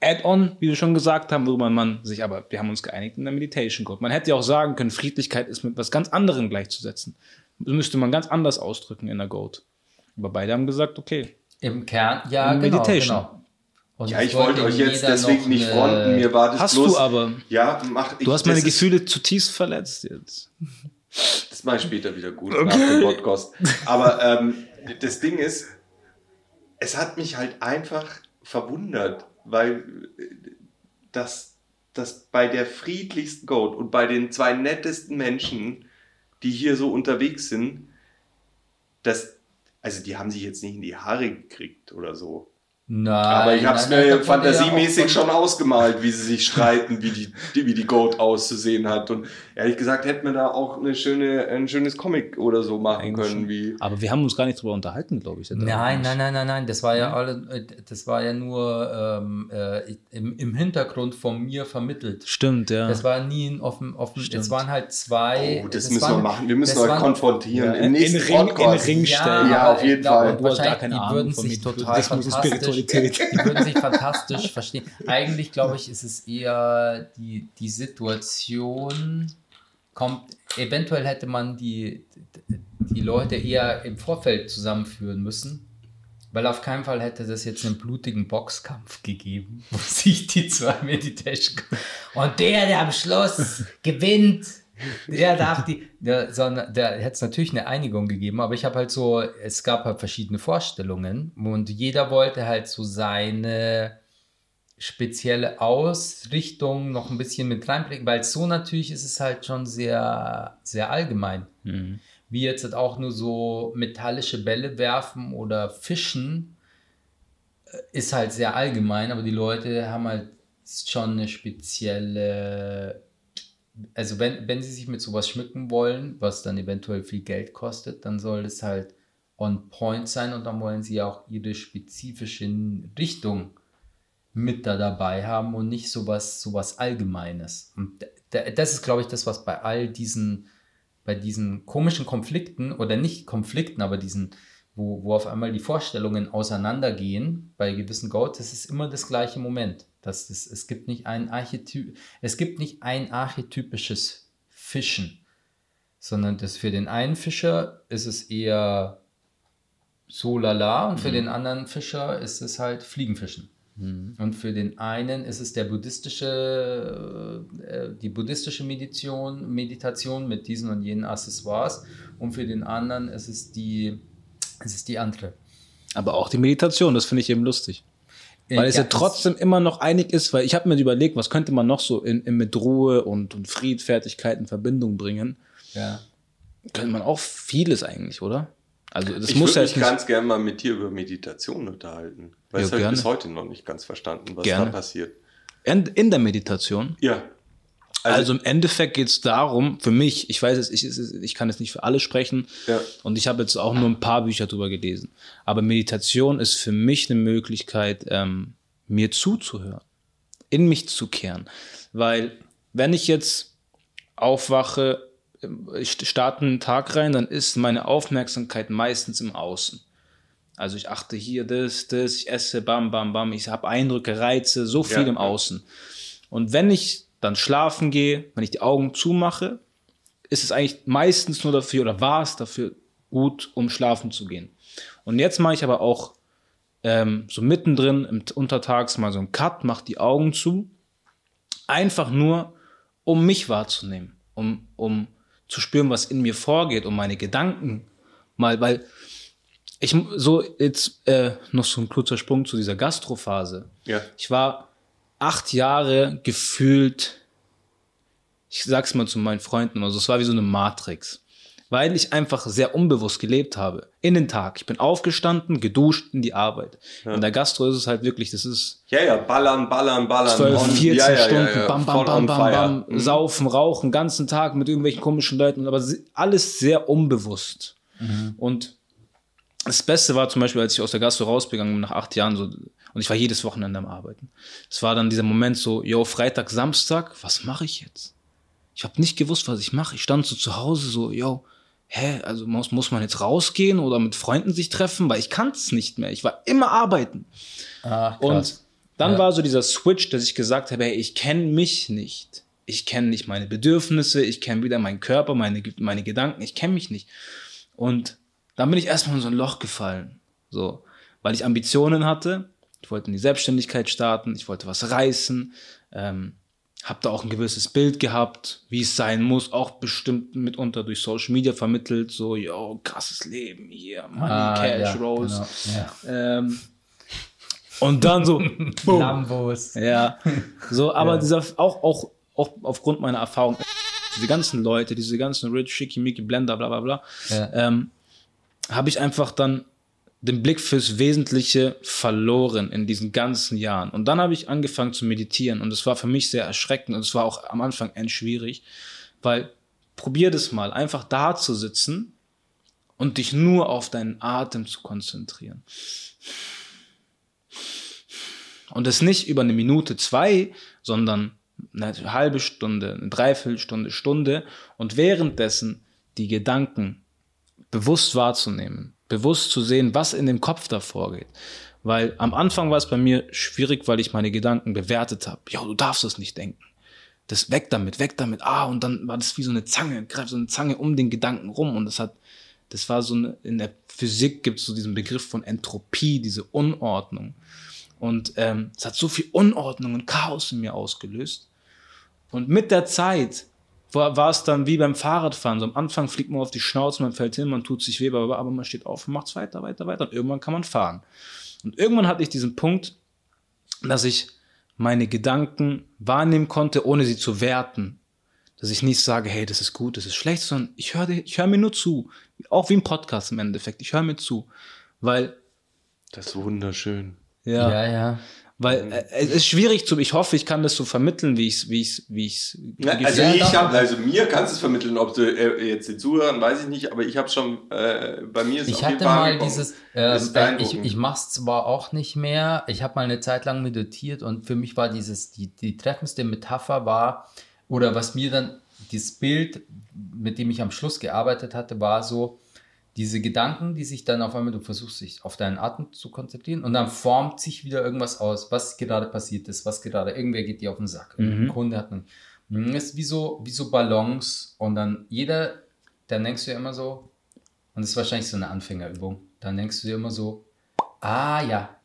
Speaker 3: Add-on, wie wir schon gesagt haben, worüber man sich, aber wir haben uns geeinigt in der Meditation Goat. Man hätte ja auch sagen können, Friedlichkeit ist mit was ganz anderem gleichzusetzen. Das müsste man ganz anders ausdrücken in der Goat. Aber beide haben gesagt, okay,
Speaker 1: im Kern, ja, genau, Meditation. Genau.
Speaker 2: Und ja, ich wollte euch jetzt deswegen nicht fronten. Mir war das
Speaker 3: hast
Speaker 2: bloß,
Speaker 3: du aber.
Speaker 2: Ja, mach ich.
Speaker 3: Du hast meine Gefühle zutiefst verletzt jetzt.
Speaker 2: Das mache ich später wieder gut okay. nach dem Podcast. Aber ähm, das Ding ist, es hat mich halt einfach verwundert, weil das, das bei der friedlichsten Goat und bei den zwei nettesten Menschen, die hier so unterwegs sind, dass also die haben sich jetzt nicht in die Haare gekriegt oder so.
Speaker 1: Nein,
Speaker 2: aber ich habe es mir fantasiemäßig ja schon ausgemalt, wie sie sich streiten, wie die, wie die Goat auszusehen hat. Und ehrlich gesagt hätten wir da auch eine schöne, ein schönes Comic oder so machen Eigentlich können. Wie
Speaker 3: aber wir haben uns gar nicht drüber unterhalten, glaube ich.
Speaker 1: Nein, nein, nein, nein, nein. Das war ja alle, äh, das war ja nur ähm, äh, im, im Hintergrund von mir vermittelt.
Speaker 3: Stimmt, ja.
Speaker 1: Das war nie ein offen, offen. Es waren halt zwei.
Speaker 2: Oh, das, das müssen waren, wir machen. Wir müssen euch konfrontieren.
Speaker 3: Ja, Im nächsten in Ring, Podcast. In Ring stellen.
Speaker 2: Ja, ja auf jeden Fall.
Speaker 1: Du hast gar keine die würden sich total fantastisch Sexualität. Die würden sich fantastisch verstehen. Eigentlich, glaube ich, ist es eher die, die Situation kommt, eventuell hätte man die, die Leute eher im Vorfeld zusammenführen müssen. Weil auf keinen Fall hätte das jetzt einen blutigen Boxkampf gegeben, *laughs* wo sich die zwei Meditation und der, der am Schluss gewinnt, der darf die, der, sondern der hätte es natürlich eine Einigung gegeben, aber ich habe halt so, es gab halt verschiedene Vorstellungen und jeder wollte halt so seine spezielle Ausrichtung noch ein bisschen mit reinbringen, weil so natürlich ist es halt schon sehr, sehr allgemein. Mhm. Wie jetzt halt auch nur so metallische Bälle werfen oder fischen, äh, ist halt sehr allgemein, aber die Leute haben halt schon eine spezielle also wenn, wenn sie sich mit sowas schmücken wollen, was dann eventuell viel Geld kostet, dann soll es halt on point sein und dann wollen sie auch ihre spezifische Richtung mit da dabei haben und nicht sowas, sowas Allgemeines. Und das ist, glaube ich, das, was bei all diesen, bei diesen komischen Konflikten oder nicht Konflikten, aber diesen, wo, wo auf einmal die Vorstellungen auseinandergehen bei gewissen Goats, das ist immer das gleiche Moment. Das ist, es, gibt nicht ein Archetyp, es gibt nicht ein archetypisches Fischen. sondern das für den einen Fischer ist es eher so lala und für den anderen Fischer ist es halt Fliegenfischen. Und für den einen ist es der buddhistische, äh, die buddhistische Meditation, Meditation mit diesen und jenen Accessoires und für den anderen ist es die, es ist die andere.
Speaker 3: Aber auch die Meditation, das finde ich eben lustig. Weil es ja,
Speaker 1: das-
Speaker 3: trotzdem immer noch einig ist, weil ich habe mir überlegt, was könnte man noch so in, in mit Ruhe und, und Friedfertigkeit in Verbindung bringen.
Speaker 1: Ja.
Speaker 3: Könnte man auch vieles eigentlich, oder? Also das
Speaker 2: ich
Speaker 3: muss
Speaker 2: würde
Speaker 3: ja
Speaker 2: mich ganz gerne mal mit dir über Meditation unterhalten. Weil
Speaker 3: Ja,
Speaker 2: das habe ich bis heute noch nicht ganz verstanden, was
Speaker 3: Gerne.
Speaker 2: da passiert.
Speaker 3: In, in der Meditation.
Speaker 2: Ja.
Speaker 3: Also, im Endeffekt geht es darum, für mich, ich weiß es, ich, es ich kann jetzt nicht für alle sprechen
Speaker 2: Ja.
Speaker 3: und ich habe jetzt auch nur ein paar Bücher drüber gelesen. Aber Meditation ist für mich eine Möglichkeit, ähm, mir zuzuhören, in mich zu kehren. Weil wenn ich jetzt aufwache, ich starte einen Tag rein, dann ist meine Aufmerksamkeit meistens im Außen. Also ich achte hier das, das, ich esse, bam, bam, bam, ich habe Eindrücke, Reize, so viel
Speaker 2: Ja,
Speaker 3: im. Außen. Und wenn ich dann schlafen gehe, wenn ich die Augen zumache, ist es eigentlich meistens nur dafür oder war es dafür gut, um schlafen zu gehen. Und jetzt mache ich aber auch ähm, so mittendrin im Untertags mal so einen Cut, mache die Augen zu, einfach nur, um mich wahrzunehmen, um, um zu spüren, was in mir vorgeht, um meine Gedanken mal, weil ich so jetzt äh, noch so ein kurzer Sprung zu dieser Gastrophase.
Speaker 2: Ja.
Speaker 3: Ich war acht Jahre gefühlt, ich sag's mal zu meinen Freunden, also es war wie so eine Matrix. Weil ich einfach sehr unbewusst gelebt habe. In den Tag. Ich bin aufgestanden, geduscht, in die Arbeit. In der Gastro ist es halt wirklich, das ist
Speaker 2: Ja, ja, ballern, ballern, ballern.
Speaker 3: 12,
Speaker 2: On-
Speaker 3: 14
Speaker 2: ja, ja, ja,
Speaker 3: Stunden,
Speaker 2: ja,
Speaker 3: bam, bam, bam, bam, bam,
Speaker 2: Mhm.
Speaker 3: saufen, rauchen, ganzen Tag mit irgendwelchen komischen Leuten, aber alles sehr unbewusst. Und das Beste war zum Beispiel, als ich aus der Gastro rausgegangen bin nach acht Jahren, so, und ich war jedes Wochenende am Arbeiten. Es war dann dieser Moment so, yo, Freitag, Samstag, was mache ich jetzt? Ich habe nicht gewusst, was ich mache. Ich stand so zu Hause so, yo, hä, also muss, muss man jetzt rausgehen oder mit Freunden sich treffen, weil ich kannte es nicht mehr. Ich war immer arbeiten.
Speaker 1: Ach,
Speaker 3: Und
Speaker 1: krass.
Speaker 3: dann
Speaker 1: Ja.
Speaker 3: war so dieser Switch, dass ich gesagt habe, hey, ich kenne mich nicht. Ich kenne nicht meine Bedürfnisse, ich kenne wieder meinen Körper, meine, meine Gedanken, ich kenne mich nicht. Und dann bin ich erstmal in so ein Loch gefallen. So, weil ich Ambitionen hatte. Ich wollte in die Selbstständigkeit starten, ich wollte was reißen, ähm, habe da auch ein gewisses Bild gehabt, wie es sein muss, auch bestimmt mitunter durch Social Media vermittelt, so, yo, krasses Leben hier, Money,
Speaker 1: Ah,
Speaker 3: Cash,
Speaker 1: ja,
Speaker 3: Rose.
Speaker 1: genau, ja.
Speaker 3: Ähm, und dann so, *laughs* boom.
Speaker 1: Lambos.
Speaker 3: Ja, so, aber
Speaker 1: Ja.
Speaker 3: dieser, auch, auch, auch aufgrund meiner Erfahrung, diese ganzen Leute, diese ganzen Rich, Schickimicki, Blender, bla, bla, bla, ähm, habe ich einfach dann den Blick fürs Wesentliche verloren in diesen ganzen Jahren. Und dann habe ich angefangen zu meditieren und es war für mich sehr erschreckend und es war auch am Anfang end schwierig, weil probier das mal, einfach da zu sitzen und dich nur auf deinen Atem zu konzentrieren. Und das nicht über eine Minute, zwei, sondern eine halbe Stunde, eine Dreiviertelstunde, Stunde und währenddessen die Gedanken bewusst wahrzunehmen, bewusst zu sehen, was in dem Kopf da vorgeht. Weil am Anfang war es bei mir schwierig, weil ich meine Gedanken bewertet habe. Ja, du darfst das nicht denken. Das weg damit, weg damit. Ah, und dann war das wie so eine Zange, greift so eine Zange um den Gedanken rum und das hat, das war so eine, in der Physik gibt es so diesen Begriff von Entropie, diese Unordnung. Und ähm, es hat so viel Unordnung und Chaos in mir ausgelöst. Und mit der Zeit war, war es dann wie beim Fahrradfahren. So am Anfang fliegt man auf die Schnauze, man fällt hin, man tut sich weh, aber, aber man steht auf und macht es weiter, weiter, weiter. Und irgendwann kann man fahren. Und irgendwann hatte ich diesen Punkt, dass ich meine Gedanken wahrnehmen konnte, ohne sie zu werten. Dass ich nicht sage, hey, das ist gut, das ist schlecht, sondern ich höre ich hör mir nur zu. Auch wie ein Podcast im Endeffekt. Ich höre mir zu. Weil,
Speaker 2: Das ist wunderschön.
Speaker 3: ja,
Speaker 1: Ja, ja.
Speaker 3: Weil äh, es ist schwierig zu, ich hoffe, ich kann das so vermitteln, wie ich es, wie ich's, wie ich's
Speaker 2: Na, also ich habe, also mir kannst du es vermitteln, ob du äh, jetzt den Zuhörern, weiß ich nicht, aber ich habe schon, äh, bei mir ist
Speaker 1: Ich hatte mal
Speaker 2: angekommen.
Speaker 1: dieses,
Speaker 2: Das
Speaker 1: äh, ich, ich mache es zwar auch nicht mehr, ich habe mal eine Zeit lang meditiert und für mich war dieses, die, die treffendste Metapher war, oder was mir dann, dieses Bild, mit dem ich am Schluss gearbeitet hatte, war so, diese Gedanken, die sich dann auf einmal, du versuchst dich auf deinen Atem zu konzentrieren und dann formt sich wieder irgendwas aus, was gerade passiert ist, was gerade, irgendwer geht dir auf den Sack,
Speaker 3: Mhm.
Speaker 1: ein Kunde hat einen, das ist wie so, wie so Ballons und dann jeder dann denkst du ja immer so, und das ist wahrscheinlich so eine Anfängerübung, dann denkst du dir immer so, ah ja,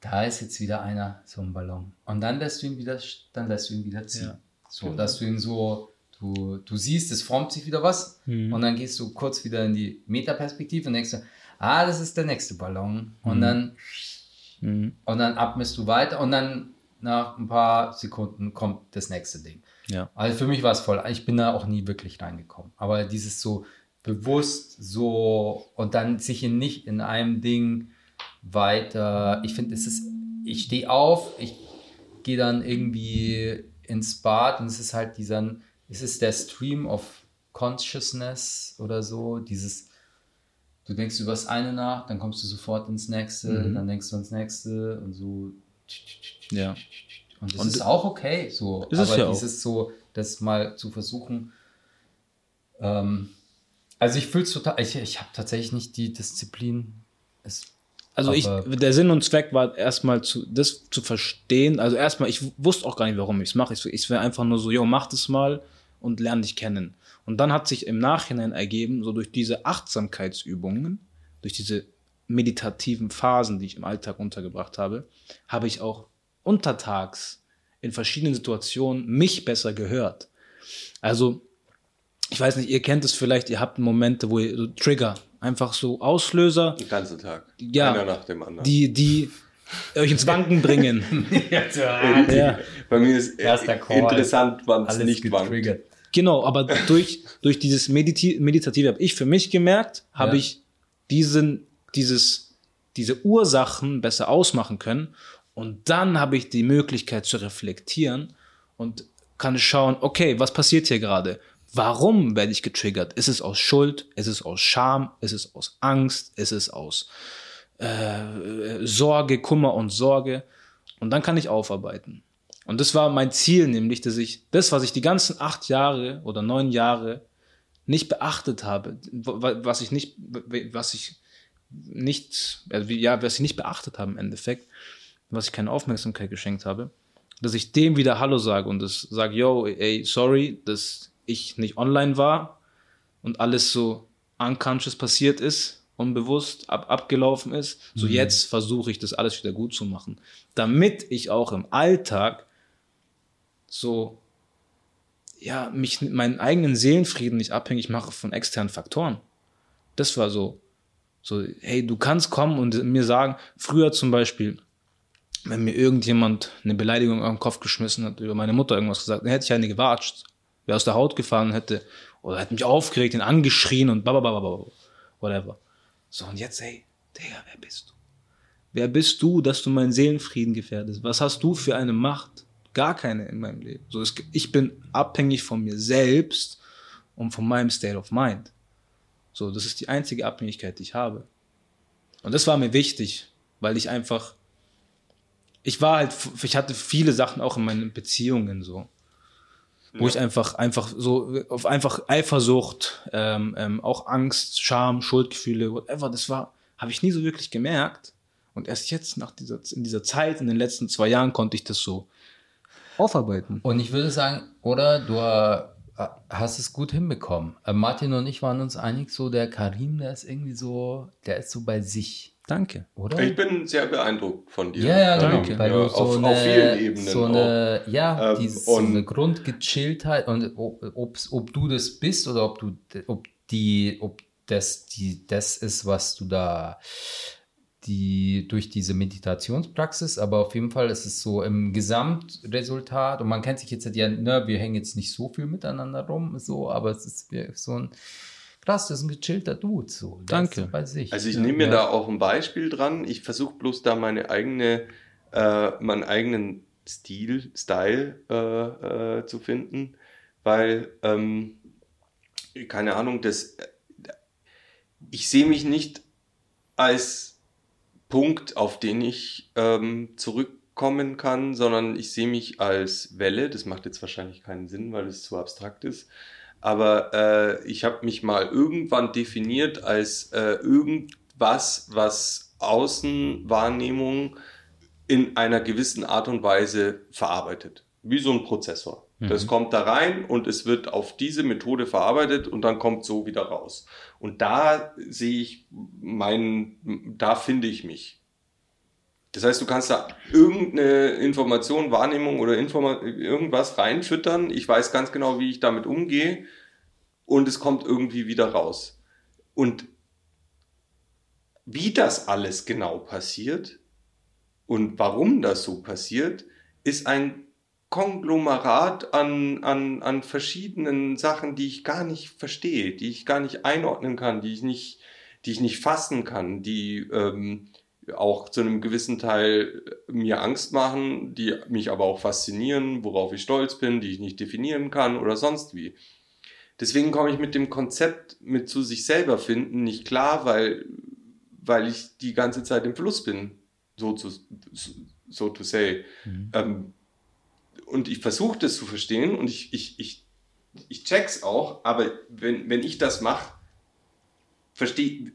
Speaker 1: da ist jetzt wieder einer, so ein Ballon. Und dann lässt du ihn wieder, dann lässt du ihn wieder ziehen.
Speaker 3: Ja.
Speaker 1: So, dass du ihn so, du, du siehst, es formt sich wieder was
Speaker 3: Mhm.
Speaker 1: und dann gehst du kurz wieder in die Metaperspektive und denkst du, ah, das ist der nächste Ballon. Und
Speaker 3: Mhm.
Speaker 1: dann
Speaker 3: Mhm.
Speaker 1: und dann atmest du weiter und dann nach ein paar Sekunden kommt das nächste Ding.
Speaker 3: Ja.
Speaker 1: Also für mich war es voll. Ich bin da auch nie wirklich reingekommen. Aber dieses so bewusst so und dann sich in nicht in einem Ding weiter. Ich finde, es ist, ich stehe auf, ich gehe dann irgendwie ins Bad und es ist halt dieser, es ist der Stream of Consciousness oder so, dieses, du denkst über das eine nach, dann kommst du sofort ins nächste,
Speaker 3: Mhm.
Speaker 1: dann denkst du ans nächste und so.
Speaker 3: Ja.
Speaker 1: Und das
Speaker 3: Und
Speaker 1: ist auch okay, so.
Speaker 3: Ist es
Speaker 1: aber
Speaker 3: ja auch.
Speaker 1: dieses so, das mal zu versuchen. Ähm, also ich fühle es total, ich, ich habe tatsächlich nicht die Disziplin. Es,
Speaker 3: Also ich, der Sinn und Zweck war erstmal zu, das zu verstehen. Also erstmal, ich wusste auch gar nicht, warum ich es mache. Ich, ich wäre einfach nur so, yo, mach das mal und lerne dich kennen. Und dann hat sich im Nachhinein ergeben, so durch diese Achtsamkeitsübungen, durch diese meditativen Phasen, die ich im Alltag untergebracht habe, habe ich auch untertags in verschiedenen Situationen mich besser gehört. Also, ich weiß nicht, ihr kennt es vielleicht, ihr habt Momente, wo ihr so Trigger, einfach so Auslöser,
Speaker 2: Den ganzen Tag.
Speaker 3: Ja.
Speaker 2: Einer nach dem anderen.
Speaker 3: die, die euch ins Wanken bringen. *laughs* ja.
Speaker 2: Bei mir ist
Speaker 1: Erster Call.
Speaker 2: interessant, wann es nicht wankt.
Speaker 3: Genau, aber durch, durch dieses Mediti Meditative habe ich für mich gemerkt, habe
Speaker 1: Ja.
Speaker 3: ich diesen, dieses, diese Ursachen besser ausmachen können. Und dann habe ich die Möglichkeit zu reflektieren und kann schauen, okay, was passiert hier gerade? Warum werde ich getriggert? Ist es aus Schuld? Ist es aus Scham? Ist es aus Angst? Ist es aus äh, Sorge, Kummer und Sorge? Und dann kann ich aufarbeiten. Und das war mein Ziel, nämlich, dass ich das, was ich die ganzen acht Jahre oder neun Jahre nicht beachtet habe, wa- was ich nicht, was ich nicht, also ja, was ich nicht beachtet habe im Endeffekt, was ich keine Aufmerksamkeit geschenkt habe, dass ich dem wieder Hallo sage und das sage, yo, ey, sorry, dass ich nicht online war und alles so unconscious passiert ist, unbewusst ab, abgelaufen ist. So jetzt versuche ich das alles wieder gut zu machen, damit ich auch im Alltag so ja, mich meinen eigenen Seelenfrieden nicht abhängig mache von externen Faktoren. Das war so, so, hey, du kannst kommen und mir sagen, früher zum Beispiel, wenn mir irgendjemand eine Beleidigung am Kopf geschmissen hat, über meine Mutter irgendwas gesagt, dann hätte ich eine gewatscht, wäre aus der Haut gefahren, hätte, oder hätte mich aufgeregt, ihn angeschrien und bababababa, whatever. So, und jetzt, hey, Digga, wer bist du? Wer bist du, dass du meinen Seelenfrieden gefährdest? Was hast du für eine Macht? Gar keine in meinem Leben. So, es, ich bin abhängig von mir selbst und von meinem State of Mind. So, das ist die einzige Abhängigkeit, die ich habe. Und das war mir wichtig, weil ich einfach, ich war halt, ich hatte viele Sachen auch in meinen Beziehungen so, wo ich einfach, einfach so, auf einfach Eifersucht, ähm, ähm, auch Angst, Scham, Schuldgefühle, whatever, das war, habe ich nie so wirklich gemerkt. Und erst jetzt, nach dieser, in dieser Zeit, in den letzten zwei Jahren, konnte ich das so aufarbeiten.
Speaker 1: Und ich würde sagen, oder du äh, hast es gut hinbekommen. Äh, Martin und ich waren uns einig, so der Karim, der ist irgendwie so, der ist so bei sich,
Speaker 3: Danke.
Speaker 1: oder?
Speaker 2: Ich bin sehr beeindruckt von dir.
Speaker 1: ja, ja, genau.
Speaker 3: Danke.
Speaker 1: Weil du so
Speaker 2: auf,
Speaker 1: eine,
Speaker 2: auf vielen Ebenen.
Speaker 1: so eine, ja,
Speaker 2: Ähm,
Speaker 1: so
Speaker 2: und-
Speaker 1: eine Grundgechilltheit und ob, ob du das bist oder ob du, ob die, ob das die, das ist, was du da die durch diese Meditationspraxis, aber auf jeden Fall ist es so im Gesamtresultat und man kennt sich jetzt ja, ne, wir hängen jetzt nicht so viel miteinander rum, so, aber es ist so ein krass, das ist ein gechillter Dude, so.
Speaker 3: Danke.
Speaker 1: bei sich.
Speaker 2: Also ich nehme mir
Speaker 1: Ja.
Speaker 2: da auch ein Beispiel dran. Ich versuche bloß da meine eigene, äh, meinen eigenen Stil, Style äh, äh, zu finden, weil ähm, keine Ahnung, das ich sehe mich nicht als Punkt, auf den ich ähm, zurückkommen kann, sondern ich sehe mich als Welle. Das macht jetzt wahrscheinlich keinen Sinn, weil es zu abstrakt ist. Aber äh, ich habe mich mal irgendwann definiert als äh, irgendwas, was Außenwahrnehmung in einer gewissen Art und Weise verarbeitet. Wie so ein Prozessor. Das kommt da rein und es wird auf diese Methode verarbeitet und dann kommt so wieder raus. Und da sehe ich meinen, da finde ich mich. Das heißt, du kannst da irgendeine Information, Wahrnehmung oder Informa irgendwas reinfüttern. Ich weiß ganz genau, wie ich damit umgehe und es kommt irgendwie wieder raus. Und wie das alles genau passiert und warum das so passiert, ist ein Konglomerat an, an, an verschiedenen Sachen, die ich gar nicht verstehe, die ich gar nicht einordnen kann, die ich nicht, die ich nicht fassen kann, die ähm, auch zu einem gewissen Teil mir Angst machen, die mich aber auch faszinieren, worauf ich stolz bin, die ich nicht definieren kann oder sonst wie. Deswegen komme ich mit dem Konzept mit zu sich selber finden nicht klar, weil, weil ich die ganze Zeit im Fluss bin, so zu, so to say. Mhm. Ähm, und ich versuche das zu verstehen und ich, ich, ich, ich check's auch, aber wenn, wenn ich das mache,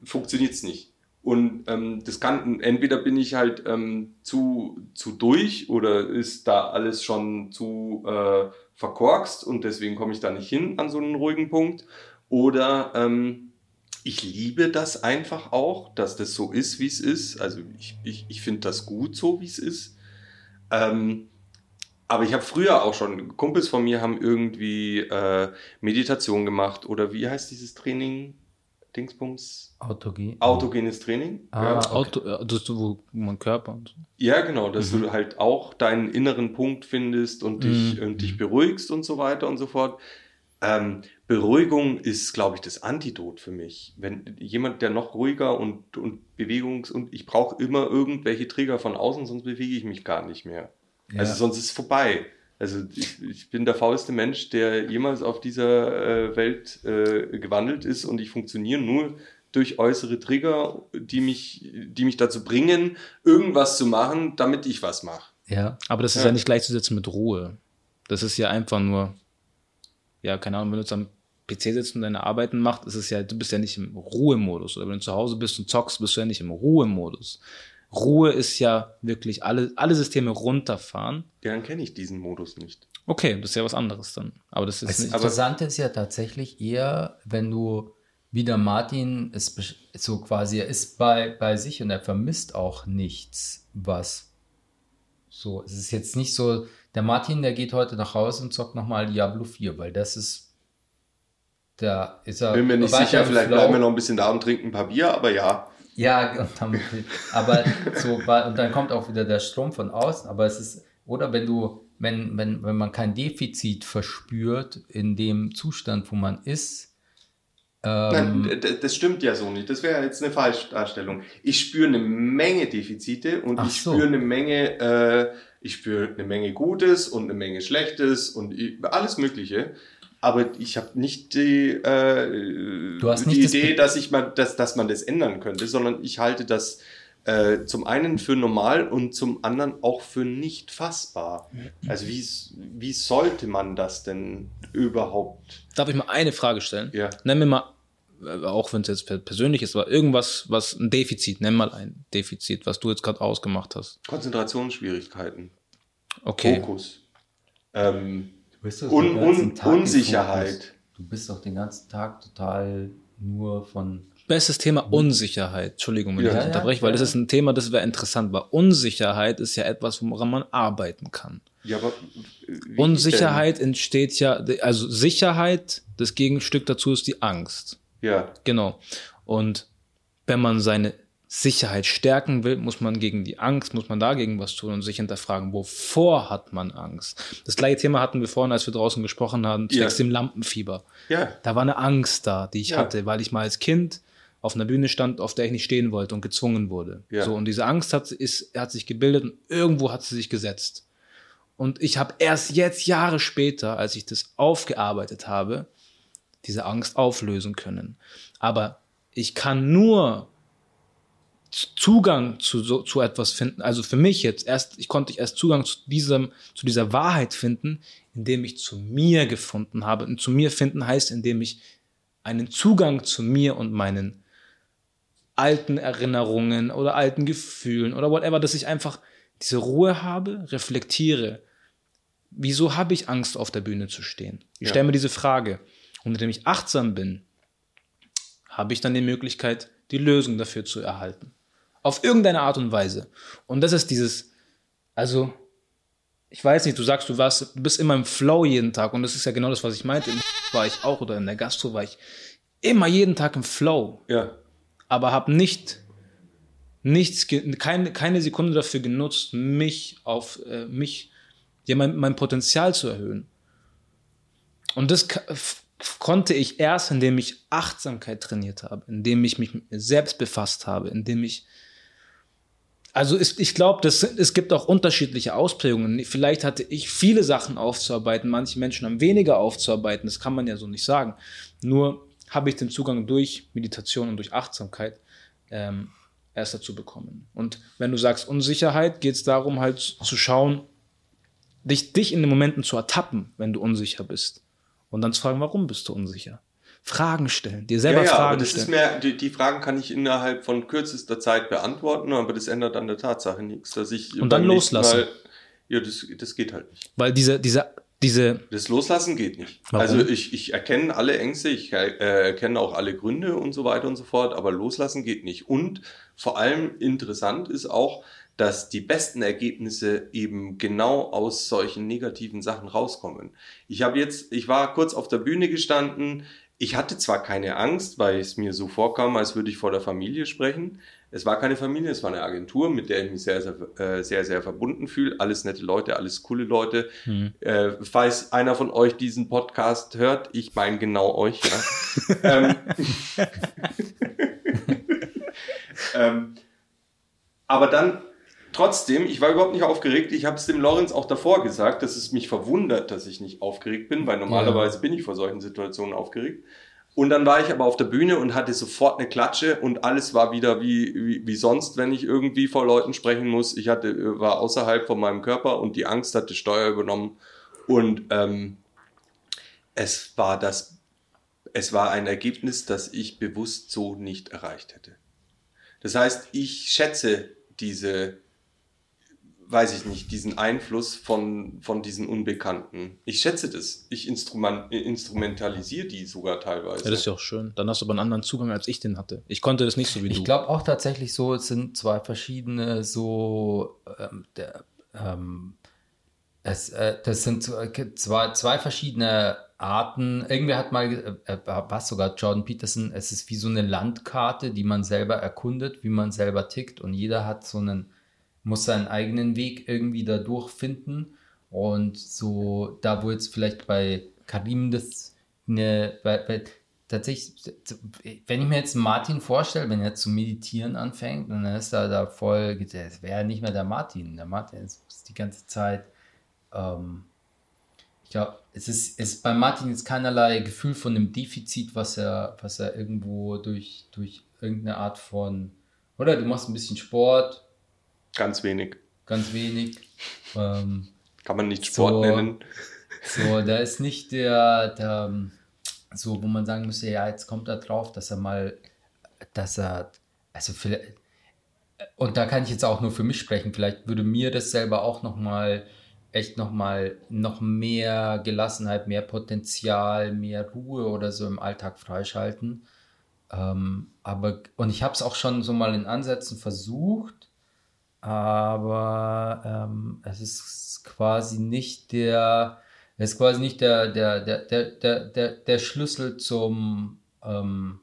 Speaker 2: funktioniert es nicht. Und ähm, das kann, entweder bin ich halt ähm, zu, zu durch oder ist da alles schon zu äh, verkorkst und deswegen komme ich da nicht hin an so einen ruhigen Punkt. Oder ähm, ich liebe das einfach auch, dass das so ist, wie es ist. Also ich, ich, ich finde das gut so, wie es ist. Ähm, aber ich habe früher auch schon, Kumpels von mir haben irgendwie äh, Meditation gemacht oder wie heißt dieses Training? Dingsbums?
Speaker 1: Autogen.
Speaker 2: Autogenes Training.
Speaker 3: Ah, ja. Auto, das, wo man Körper und so.
Speaker 2: Ja, genau, dass mhm. du halt auch deinen inneren Punkt findest und dich, mhm. und dich beruhigst und so weiter und so fort. Ähm, Beruhigung ist, glaube ich, das Antidot für mich. Wenn jemand, der noch ruhiger und, und Bewegungs- und ich brauche immer irgendwelche Trigger von außen, sonst bewege ich mich gar nicht mehr. Ja. Also sonst ist es vorbei. Also ich, ich, bin der faulste Mensch, der jemals auf dieser äh, Welt äh, gewandelt ist und ich funktioniere nur durch äußere Trigger, die mich, die mich dazu bringen, irgendwas zu machen, damit ich was mache.
Speaker 3: Ja. Aber das ist ja. ja nicht gleichzusetzen mit Ruhe. Das ist ja einfach nur, ja, keine Ahnung, wenn du jetzt am PC sitzt und deine Arbeiten macht, ist es ja, du bist ja nicht im Ruhemodus. Oder wenn du zu Hause bist und zockst, bist du ja nicht im Ruhemodus. Ruhe ist ja wirklich alle, alle Systeme runterfahren.
Speaker 2: Dann kenne ich diesen Modus nicht.
Speaker 3: Okay, das ist ja was anderes dann. Aber das ist
Speaker 1: das Interessante ist ja tatsächlich eher, wenn du wieder Martin ist so quasi, er ist bei, bei sich und er vermisst auch nichts, was so, es ist jetzt nicht so, der Martin, der geht heute nach Hause und zockt nochmal Diablo 4, weil das ist, da ist er.
Speaker 2: Bin mir nicht sicher, vielleicht bleiben wir noch ein bisschen da und trinken ein paar Bier, aber ja.
Speaker 1: Ja, damit, aber so, und dann kommt auch wieder der Strom von außen, aber es ist, oder wenn du, wenn, wenn, wenn man kein Defizit verspürt in dem Zustand, wo man ist,
Speaker 2: ähm, Nein, das stimmt ja so nicht. Das wäre jetzt eine Falschdarstellung. Ich spüre eine Menge Defizite und ich so. spüre eine Menge, äh, ich spüre eine Menge Gutes und eine Menge Schlechtes und alles Mögliche aber ich habe nicht die, äh,
Speaker 1: nicht
Speaker 2: die Idee, dass, ich mal, dass, dass man das ändern könnte, sondern ich halte das äh, zum einen für normal und zum anderen auch für nicht fassbar. Also wie, wie sollte man das denn überhaupt?
Speaker 3: Darf ich mal eine Frage stellen?
Speaker 2: Ja.
Speaker 3: Nenn mir mal, äh, auch wenn es jetzt persönlich ist, aber irgendwas, was ein Defizit, nenn mal ein Defizit, was du jetzt gerade ausgemacht hast.
Speaker 2: Konzentrationsschwierigkeiten.
Speaker 3: Okay.
Speaker 2: Fokus. Ähm, Un, un, Unsicherheit.
Speaker 1: Du bist doch den ganzen Tag total nur von.
Speaker 3: Bestes Thema Unsicherheit. Entschuldigung, wenn ja, ich unterbreche, ja, weil das ist ein Thema, das wäre interessant, weil Unsicherheit ist ja etwas, woran man arbeiten kann.
Speaker 2: Ja, aber
Speaker 3: Unsicherheit entsteht ja, also Sicherheit, das Gegenstück dazu ist die Angst.
Speaker 2: Ja.
Speaker 3: Genau. Und wenn man seine Sicherheit stärken will, muss man gegen die Angst, muss man dagegen was tun und sich hinterfragen, wovor hat man Angst? Das gleiche Thema hatten wir vorhin, als wir draußen gesprochen haben, zwecks ja. dem Lampenfieber.
Speaker 2: Ja.
Speaker 3: Da war eine Angst da, die ich ja. hatte, weil ich mal als Kind auf einer Bühne stand, auf der ich nicht stehen wollte und gezwungen wurde. Ja. So, und diese Angst hat, ist, hat sich gebildet und irgendwo hat sie sich gesetzt. Und ich habe erst jetzt, Jahre später, als ich das aufgearbeitet habe, diese Angst auflösen können. Aber ich kann nur Zugang zu, so, zu etwas finden. Also für mich jetzt erst, ich konnte erst Zugang zu diesem, zu dieser Wahrheit finden, indem ich zu mir gefunden habe. Und zu mir finden heißt, indem ich einen Zugang zu mir und meinen alten Erinnerungen oder alten Gefühlen oder whatever, dass ich einfach diese Ruhe habe, reflektiere. wieso habe ich Angst, auf der Bühne zu stehen? Ich
Speaker 2: Ja.
Speaker 3: stelle mir diese Frage. Und indem ich achtsam bin, habe ich dann die Möglichkeit, die Lösung dafür zu erhalten. Auf irgendeine Art und Weise. Und das ist dieses, also, ich weiß nicht, du sagst, du warst, du bist immer im Flow jeden Tag und das ist ja genau das, was ich meinte. Im war ich auch oder in der Gastro war ich immer jeden Tag im Flow,
Speaker 2: Ja.
Speaker 3: aber habe nicht nichts, keine, keine Sekunde dafür genutzt, mich auf äh, mich, ja, mein, mein Potenzial zu erhöhen. Und das konnte ich erst, indem ich Achtsamkeit trainiert habe, indem ich mich mit mir selbst befasst habe, indem ich also es, ich glaube, es gibt auch unterschiedliche Ausprägungen. Vielleicht hatte ich viele Sachen aufzuarbeiten, manche Menschen haben weniger aufzuarbeiten, das kann man ja so nicht sagen. Nur habe ich den Zugang durch Meditation und durch Achtsamkeit ähm, erst dazu bekommen. Und wenn du sagst Unsicherheit, geht es darum halt zu schauen, dich, dich in den Momenten zu ertappen, wenn du unsicher bist. Und dann zu fragen, warum bist du unsicher? Fragen stellen, dir selber
Speaker 2: ja, ja, aber
Speaker 3: Fragen
Speaker 2: das
Speaker 3: stellen.
Speaker 2: ist mehr, die, die Fragen kann ich innerhalb von kürzester Zeit beantworten, aber das ändert an der Tatsache nichts, dass ich
Speaker 3: Und dann loslassen.
Speaker 2: Mal- ja, das, das geht halt nicht.
Speaker 3: Weil diese, diese, diese,
Speaker 2: Das Loslassen geht nicht.
Speaker 3: Warum?
Speaker 2: Also ich, ich erkenne alle Ängste, ich äh, erkenne auch alle Gründe und so weiter und so fort, aber Loslassen geht nicht. Und vor allem interessant ist auch, dass die besten Ergebnisse eben genau aus solchen negativen Sachen rauskommen. Ich habe jetzt, ich war kurz auf der Bühne gestanden. Ich hatte zwar keine Angst, weil es mir so vorkam, als würde ich vor der Familie sprechen. Es war keine Familie, es war eine Agentur, mit der ich mich sehr, sehr, äh, sehr, sehr verbunden fühle. Alles nette Leute, alles coole Leute. Äh, falls einer von euch diesen Podcast hört, ich meine genau euch, ja. *laughs* ähm, *laughs* *laughs* ähm, aber dann trotzdem, ich war überhaupt nicht aufgeregt. Ich habe es dem Lorenz auch davor gesagt, dass es mich verwundert, dass ich nicht aufgeregt bin, weil normalerweise bin ich vor solchen Situationen aufgeregt. Und dann war ich aber auf der Bühne und hatte sofort eine Klatsche und alles war wieder wie, wie, wie sonst, wenn ich irgendwie vor Leuten sprechen muss. Ich hatte, war außerhalb von meinem Körper und die Angst hatte Steuer übernommen. Und ähm, es war das, es war ein Ergebnis, das ich bewusst so nicht erreicht hätte. Das heißt, ich schätze diese, weiß ich nicht, diesen Einfluss von, von diesen Unbekannten. Ich schätze das. Ich instrument, instrumentalisiere die sogar teilweise.
Speaker 3: ja, das ist ja auch schön. Dann hast du aber einen anderen Zugang, als ich den hatte. Ich konnte das nicht so wie du.
Speaker 1: Ich glaube auch tatsächlich so, es sind zwei verschiedene so, ähm, der, ähm, es, äh, das sind so, äh, zwei, zwei verschiedene Arten. Irgendwer hat mal, äh, äh, was sogar Jordan Peterson, es ist wie so eine Landkarte, die man selber erkundet, wie man selber tickt und jeder hat so einen, muss seinen eigenen Weg irgendwie da durchfinden und so, da wo jetzt vielleicht bei Karim das eine, bei, bei, tatsächlich, wenn ich mir jetzt Martin vorstelle, wenn er zu meditieren anfängt, dann ist er da voll, das wäre nicht mehr der Martin. Der Martin ist, ist die ganze Zeit, ähm, ich glaube, es ist, es ist bei Martin jetzt keinerlei Gefühl von einem Defizit, was er, was er irgendwo durch, durch irgendeine Art von, oder du machst ein bisschen Sport,
Speaker 2: Ganz wenig.
Speaker 1: ganz wenig. Ähm,
Speaker 2: Kann man nicht Sport
Speaker 1: So.
Speaker 2: nennen.
Speaker 1: so, da ist nicht der, der, so, wo man sagen müsste, ja, jetzt kommt er drauf, dass er mal, dass er, also vielleicht, und da kann ich jetzt auch nur für mich sprechen, vielleicht würde mir das selber auch nochmal, echt nochmal, noch mehr Gelassenheit, mehr Potenzial, mehr Ruhe oder so im Alltag freischalten. Ähm, aber, und ich habe es auch schon so mal in Ansätzen versucht, aber ähm, es ist quasi nicht der, es ist quasi nicht der, der, der, der, der, der, der Schlüssel zum, ähm,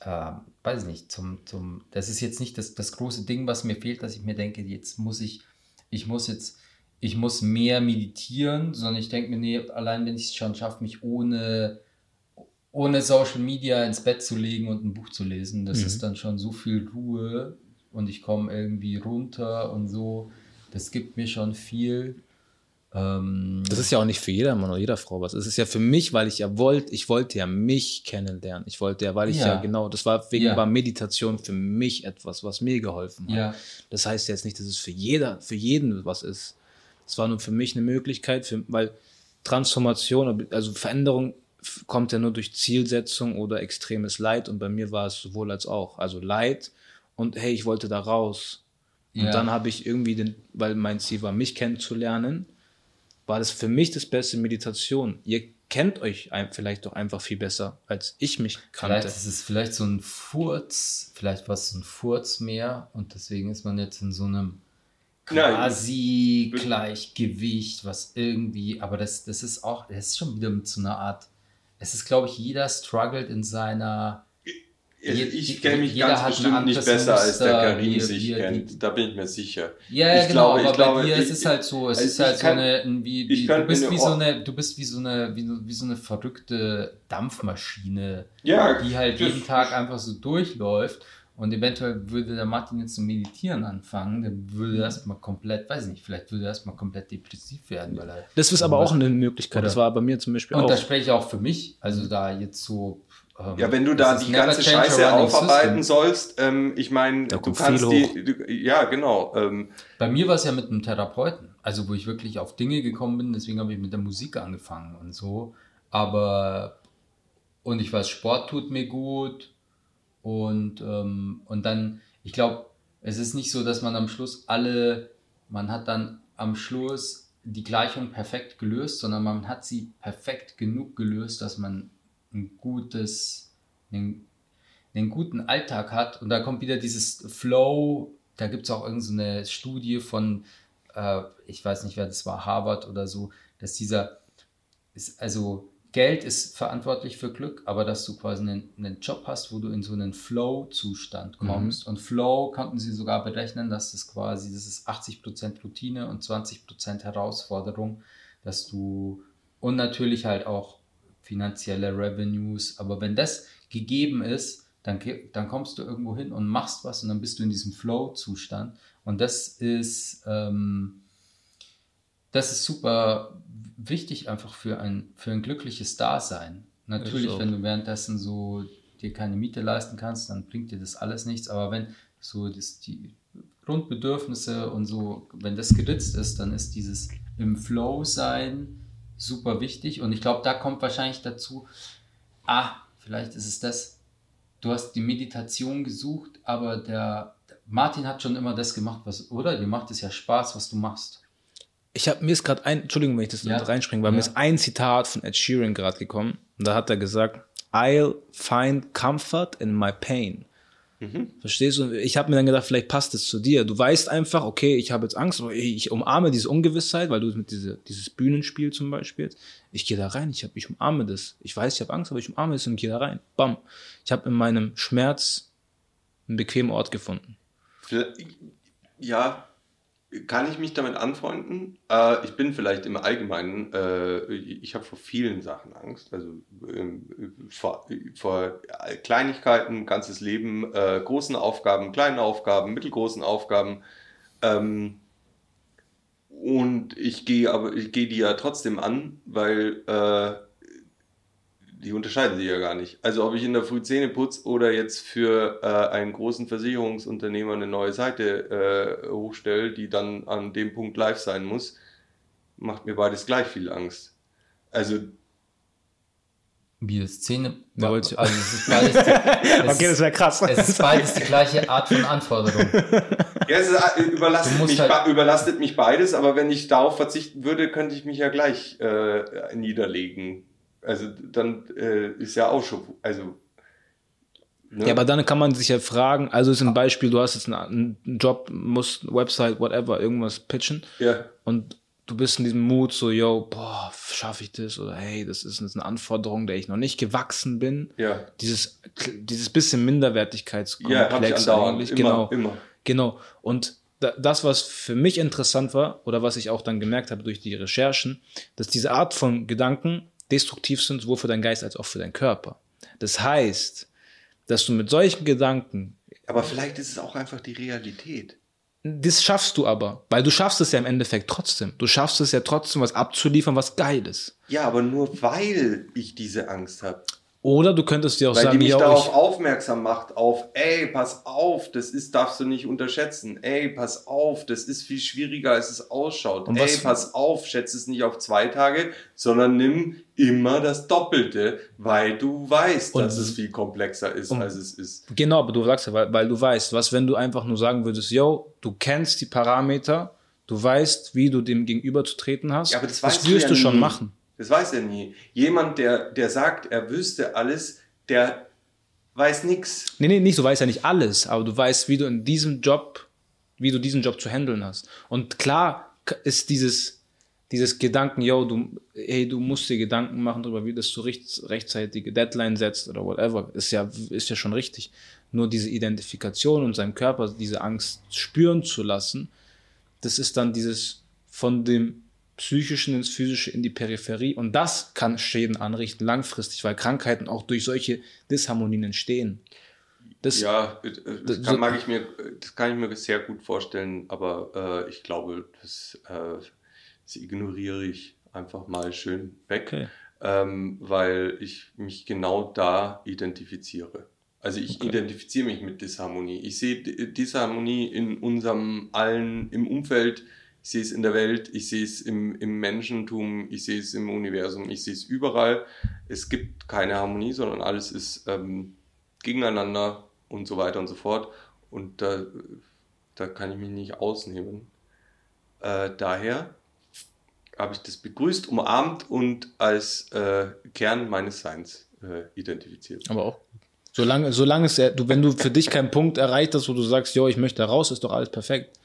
Speaker 1: äh, weiß ich nicht, zum, zum, das ist jetzt nicht das, das große Ding, was mir fehlt, dass ich mir denke, jetzt muss ich, ich muss jetzt, ich muss mehr meditieren, sondern ich denke mir, nee, allein wenn ich es schon schaffe, mich ohne, ohne Social Media ins Bett zu legen und ein Buch zu lesen, das
Speaker 3: Mhm.
Speaker 1: ist dann schon so viel Ruhe und ich komme irgendwie runter und so. Das gibt mir schon viel. Ähm,
Speaker 3: Das ist ja auch nicht für jeder Mann oder jeder Frau was. Es ist ja für mich, weil ich ja wollte, ich wollte ja mich kennenlernen. Ich wollte ja, weil ich ja,
Speaker 1: Ja.
Speaker 3: genau, das war wegen
Speaker 1: Ja.
Speaker 3: war Meditation für mich etwas, was mir geholfen hat.
Speaker 1: Ja.
Speaker 3: Das heißt jetzt nicht, dass es für jeder, für jeden was ist. Es war nur für mich eine Möglichkeit, für, weil Transformation, also Veränderung kommt ja nur durch Zielsetzung oder extremes Leid und bei mir war es sowohl als auch. Also Leid und hey, ich wollte da raus. Und
Speaker 1: Ja.
Speaker 3: dann habe ich irgendwie den, weil mein Ziel war, mich kennenzulernen, war das für mich das beste Meditation. Ihr kennt euch vielleicht doch einfach viel besser, als ich mich kannte.
Speaker 1: Vielleicht ist es vielleicht so ein Furz, vielleicht war es so ein Furz mehr und deswegen ist man jetzt in so einem quasi Gleichgewicht, was irgendwie, aber das, das ist auch, das ist schon wieder mit so einer Art, es ist, glaube ich, jeder struggelt in seiner
Speaker 2: ich kenne mich ganz bestimmt nicht besser, Muster, als der Karim wie, sich wie, kennt. Da bin ich mir sicher.
Speaker 1: Ja, ja genau, glaube, aber glaube, bei dir ich, ist es halt so, es ist halt kann, so eine, wie, wie du bist wie so eine, du bist wie so eine, wie, wie so eine verrückte Dampfmaschine,
Speaker 2: ja,
Speaker 1: die halt jeden Tag einfach so durchläuft. Und eventuell würde der Martin jetzt zu meditieren anfangen, dann würde er erstmal komplett, weiß ich nicht, vielleicht würde er erstmal komplett depressiv werden, weil er.
Speaker 3: Das ist aber auch eine Möglichkeit. Das war bei mir zum Beispiel
Speaker 1: und
Speaker 3: auch.
Speaker 1: Und das spreche ich auch für mich. Also da jetzt so
Speaker 2: ja, wenn du da die ganze Scheiße aufarbeiten system. sollst, ähm, ich meine, du kannst die, du, ja, genau. Ähm.
Speaker 1: Bei mir war es ja mit einem Therapeuten, also wo ich wirklich auf Dinge gekommen bin, deswegen habe ich mit der Musik angefangen und so. Aber, und ich weiß, Sport tut mir gut und, ähm, und dann, ich glaube, es ist nicht so, dass man am Schluss alle, man hat dann am Schluss die Gleichung perfekt gelöst, sondern man hat sie perfekt genug gelöst, dass man ein gutes, einen, einen guten Alltag hat. Und da kommt wieder dieses Flow, da gibt es auch irgendeine so Studie von, äh, ich weiß nicht, wer das war, Harvard oder so, dass dieser, ist, also Geld ist verantwortlich für Glück, aber dass du quasi einen, einen Job hast, wo du in so einen Flow-Zustand mhm. kommst. Mhm. Und Flow konnten sie sogar berechnen, dass das quasi, das ist 80% Routine und 20% Herausforderung, dass du und natürlich halt auch finanzielle Revenues. Aber wenn das gegeben ist, dann, dann kommst du irgendwo hin und machst was und dann bist du in diesem Flow-Zustand. Und das ist, ähm, das ist super wichtig einfach für ein, für ein glückliches Dasein. Natürlich, wenn du währenddessen so dir keine Miete leisten kannst, dann bringt dir das alles nichts. Aber wenn so das, die Grundbedürfnisse und so, wenn das geritzt ist, dann ist dieses im Flow sein super wichtig. Und ich glaube, da kommt wahrscheinlich dazu, ah, vielleicht ist es das, du hast die Meditation gesucht, aber der, Martin hat schon immer das gemacht, was, oder? Dir macht es ja Spaß, was du machst.
Speaker 3: Ich habe mir ist gerade ein, Entschuldigung, wenn ich das ja. reinspringe, weil ja. mir ist ein Zitat von Ed Sheeran gerade gekommen. Und da hat er gesagt, I'll find comfort in my pain. Mhm. Verstehst du? Ich habe mir dann gedacht, vielleicht passt es zu dir. Du weißt einfach, okay, ich habe jetzt Angst, ich umarme diese Ungewissheit, weil du mit diese, dieses Bühnenspiel zum Beispiel, ich gehe da rein, ich, hab, ich umarme das. Ich weiß, ich habe Angst, aber ich umarme es und gehe da rein. Bam. Ich habe in meinem Schmerz einen bequemen Ort gefunden.
Speaker 2: Ja, kann ich mich damit anfreunden? Äh, ich bin vielleicht im Allgemeinen, äh, ich habe vor vielen Sachen Angst. Also ähm, vor, vor, Kleinigkeiten, ganzes Leben, äh, großen Aufgaben, kleinen Aufgaben, mittelgroßen Aufgaben. Ähm, und ich gehe aber, ich gehe die ja trotzdem an, weil äh, die unterscheiden sich ja gar nicht. Also ob ich in der Früh Zähne putze oder jetzt für äh, einen großen Versicherungsunternehmer eine neue Seite äh, hochstelle, die dann an dem Punkt live sein muss, macht mir beides gleich viel Angst. Also
Speaker 1: wie das Zähne.
Speaker 3: Ja, also es ist beides *laughs* die, es okay, das wäre krass.
Speaker 1: Es ist beides die gleiche Art von Anforderung. *laughs*
Speaker 2: Ja, es ist, äh, überlastet, mich, halt überlastet mich beides, aber wenn ich darauf verzichten würde, könnte ich mich ja gleich äh, niederlegen. Also dann äh, ist ja auch schon, also
Speaker 3: Ne? Ja, aber dann kann man sich ja fragen, also ist ein Beispiel, du hast jetzt einen, einen Job, musst Website, whatever, irgendwas pitchen.
Speaker 2: Ja.
Speaker 3: Und du bist in diesem Mut so, yo, boah, schaffe ich das? Oder hey, das ist eine Anforderung, der ich noch nicht gewachsen bin.
Speaker 2: Ja.
Speaker 3: Dieses, dieses bisschen Minderwertigkeitskomplex
Speaker 2: ja, eigentlich. Immer, genau. Immer.
Speaker 3: Genau. Und das, was für mich interessant war, oder was ich auch dann gemerkt habe durch die Recherchen, dass diese Art von Gedanken destruktiv sind, sowohl für deinen Geist als auch für deinen Körper. Das heißt, dass du mit solchen Gedanken.
Speaker 2: Aber vielleicht ist es auch einfach die Realität.
Speaker 3: Das schaffst du aber, weil du schaffst es ja im Endeffekt trotzdem. Du schaffst es ja trotzdem, was abzuliefern, was geil ist.
Speaker 2: Ja, aber nur weil ich diese Angst habe.
Speaker 3: Oder du könntest dir auch
Speaker 2: Weil
Speaker 3: sagen,
Speaker 2: die mich darauf aufmerksam macht, auf, ey, pass auf, das ist, darfst du nicht unterschätzen. Ey, pass auf, das ist viel schwieriger, als es ausschaut. Und ey, pass auf, schätze es nicht auf zwei Tage, sondern nimm immer das Doppelte, weil du weißt, und, dass es viel komplexer ist, als es ist.
Speaker 3: Genau, aber du sagst ja, weil, weil du weißt, was, wenn du einfach nur sagen würdest, yo, du kennst die Parameter, Du weißt, wie du dem Gegenüber zu treten hast.
Speaker 2: Ja, aber das
Speaker 3: das
Speaker 2: weißt du
Speaker 3: wirst
Speaker 2: ja
Speaker 3: du schon machen.
Speaker 2: Das weiß er nie. Jemand, der, der sagt, er wüsste alles, der weiß nichts.
Speaker 3: Nee, nee, nicht, du weißt ja nicht alles, aber du weißt, wie du in diesem Job, wie du diesen Job zu handeln hast. Und klar ist dieses, dieses Gedanken, yo, du, hey, du musst dir Gedanken machen darüber, wie das du recht, rechtzeitige Deadline setzt oder whatever, ist ja, ist ja schon richtig. Nur diese Identifikation und seinem Körper diese Angst spüren zu lassen, das ist dann dieses von dem Psychischen ins Physische in die Peripherie und das kann Schäden anrichten langfristig, weil Krankheiten auch durch solche Disharmonien entstehen. Das,
Speaker 2: Ja, äh, das
Speaker 3: Das-
Speaker 2: kann, mag ich mir, das kann ich mir sehr gut vorstellen, aber äh, ich glaube, das, äh, das ignoriere ich einfach mal schön weg,
Speaker 3: Okay.
Speaker 2: ähm, weil ich mich genau da identifiziere. Also ich
Speaker 3: Okay.
Speaker 2: identifiziere mich mit Disharmonie. Ich sehe Disharmonie in unserem allen, im Umfeld, ich sehe es in der Welt, ich sehe es im, im Menschentum, ich sehe es im Universum, ich sehe es überall. Es gibt keine Harmonie, sondern alles ist ähm, gegeneinander und so weiter und so fort. Und da, da kann ich mich nicht ausnehmen. Äh, daher habe ich das begrüßt, umarmt und als äh, Kern meines Seins äh, identifiziert.
Speaker 3: Aber auch. Solange, solange es, du, wenn du für dich keinen Punkt erreicht hast, wo du sagst, jo, ich möchte raus, ist doch alles perfekt.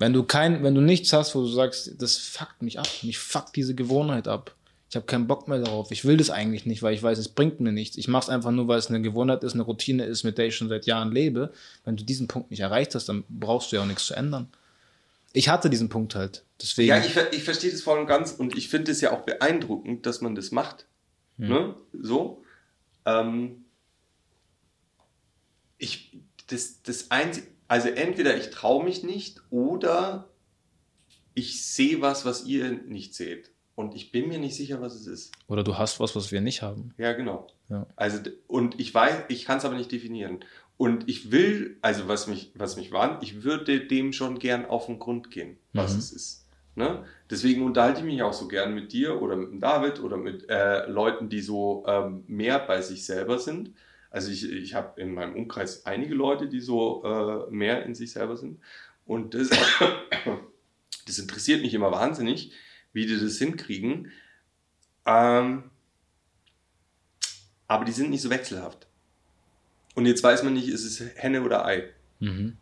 Speaker 3: Wenn du kein, wenn du nichts hast, wo du sagst, das fuckt mich ab, mich fuckt diese Gewohnheit ab. Ich habe keinen Bock mehr darauf. Ich will das eigentlich nicht, weil ich weiß, es bringt mir nichts. Ich mache es einfach nur, weil es eine Gewohnheit ist, eine Routine ist, mit der ich schon seit Jahren lebe. Wenn du diesen Punkt nicht erreicht hast, dann brauchst du ja auch nichts zu ändern. Ich hatte diesen Punkt halt. Deswegen.
Speaker 2: Ja, ich, ich verstehe das voll und ganz und ich finde es ja auch beeindruckend, dass man das macht. Ne? So. Ähm, ich, das, das Einzige, also entweder ich traue mich nicht oder ich sehe was, was ihr nicht seht. Und ich bin mir nicht sicher, was es ist.
Speaker 3: Oder du hast was, was wir nicht haben.
Speaker 2: Ja, genau.
Speaker 3: Ja.
Speaker 2: Also, und ich weiß, ich kann es aber nicht definieren. Und ich will, also was mich, was mich warnt, ich würde dem schon gern auf den Grund gehen, was
Speaker 3: Mhm.
Speaker 2: es ist. Ne? Deswegen unterhalte ich mich auch so gern mit dir oder mit David oder mit äh, Leuten, die so ähm, mehr bei sich selber sind. Also ich, ich habe in meinem Umkreis einige Leute, die so äh, mehr in sich selber sind. Und das, *coughs* das interessiert mich immer wahnsinnig, wie die das hinkriegen. Ähm, aber die sind nicht so wechselhaft. Und jetzt weiß man nicht, ist es Henne oder Ei.
Speaker 3: Mhm.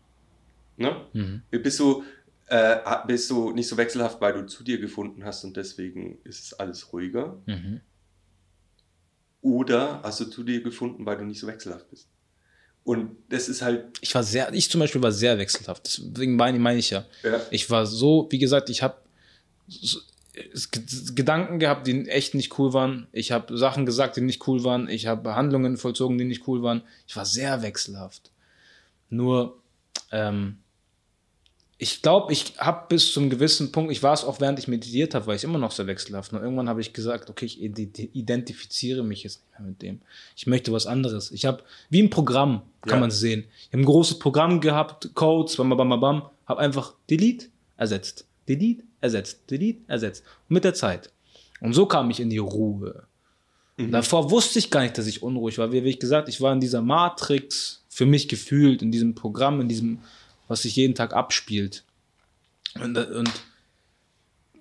Speaker 2: Ne?
Speaker 3: Mhm.
Speaker 2: Bist, du, äh, bist du nicht so wechselhaft, weil du zu dir gefunden hast und deswegen ist es alles ruhiger?
Speaker 3: Mhm.
Speaker 2: Oder hast du zu dir gefunden, weil du nicht so wechselhaft bist? Und das ist halt,
Speaker 3: Ich war sehr, ich zum Beispiel war sehr wechselhaft. Deswegen meine, meine ich ja.
Speaker 2: ja,
Speaker 3: Ich war so, wie gesagt, ich habe Gedanken gehabt, die echt nicht cool waren. Ich habe Sachen gesagt, die nicht cool waren. Ich habe Handlungen vollzogen, die nicht cool waren. Ich war sehr wechselhaft. Nur, ähm, ich glaube, ich habe bis zum gewissen Punkt, ich war es auch während ich meditiert habe, war ich immer noch sehr wechselhaft. Und irgendwann habe ich gesagt, okay, ich ide- identifiziere mich jetzt nicht mehr mit dem. Ich möchte was anderes. Ich habe, wie ein Programm, kann
Speaker 2: Ja.
Speaker 3: man es sehen. Ich habe ein großes Programm gehabt, Codes, bam, bam, bam, bam, habe einfach Delete ersetzt. Delete ersetzt. Delete ersetzt. Und mit der Zeit. Und so kam ich in die Ruhe. Davor wusste ich gar nicht, dass ich unruhig war. Wie, wie ich gesagt, ich war in dieser Matrix, für mich gefühlt, in diesem Programm, in diesem, was sich jeden Tag abspielt. Und, und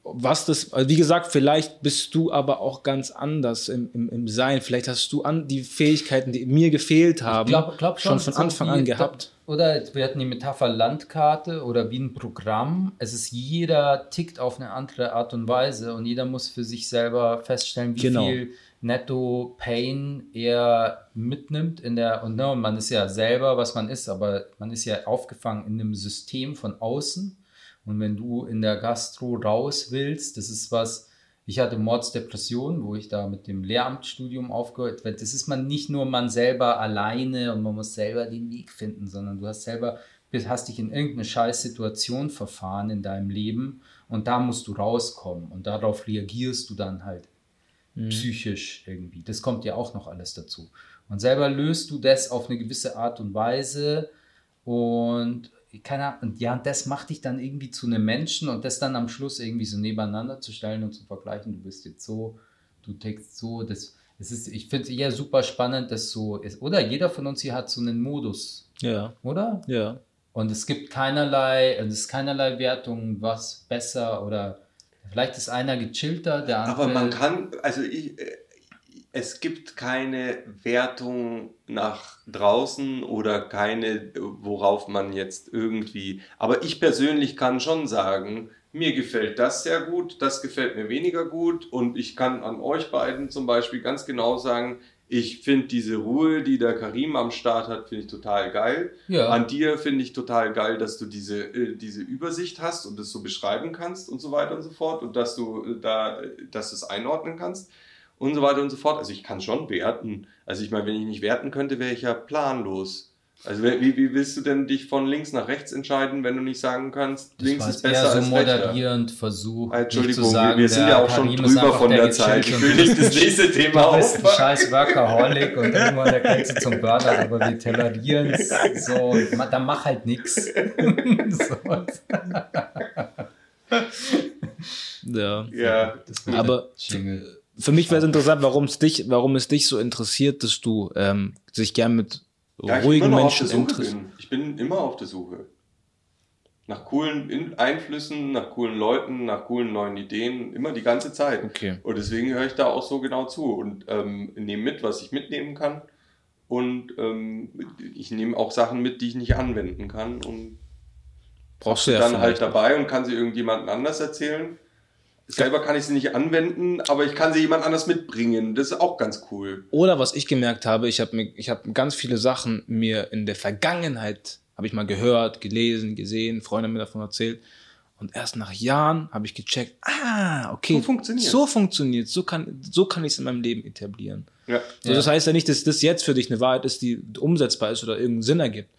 Speaker 3: was das, also wie gesagt, vielleicht bist du aber auch ganz anders im, im, im Sein. Vielleicht hast du an die Fähigkeiten, die mir gefehlt haben,
Speaker 1: glaub, glaub
Speaker 3: schon von
Speaker 1: so
Speaker 3: Anfang an gehabt.
Speaker 1: Oder wir hatten die Metapher Landkarte oder wie ein Programm. Es ist jeder tickt auf eine andere Art und Weise und jeder muss für sich selber feststellen, wie
Speaker 3: Genau.
Speaker 1: viel Netto Pain er mitnimmt in der und ne, man ist ja selber, was man ist, aber man ist ja aufgefangen in einem System von außen. Und wenn du in der Gastro raus willst, das ist was, ich hatte Mordsdepression, wo ich da mit dem Lehramtsstudium aufgehört habe. Das ist man nicht nur man selber alleine und man muss selber den Weg finden, sondern du hast selber, hast dich in irgendeine Scheißsituation verfahren in deinem Leben und da musst du rauskommen und darauf reagierst du dann halt psychisch irgendwie. Das kommt ja auch noch alles dazu. Und selber löst du das auf eine gewisse Art und Weise und keine Ahnung, und ja, und das macht dich dann irgendwie zu einem Menschen und das dann am Schluss irgendwie so nebeneinander zu stellen und zu vergleichen, du bist jetzt so, du tickst so, das, es ist, ich finde es eher super spannend, dass so ist. Oder jeder von uns hier hat so einen Modus,
Speaker 3: Ja,
Speaker 1: oder?
Speaker 3: ja.
Speaker 1: und es gibt keinerlei, es ist keinerlei Wertung, was besser oder vielleicht ist einer gechillter, der andere.
Speaker 2: Aber man kann, also ich, äh, es gibt keine Wertung nach draußen oder keine, worauf man jetzt irgendwie. Aber ich persönlich kann schon sagen, mir gefällt das sehr gut, das gefällt mir weniger gut und ich kann an euch beiden zum Beispiel ganz genau sagen, ich finde diese Ruhe, die der Karim am Start hat, finde ich total geil.
Speaker 1: Ja.
Speaker 2: An dir finde ich total geil, dass du diese, äh, diese Übersicht hast und das so beschreiben kannst und so weiter und so fort und dass du äh, da, äh, dass es einordnen kannst und so weiter und so fort. Also ich kann schon werten. Also ich meine, wenn ich nicht werten könnte, wäre ich ja planlos. Also wie, wie willst du denn dich von links nach rechts entscheiden, wenn du nicht sagen kannst,
Speaker 1: das
Speaker 2: links ist besser
Speaker 1: eher so
Speaker 2: als rechter?
Speaker 1: moderierend versucht.
Speaker 2: Ah, Entschuldigung,
Speaker 1: zu sagen,
Speaker 2: wir, wir sind ja auch schon
Speaker 1: Karim ist
Speaker 2: drüber von der,
Speaker 1: der
Speaker 2: Zeit. Ich will nicht das nächste Thema
Speaker 1: Du bist ein scheiß Workaholic und irgendwann der Grenze zum Burnout, aber wir tolerieren es so. Dann mach halt nix. *laughs* so.
Speaker 3: Ja.
Speaker 2: Ja,
Speaker 3: Aber
Speaker 1: Jingle.
Speaker 3: für mich wäre es interessant, warum es dich, warum es dich so interessiert, dass du ähm, sich gern mit
Speaker 2: Ja, ich
Speaker 3: ruhigen Menschen
Speaker 2: bin. Ich bin immer auf der Suche. Nach coolen In- Einflüssen, nach coolen Leuten, nach coolen neuen Ideen, immer die ganze Zeit.
Speaker 3: Okay.
Speaker 2: Und deswegen höre ich da auch so genau zu und ähm, nehme mit, was ich mitnehmen kann. Und ähm, ich nehme auch Sachen mit, die ich nicht anwenden kann. Und
Speaker 3: Brauchst du ja
Speaker 2: dann halt dabei und kann sie irgendjemandem anders erzählen. Selber kann ich sie nicht anwenden, aber ich kann sie jemand anders mitbringen. Das ist auch ganz cool.
Speaker 3: Oder was ich gemerkt habe, ich habe mir, ich habe ganz viele Sachen mir in der Vergangenheit habe ich mal gehört, gelesen, gesehen, Freunde haben mir davon erzählt. Und erst nach Jahren habe ich gecheckt, ah, okay,
Speaker 2: So funktioniert's.
Speaker 3: so funktioniert, so kann, so kann ich es in meinem Leben etablieren.
Speaker 2: Ja.
Speaker 3: So, Das heißt ja nicht, dass das jetzt für dich eine Wahrheit ist, die umsetzbar ist oder irgendeinen Sinn ergibt.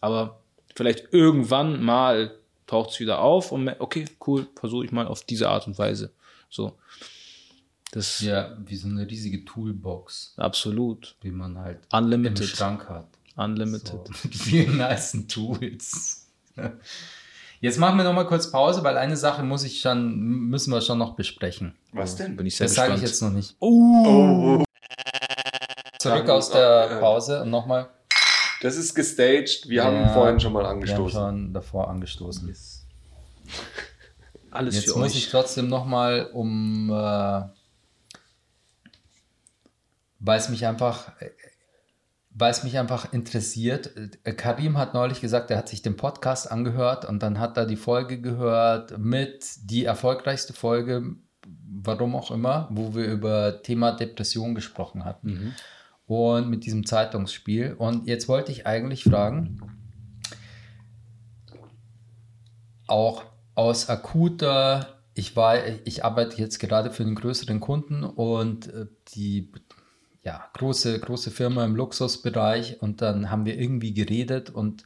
Speaker 3: Aber vielleicht irgendwann mal taucht es wieder auf und okay, cool, versuche ich mal auf diese Art und Weise. So. Das
Speaker 1: Ja, wie so eine riesige Toolbox,
Speaker 3: absolut.
Speaker 1: die man halt im
Speaker 3: Unlimited.
Speaker 1: Schrank hat.
Speaker 3: Unlimited.
Speaker 1: So, *laughs* mit vielen nice Tools. *laughs* Jetzt machen wir noch mal kurz Pause, weil eine Sache muss ich schon, müssen wir schon noch besprechen.
Speaker 2: Was denn?
Speaker 3: Bin ich sehr
Speaker 1: Das sage ich jetzt noch nicht.
Speaker 2: Oh,
Speaker 1: Zurück
Speaker 2: Ja,
Speaker 1: aus der. Pause und nochmal.
Speaker 2: Das ist gestaged. Wir
Speaker 1: Ja,
Speaker 2: haben vorhin schon mal
Speaker 1: Wir haben
Speaker 2: angestoßen.
Speaker 1: schon davor angestoßen. *laughs*
Speaker 3: Alles
Speaker 1: Jetzt
Speaker 3: für
Speaker 1: muss
Speaker 3: euch.
Speaker 1: ich trotzdem nochmal um, äh, weil es mich einfach, weil es mich einfach interessiert. Äh, Karim hat neulich gesagt, er hat sich den Podcast angehört und dann hat er die Folge gehört mit die erfolgreichste Folge, warum auch immer, wo wir über Thema Depression gesprochen hatten.
Speaker 3: Mhm.
Speaker 1: Und mit diesem Zeitungsspiel. Und jetzt wollte ich eigentlich fragen, auch aus akuter, ich war, ich arbeite jetzt gerade für einen größeren Kunden und äh, die ja, große, große Firma im Luxusbereich und dann haben wir irgendwie geredet und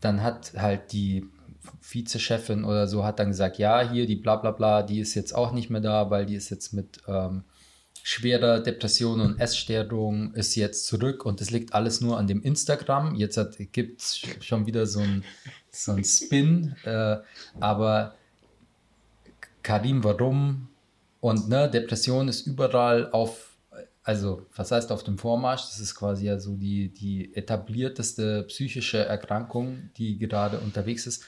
Speaker 1: dann hat halt die Vizechefin oder so hat dann gesagt, ja, hier die bla bla bla, die ist jetzt auch nicht mehr da, weil die ist jetzt mit ähm, schwerer Depression und Essstörung ist jetzt zurück und das liegt alles nur an dem Instagram. Jetzt gibt es schon wieder so ein, so ein Spin, äh, aber Karim, warum? Und ne, Depression ist überall auf, also was heißt auf dem Vormarsch? Das ist quasi ja so die, die etablierteste psychische Erkrankung, die gerade unterwegs ist.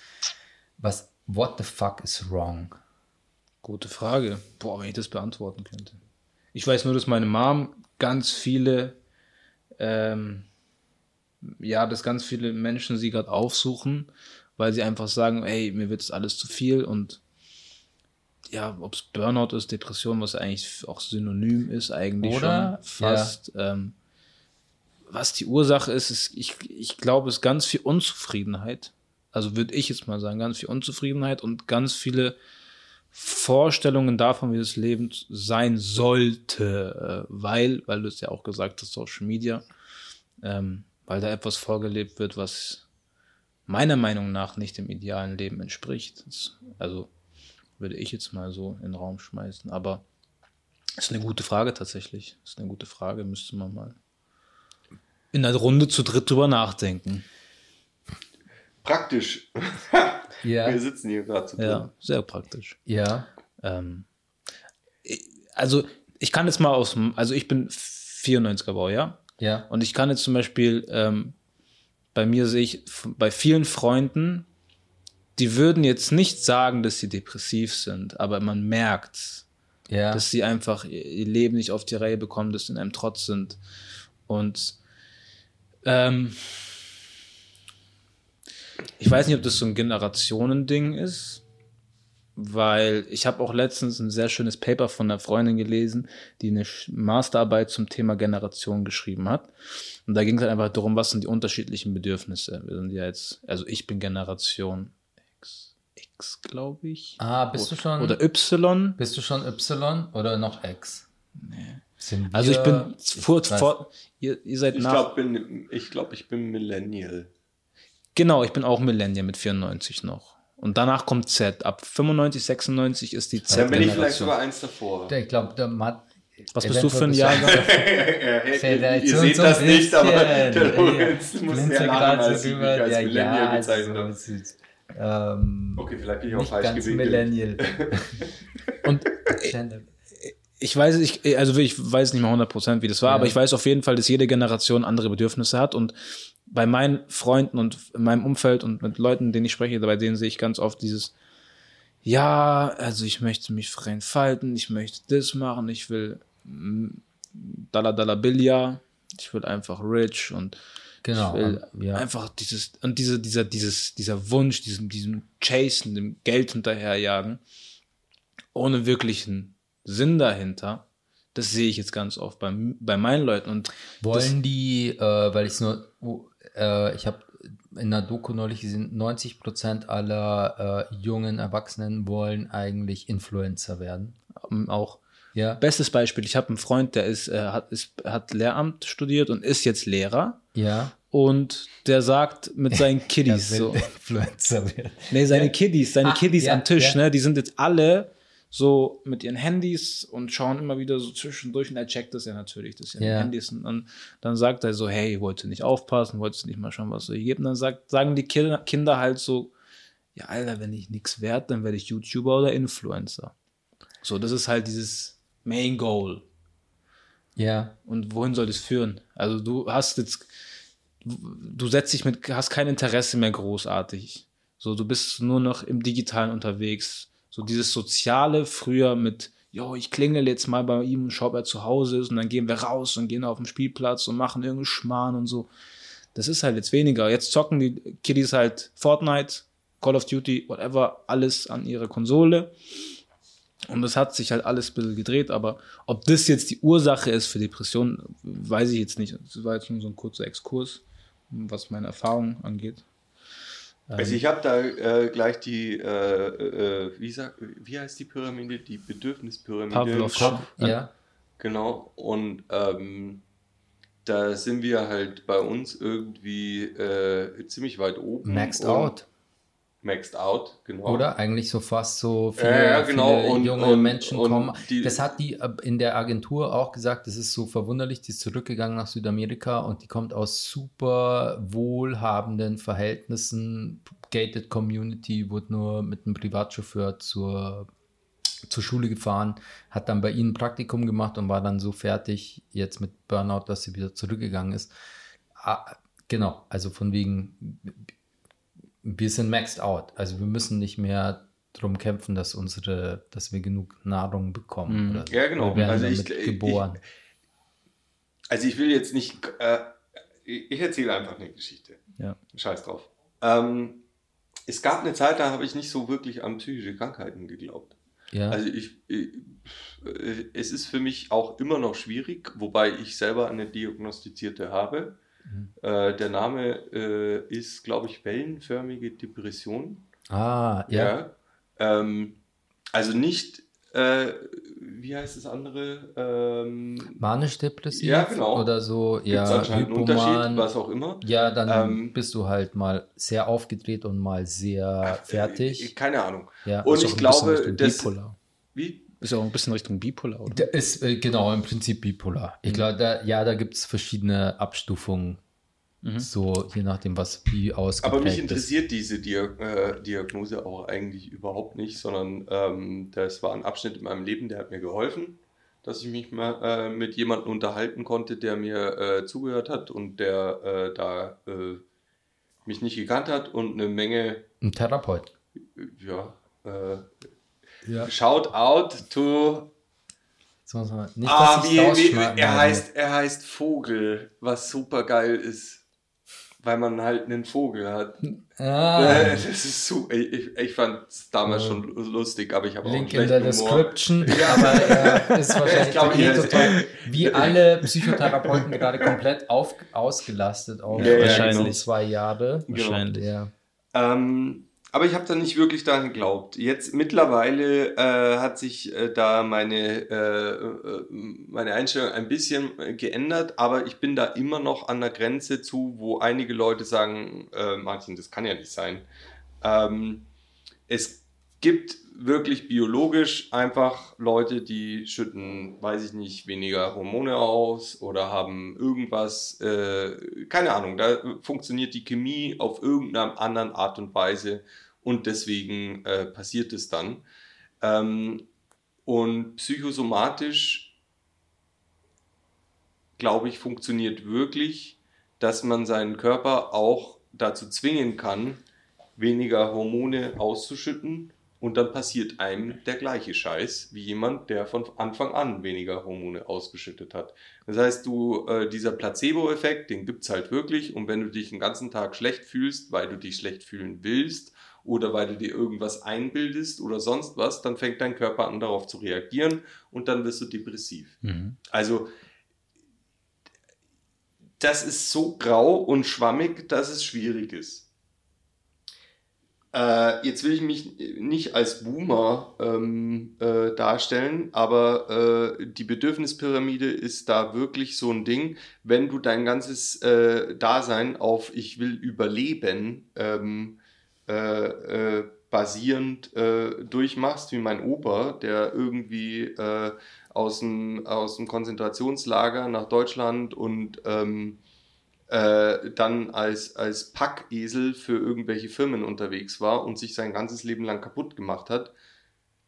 Speaker 1: Was, what the fuck is wrong?
Speaker 3: Gute Frage. Boah, wenn ich das beantworten könnte. Ich weiß nur, dass meine Mom ganz viele, ähm, ja, dass ganz viele Menschen sie gerade aufsuchen, weil sie einfach sagen, ey, mir wird das alles zu viel und ja, ob es Burnout ist, Depression, was eigentlich auch synonym ist, eigentlich
Speaker 1: Oder?
Speaker 3: schon fast. Ähm, was die Ursache ist, ist ich, ich glaube, es ist ganz viel Unzufriedenheit. Also würde ich jetzt mal sagen, ganz viel Unzufriedenheit und ganz viele Vorstellungen davon, wie das Leben sein sollte, äh, weil, weil du es ja auch gesagt hast, Social Media, ähm, weil da etwas vorgelebt wird, was meiner Meinung nach nicht dem idealen Leben entspricht. Das, also würde ich jetzt mal so in den Raum schmeißen, aber ist eine gute Frage tatsächlich. Ist eine gute Frage, müsste man mal in der Runde zu dritt drüber nachdenken.
Speaker 2: Praktisch. *laughs*
Speaker 1: Ja,
Speaker 2: Wir sitzen hier gerade zu dritt.
Speaker 3: Ja, sehr praktisch.
Speaker 1: ja,
Speaker 3: Ähm, also ich kann jetzt mal aus, dem- also ich bin 94er Baujahr
Speaker 1: ja.
Speaker 3: und ich kann jetzt zum Beispiel ähm, bei mir sehe ich bei vielen Freunden, die würden jetzt nicht sagen, dass sie depressiv sind, aber man merkt,
Speaker 1: Ja.
Speaker 3: dass sie einfach ihr ihr Leben nicht auf die Reihe bekommen, dass sie in einem Trotz sind. Und ähm, ich weiß nicht, ob das so ein Generationending ist, weil ich habe auch letztens ein sehr schönes Paper von einer Freundin gelesen, die eine Masterarbeit zum Thema Generation geschrieben hat. Und da ging es halt einfach darum, was sind die unterschiedlichen Bedürfnisse. Wir sind ja jetzt, also ich bin Generation X, X glaube ich.
Speaker 1: ah, bist du schon,
Speaker 3: Oder Y.
Speaker 1: bist du schon Y oder noch X? Nee. Sind
Speaker 3: Also ich bin vor, vor ihr, ihr seid
Speaker 2: Ich
Speaker 3: nach.
Speaker 2: glaube, bin, ich, glaub, ich bin Millennial.
Speaker 3: Genau, ich bin auch Millennial mit 94 noch. Und danach kommt Z. Ab 95, 96 ist die
Speaker 2: Dann bin ich vielleicht sogar eins davor.
Speaker 1: Ich glaube, der Matt.
Speaker 3: Was bist du für ein
Speaker 1: du- *laughs*
Speaker 2: ihr
Speaker 1: so-
Speaker 2: seht
Speaker 1: so
Speaker 2: das nicht, aber *laughs* der
Speaker 1: Ja,
Speaker 2: Lorenz muss sehr lachen, als ich mich
Speaker 1: rüber.
Speaker 2: als
Speaker 1: Ja,
Speaker 2: Millennial
Speaker 1: ja,
Speaker 2: bezeichnet
Speaker 1: so
Speaker 2: habe.
Speaker 1: süß. Ähm,
Speaker 2: Okay, vielleicht bin ich auch falsch
Speaker 1: ganz
Speaker 2: gewählt.
Speaker 1: Millennial. *laughs*
Speaker 3: Und ich weiß, ich, also ich weiß nicht mal 100% wie das war,
Speaker 1: Ja.
Speaker 3: aber ich weiß auf jeden Fall, dass jede Generation andere Bedürfnisse hat. Und bei meinen Freunden und in meinem Umfeld und mit Leuten, denen ich spreche, bei denen sehe ich ganz oft dieses, ja, also ich möchte mich frei entfalten, ich möchte das machen, ich will mm, Dollar Dollar Billiard, ich will einfach rich und
Speaker 1: Genau,
Speaker 3: ich will
Speaker 1: ja.
Speaker 3: einfach dieses und diese dieser dieses dieser Wunsch, diesem diesem Chasen, dem Geld hinterherjagen, ohne wirklichen Sinn dahinter. Das sehe ich jetzt ganz oft bei, bei meinen Leuten und
Speaker 1: Wollen die, äh, weil ich es nur, oh, äh, ich habe in der Doku neulich gesehen, 90 Prozent aller äh, jungen Erwachsenen wollen eigentlich Influencer werden.
Speaker 3: ähm, auch
Speaker 1: Ja.
Speaker 3: bestes Beispiel, ich habe einen Freund, der ist, äh, hat, ist hat Lehramt studiert und ist jetzt Lehrer
Speaker 1: Ja.
Speaker 3: und der sagt mit seinen *laughs* Kiddies so,
Speaker 1: Influencer werden.
Speaker 3: Nee, seine Kiddies, seine
Speaker 1: Ah,
Speaker 3: Kiddies
Speaker 1: ja,
Speaker 3: am Tisch,
Speaker 1: ja.
Speaker 3: ne? Die sind jetzt alle so mit ihren Handys und schauen immer wieder so zwischendurch und er checkt das ja natürlich, dass ja,
Speaker 1: Ja.
Speaker 3: Handys und dann, sagt er so, hey, wollt ihr nicht aufpassen, wollt ihr nicht mal schauen, was so hier gibt? Und dann sagt, sagen die Kinder, Kinder halt so, ja, Alter, wenn ich nichts wert, dann werde ich YouTuber oder Influencer. So, das ist halt dieses Main Goal.
Speaker 1: Ja.
Speaker 3: Und wohin soll das führen? Also du hast jetzt, du setzt dich mit, hast kein Interesse mehr großartig. So, du bist nur noch im Digitalen unterwegs. So dieses Soziale früher mit, jo, ich klingel jetzt mal bei ihm und schau, ob er zu Hause ist und dann gehen wir raus und gehen auf den Spielplatz und machen irgendeinen Schmarrn und so. Das ist halt jetzt weniger. Jetzt zocken die Kiddies halt Fortnite, Call of Duty, whatever, alles an ihre Konsole. Und das hat sich halt alles ein bisschen gedreht, aber ob das jetzt die Ursache ist für Depressionen, weiß ich jetzt nicht. Das war jetzt nur so ein kurzer Exkurs, was meine Erfahrung angeht.
Speaker 2: Also ich habe da äh, gleich die, äh, äh, wie, sag, wie heißt die Pyramide? Die Bedürfnispyramide.
Speaker 3: Pavlovsch.
Speaker 2: im Kopf.
Speaker 1: Ja.
Speaker 2: Genau. Und ähm, da sind wir halt bei uns irgendwie äh, ziemlich weit oben.
Speaker 1: Maxed out.
Speaker 2: Maxed out, genau.
Speaker 1: Oder? Eigentlich so fast so viele,
Speaker 2: Ja, ja, genau.
Speaker 1: viele
Speaker 2: Und-
Speaker 1: junge
Speaker 2: und-
Speaker 1: Menschen
Speaker 2: und
Speaker 1: kommen.
Speaker 2: die-
Speaker 1: das hat die äh, in der Agentur auch gesagt, das ist so verwunderlich, die ist zurückgegangen nach Südamerika und die kommt aus super wohlhabenden Verhältnissen. Gated Community, wurde nur mit einem Privatchauffeur zur, zur Schule gefahren, hat dann bei ihnen ein Praktikum gemacht und war dann so fertig jetzt mit Burnout, dass sie wieder zurückgegangen ist. Ah, genau, also von wegen, wir sind maxed out. Also wir müssen nicht mehr drum kämpfen, dass unsere, dass wir genug Nahrung bekommen.
Speaker 3: Mhm.
Speaker 1: Oder so.
Speaker 2: Ja, genau.
Speaker 1: Wir werden
Speaker 2: Also ich-
Speaker 1: damit
Speaker 2: ich-
Speaker 1: geboren.
Speaker 2: Also ich will jetzt nicht, äh, ich ich erzähle einfach eine Geschichte.
Speaker 3: Ja.
Speaker 2: Scheiß drauf. Ähm, es gab eine Zeit, da habe ich nicht so wirklich an psychische Krankheiten geglaubt.
Speaker 1: ja.
Speaker 2: Also ich, ich, äh, es ist für mich auch immer noch schwierig, wobei ich selber eine diagnostizierte habe.
Speaker 1: Mhm.
Speaker 2: Äh, der Name äh, ist, glaube ich, wellenförmige Depression.
Speaker 1: ah, ja.
Speaker 2: Ähm, also nicht, äh, wie heißt das andere? Ähm,
Speaker 1: Manisch-depressiv
Speaker 2: Ja, genau.
Speaker 1: oder so,
Speaker 2: Gibt's
Speaker 1: ja,
Speaker 2: anscheinend einen Unterschied, was auch immer.
Speaker 1: Ja, dann
Speaker 2: Ähm,
Speaker 1: bist du halt mal sehr aufgedreht und mal sehr
Speaker 2: Äh,
Speaker 1: fertig.
Speaker 2: keine Ahnung.
Speaker 1: ja.
Speaker 2: Und ich glaube, das.
Speaker 3: Bipolar.
Speaker 2: Wie?
Speaker 3: Ist ja auch ein bisschen Richtung Bipolar, oder?
Speaker 1: Der ist äh, genau im Prinzip bipolar. Ich glaube, da, ja, da gibt es verschiedene Abstufungen. So, je nachdem, was wie ausgeprägt
Speaker 2: Aber mich
Speaker 1: ist.
Speaker 2: interessiert diese Diag äh, Diagnose auch eigentlich überhaupt nicht, sondern ähm, das war ein Abschnitt in meinem Leben, der hat mir geholfen, dass ich mich mal äh, mit jemandem unterhalten konnte, der mir äh, zugehört hat und der äh, da äh, mich nicht gekannt hat und eine Menge,
Speaker 1: Ein Therapeut.
Speaker 2: ja, äh,
Speaker 1: Ja.
Speaker 2: Shout out to
Speaker 1: man nicht,
Speaker 2: Ah, wie, wie, er, heißt, er heißt Vogel, was super geil ist. Weil man halt einen Vogel hat. *laughs*
Speaker 1: Ah,
Speaker 2: Äh, Das ist so, ich, ich, ich fand es damals schon lustig, aber ich habe auch einen
Speaker 1: Link in der
Speaker 2: Humor.
Speaker 1: Description. *laughs* Aber er ist *laughs* wahrscheinlich
Speaker 2: glaub,
Speaker 1: ihn
Speaker 2: er ist-
Speaker 1: total, wie alle Psychotherapeuten gerade komplett auf, ausgelastet auf
Speaker 2: Ja, ja,
Speaker 3: wahrscheinlich.
Speaker 1: genau zwei Jahre.
Speaker 3: Wahrscheinlich.
Speaker 1: Ja.
Speaker 2: Ähm, aber ich habe da nicht wirklich daran geglaubt. Jetzt mittlerweile äh, hat sich äh, da meine, äh, äh, meine Einstellung ein bisschen äh, geändert, aber ich bin da immer noch an der Grenze zu, wo einige Leute sagen, äh, Martin, das kann ja nicht sein. Ähm, es gibt wirklich biologisch einfach Leute, die schütten, weiß ich nicht, weniger Hormone aus oder haben irgendwas, äh, keine Ahnung, da funktioniert die Chemie auf irgendeiner anderen Art und Weise und deswegen äh, passiert es dann. Ähm, und psychosomatisch, glaube ich, funktioniert wirklich, dass man seinen Körper auch dazu zwingen kann, weniger Hormone auszuschütten und dann passiert einem der gleiche Scheiß wie jemand, der von Anfang an weniger Hormone ausgeschüttet hat. Das heißt, du, äh, dieser Placebo-Effekt, den gibt's halt wirklich und wenn du dich den ganzen Tag schlecht fühlst, weil du dich schlecht fühlen willst oder weil du dir irgendwas einbildest oder sonst was, dann fängt dein Körper an darauf zu reagieren und dann wirst du depressiv.
Speaker 3: Mhm.
Speaker 2: Also das ist so grau und schwammig, dass es schwierig ist. Äh, jetzt will ich mich nicht als Boomer ähm, äh, darstellen, aber äh, die Bedürfnispyramide ist da wirklich so ein Ding. Wenn du dein ganzes äh, Dasein auf ich will überleben ähm, äh, äh, basierend durchmachst, wie mein Opa, der irgendwie aus dem, aus dem Konzentrationslager nach Deutschland und ähm, äh, dann als, als Packesel für irgendwelche Firmen unterwegs war und sich sein ganzes Leben lang kaputt gemacht hat,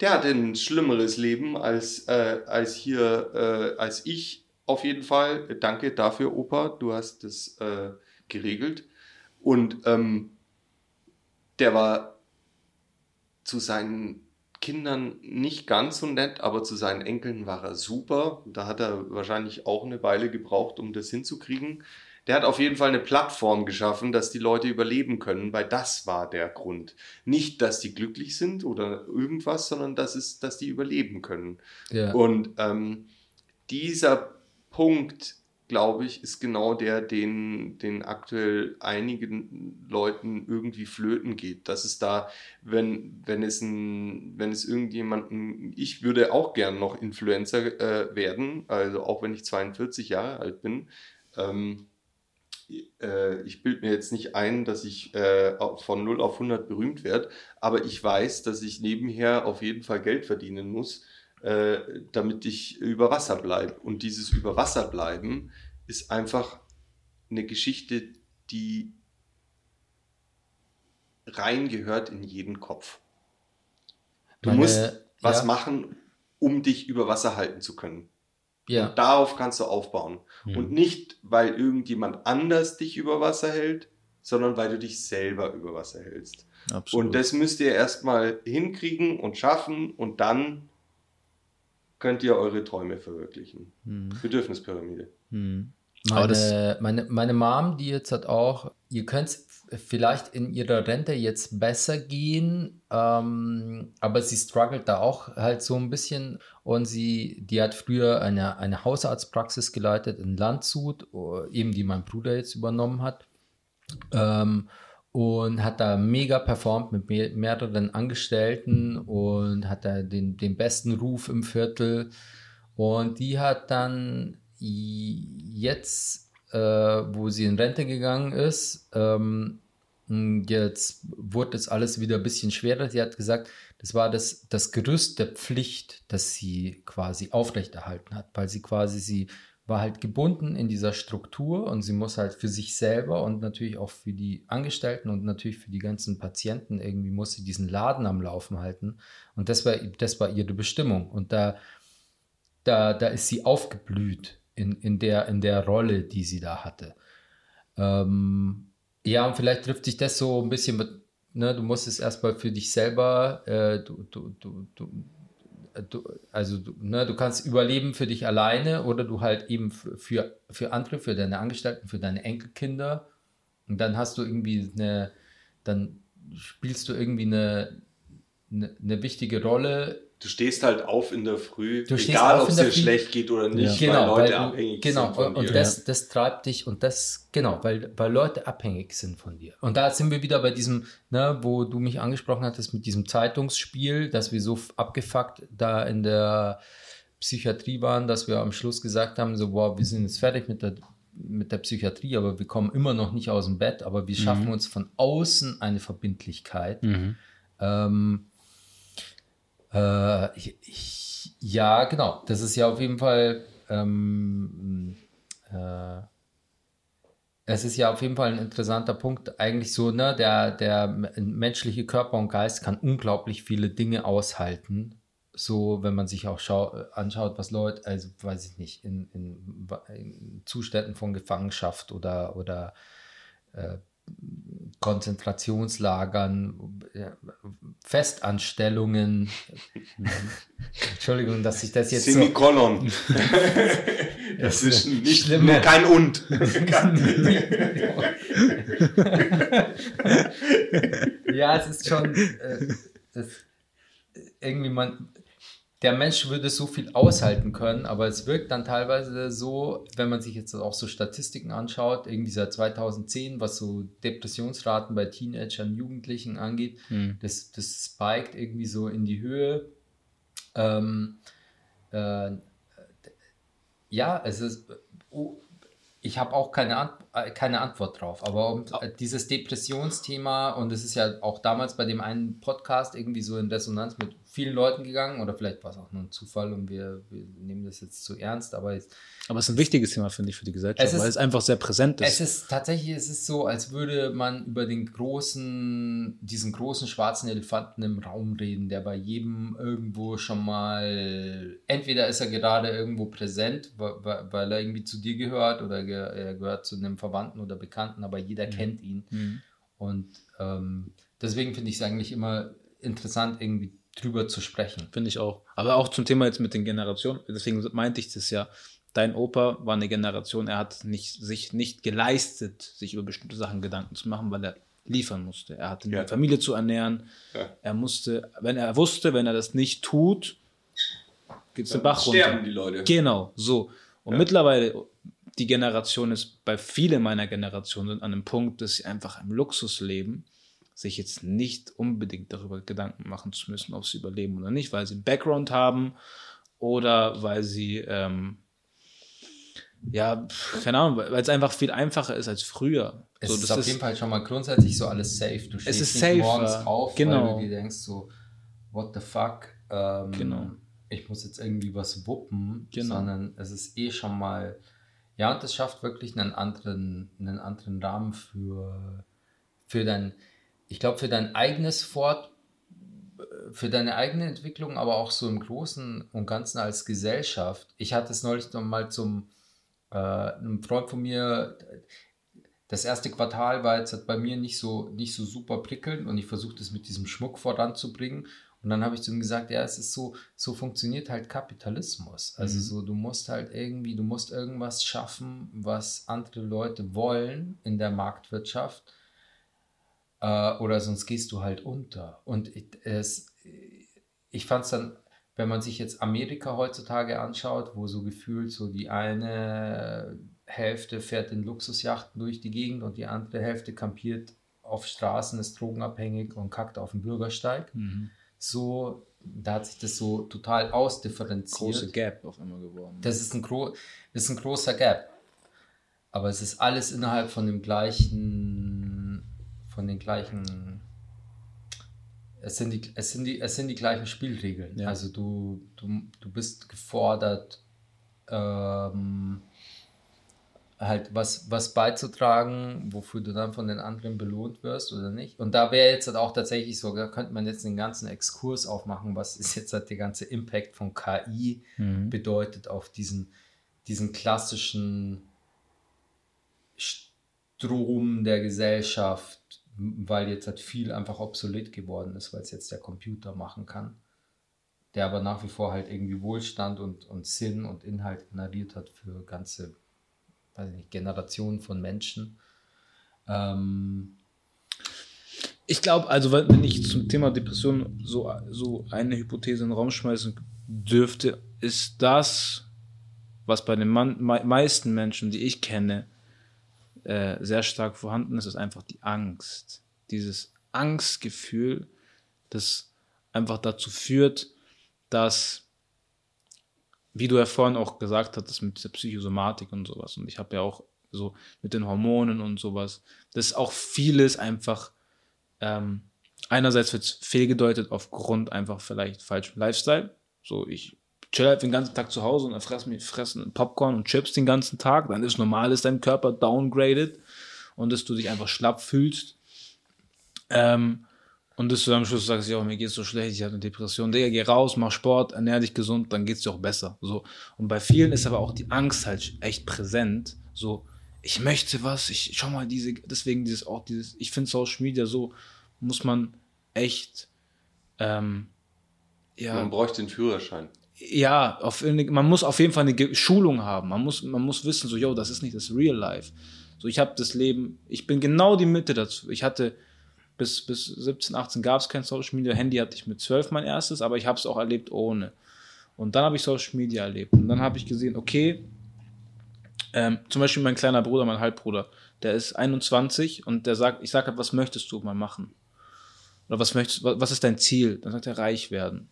Speaker 2: der hatte ein schlimmeres Leben als, äh, als hier, äh, als ich auf jeden Fall. Danke dafür, Opa, du hast das äh, geregelt. Und ähm, der war zu seinen Kindern nicht ganz so nett, aber zu seinen Enkeln war er super. Da hat er wahrscheinlich auch eine Weile gebraucht, um das hinzukriegen. Der hat auf jeden Fall eine Plattform geschaffen, dass die Leute überleben können, weil das war der Grund. Nicht, dass die glücklich sind oder irgendwas, sondern dass, es, dass die überleben können.
Speaker 1: Ja.
Speaker 2: Und ähm, dieser Punkt, glaube ich, ist genau der, den, den aktuell einigen Leuten irgendwie flöten geht. Dass es da, wenn, wenn es ein, wenn es irgendjemanden, ich würde auch gern noch Influencer äh, werden, also auch wenn ich 42 Jahre alt bin, ähm, äh, ich bilde mir jetzt nicht ein, dass ich äh, von 0 auf 100 berühmt werde, aber ich weiß, dass ich nebenher auf jeden Fall Geld verdienen muss, äh, damit ich über Wasser bleibe. Und dieses über Wasser bleiben ist einfach eine Geschichte, die reingehört in jeden Kopf. Du
Speaker 1: Meine-
Speaker 2: musst was
Speaker 1: ja.
Speaker 2: machen, um dich über Wasser halten zu können.
Speaker 1: Ja.
Speaker 2: Und darauf kannst du aufbauen.
Speaker 3: Mhm.
Speaker 2: Und nicht, weil irgendjemand anders dich über Wasser hält, sondern weil du dich selber über Wasser hältst.
Speaker 3: Absolut.
Speaker 2: Und das müsst ihr erstmal hinkriegen und schaffen und dann könnt ihr eure Träume verwirklichen.
Speaker 3: Mhm.
Speaker 2: Bedürfnispyramide.
Speaker 3: Mhm. Aber das-
Speaker 1: Meine, meine, meine Mom, die jetzt hat auch, ihr könnt es vielleicht in ihrer Rente jetzt besser gehen, ähm, aber sie struggelt da auch halt so ein bisschen und sie, die hat früher eine, eine Hausarztpraxis geleitet in Landshut, äh, eben die mein Bruder jetzt übernommen hat. Ähm, und hat da mega performt mit me mehreren Angestellten und hat da den, den besten Ruf im Viertel. Und die hat dann jetzt, äh, wo sie in Rente gegangen ist, ähm, jetzt wurde das alles wieder ein bisschen schwerer. Sie hat gesagt, das war das, das Gerüst der Pflicht, das sie quasi aufrechterhalten hat, weil sie quasi, sie war halt gebunden in dieser Struktur und sie muss halt für sich selber und natürlich auch für die Angestellten und natürlich für die ganzen Patienten irgendwie muss sie diesen Laden am Laufen halten. Und das war, das war ihre Bestimmung. Und da, da, da ist sie aufgeblüht in, in, der, in der Rolle, die sie da hatte. Ähm, Ja, und vielleicht trifft sich das so ein bisschen mit, ne, du musst es erstmal für dich selber, äh, du, du, du, du, du, also du, ne, du kannst überleben für dich alleine oder du halt eben für, für andere, für deine Angestellten, für deine Enkelkinder. Und dann hast du irgendwie eine, dann spielst du irgendwie eine, eine, eine wichtige Rolle
Speaker 2: du stehst halt auf in der Früh, du egal ob es dir schlecht geht oder nicht,
Speaker 1: ja. genau, weil Leute weil, abhängig genau, sind von und, dir. Und das, das treibt dich und das, genau, weil, weil Leute abhängig sind von dir. Und da sind wir wieder bei diesem, ne, wo du mich angesprochen hattest mit diesem Zeitungsspiel, dass wir so abgefuckt da in der Psychiatrie waren, dass wir am Schluss gesagt haben, so, boah, wir sind jetzt fertig mit der mit der Psychiatrie, aber wir kommen immer noch nicht aus dem Bett, aber wir schaffen mhm. uns von außen eine Verbindlichkeit. Mhm. Ähm, äh, ich, ja, genau. Das ist ja auf jeden Fall. Ähm, äh, es ist ja auf jeden Fall ein interessanter Punkt. Eigentlich so, ne, der, der menschliche Körper und Geist kann unglaublich viele Dinge aushalten. So, wenn man sich auch schau, anschaut, was Leute, also weiß ich nicht, in, in, in Zuständen von Gefangenschaft oder, oder äh, Konzentrationslagern, Festanstellungen. Entschuldigung, dass ich das jetzt
Speaker 2: Semikolon. *laughs* So das ist nicht schlimm. Nur kein und. *laughs*
Speaker 1: ja, es ist schon äh, das, irgendwie man der Mensch würde so viel aushalten können, aber es wirkt dann teilweise so, wenn man sich jetzt auch so Statistiken anschaut, irgendwie seit 2010, was so Depressionsraten bei Teenagern, Jugendlichen angeht, mhm. das, das spiked irgendwie so in die Höhe. Ähm, äh, ja, es ist, oh, ich habe auch keine, Ant äh, keine Antwort drauf, aber um, äh, dieses Depressionsthema und es ist ja auch damals bei dem einen Podcast irgendwie so in Resonanz mit vielen Leuten gegangen oder vielleicht war es auch nur ein Zufall und wir, wir nehmen das jetzt zu ernst, aber es,
Speaker 3: aber es ist ein wichtiges Thema, finde ich, für die Gesellschaft, es ist, weil es einfach sehr präsent ist.
Speaker 1: Es ist tatsächlich, es ist so, als würde man über den großen, diesen großen schwarzen Elefanten im Raum reden, der bei jedem irgendwo schon mal, entweder ist er gerade irgendwo präsent, weil er irgendwie zu dir gehört oder er gehört zu einem Verwandten oder Bekannten, aber jeder mhm. kennt ihn. Mhm. Und ähm, deswegen finde ich es eigentlich immer interessant, irgendwie drüber zu sprechen.
Speaker 3: Finde ich auch. Aber auch zum Thema jetzt mit den Generationen, deswegen meinte ich das ja. Dein Opa war eine Generation, er hat nicht, sich nicht geleistet, sich über bestimmte Sachen Gedanken zu machen, weil er liefern musste. Er hatte eine ja. Familie zu ernähren. Ja. Er musste, wenn er wusste, wenn er das nicht tut, geht es den Bach runter.
Speaker 2: Sterben die Leute.
Speaker 3: Genau, so. Und ja. mittlerweile, die Generation ist, bei vielen meiner Generation sind an einem Punkt, dass sie einfach im Luxus leben sich jetzt nicht unbedingt darüber Gedanken machen zu müssen, ob sie überleben oder nicht, weil sie einen Background haben oder weil sie, ähm, ja, keine Ahnung, weil es einfach viel einfacher ist als früher.
Speaker 1: Es so, ist auf jeden Fall schon mal grundsätzlich so alles safe. Du stehst nicht safer. morgens auf, genau. weil du dir denkst so, what the fuck, ähm, genau. ich muss jetzt irgendwie was wuppen, genau. sondern es ist eh schon mal, ja, und das schafft wirklich einen anderen, einen anderen Rahmen für, für dein, ich glaube, für dein eigenes Fort, für deine eigene Entwicklung, aber auch so im Großen und Ganzen als Gesellschaft. Ich hatte es neulich noch mal zum äh, einem Freund von mir, das erste Quartal war jetzt bei mir nicht so, nicht so super prickelnd und ich versuchte es mit diesem Schmuck voranzubringen. Und dann habe ich zu ihm gesagt, ja, es ist so, so funktioniert halt Kapitalismus. Also mhm. so, du musst halt irgendwie, du musst irgendwas schaffen, was andere Leute wollen in der Marktwirtschaft äh, oder sonst gehst du halt unter. Und es, ich fand es dann, wenn man sich jetzt Amerika heutzutage anschaut, wo so gefühlt so die eine Hälfte fährt in Luxusjachten durch die Gegend und die andere Hälfte kampiert auf Straßen, ist drogenabhängig und kackt auf dem Bürgersteig. Mhm. So, da hat sich das so total ausdifferenziert.
Speaker 3: Große Gap auf einmal geworden.
Speaker 1: Das ist ein, gro ist ein großer Gap. Aber es ist alles innerhalb von dem gleichen von den gleichen. Es sind die, es sind die, es sind die gleichen Spielregeln. Ja. Also du, du, du bist gefordert, ähm, halt was, was beizutragen, wofür du dann von den anderen belohnt wirst oder nicht. Und da wäre jetzt halt auch tatsächlich so, da könnte man jetzt den ganzen Exkurs aufmachen, was ist jetzt halt der ganze Impact von KI mhm. bedeutet auf diesen, diesen klassischen Strom der Gesellschaft, weil jetzt halt viel einfach obsolet geworden ist, weil es jetzt der Computer machen kann, der aber nach wie vor halt irgendwie Wohlstand und, und Sinn und Inhalt generiert hat für ganze, weiß ich nicht, Generationen von Menschen. Ähm,
Speaker 3: Ich glaube, also wenn ich zum Thema Depression so, so eine Hypothese in den Raum schmeißen dürfte, ist das, was bei den meisten Menschen, die ich kenne, äh, sehr stark vorhanden ist, ist einfach die Angst. Dieses Angstgefühl, das einfach dazu führt, dass, wie du ja vorhin auch gesagt hattest, mit der Psychosomatik und sowas, und ich habe ja auch so mit den Hormonen und sowas, dass auch vieles einfach ähm, einerseits wird es fehlgedeutet aufgrund einfach vielleicht falschem Lifestyle. So, ich chill halt den ganzen Tag zu Hause und fress mir fressen Popcorn und Chips den ganzen Tag, dann ist normal, ist dein Körper downgraded und dass du dich einfach schlapp fühlst. Ähm, und dass du am Schluss sagst, ja, mir geht's so schlecht, ich habe eine Depression. Digga, geh raus, mach Sport, ernähr dich gesund, dann geht's dir auch besser. So. Und bei vielen ist aber auch die Angst halt echt präsent. So, ich möchte was, ich schau mal diese, deswegen dieses auch dieses, ich finde Social Media so, muss man echt, ähm, ja,
Speaker 2: Man bräuchte den Führerschein.
Speaker 3: Ja, auf, man muss auf jeden Fall eine Schulung haben. Man muss, man muss wissen, so, yo, das ist nicht das Real Life. So, ich habe das Leben, ich bin genau die Mitte dazu. Ich hatte bis, bis 17, 18 gab es kein Social Media. Handy hatte ich mit 12 mein erstes, aber ich habe es auch erlebt ohne. Und dann habe ich Social Media erlebt. Und dann habe ich gesehen, okay, ähm, zum Beispiel mein kleiner Bruder, mein Halbbruder, der ist 21 und der sagt, ich sage was möchtest du mal machen? Oder was möchtest, was ist dein Ziel? Dann sagt er, reich werden.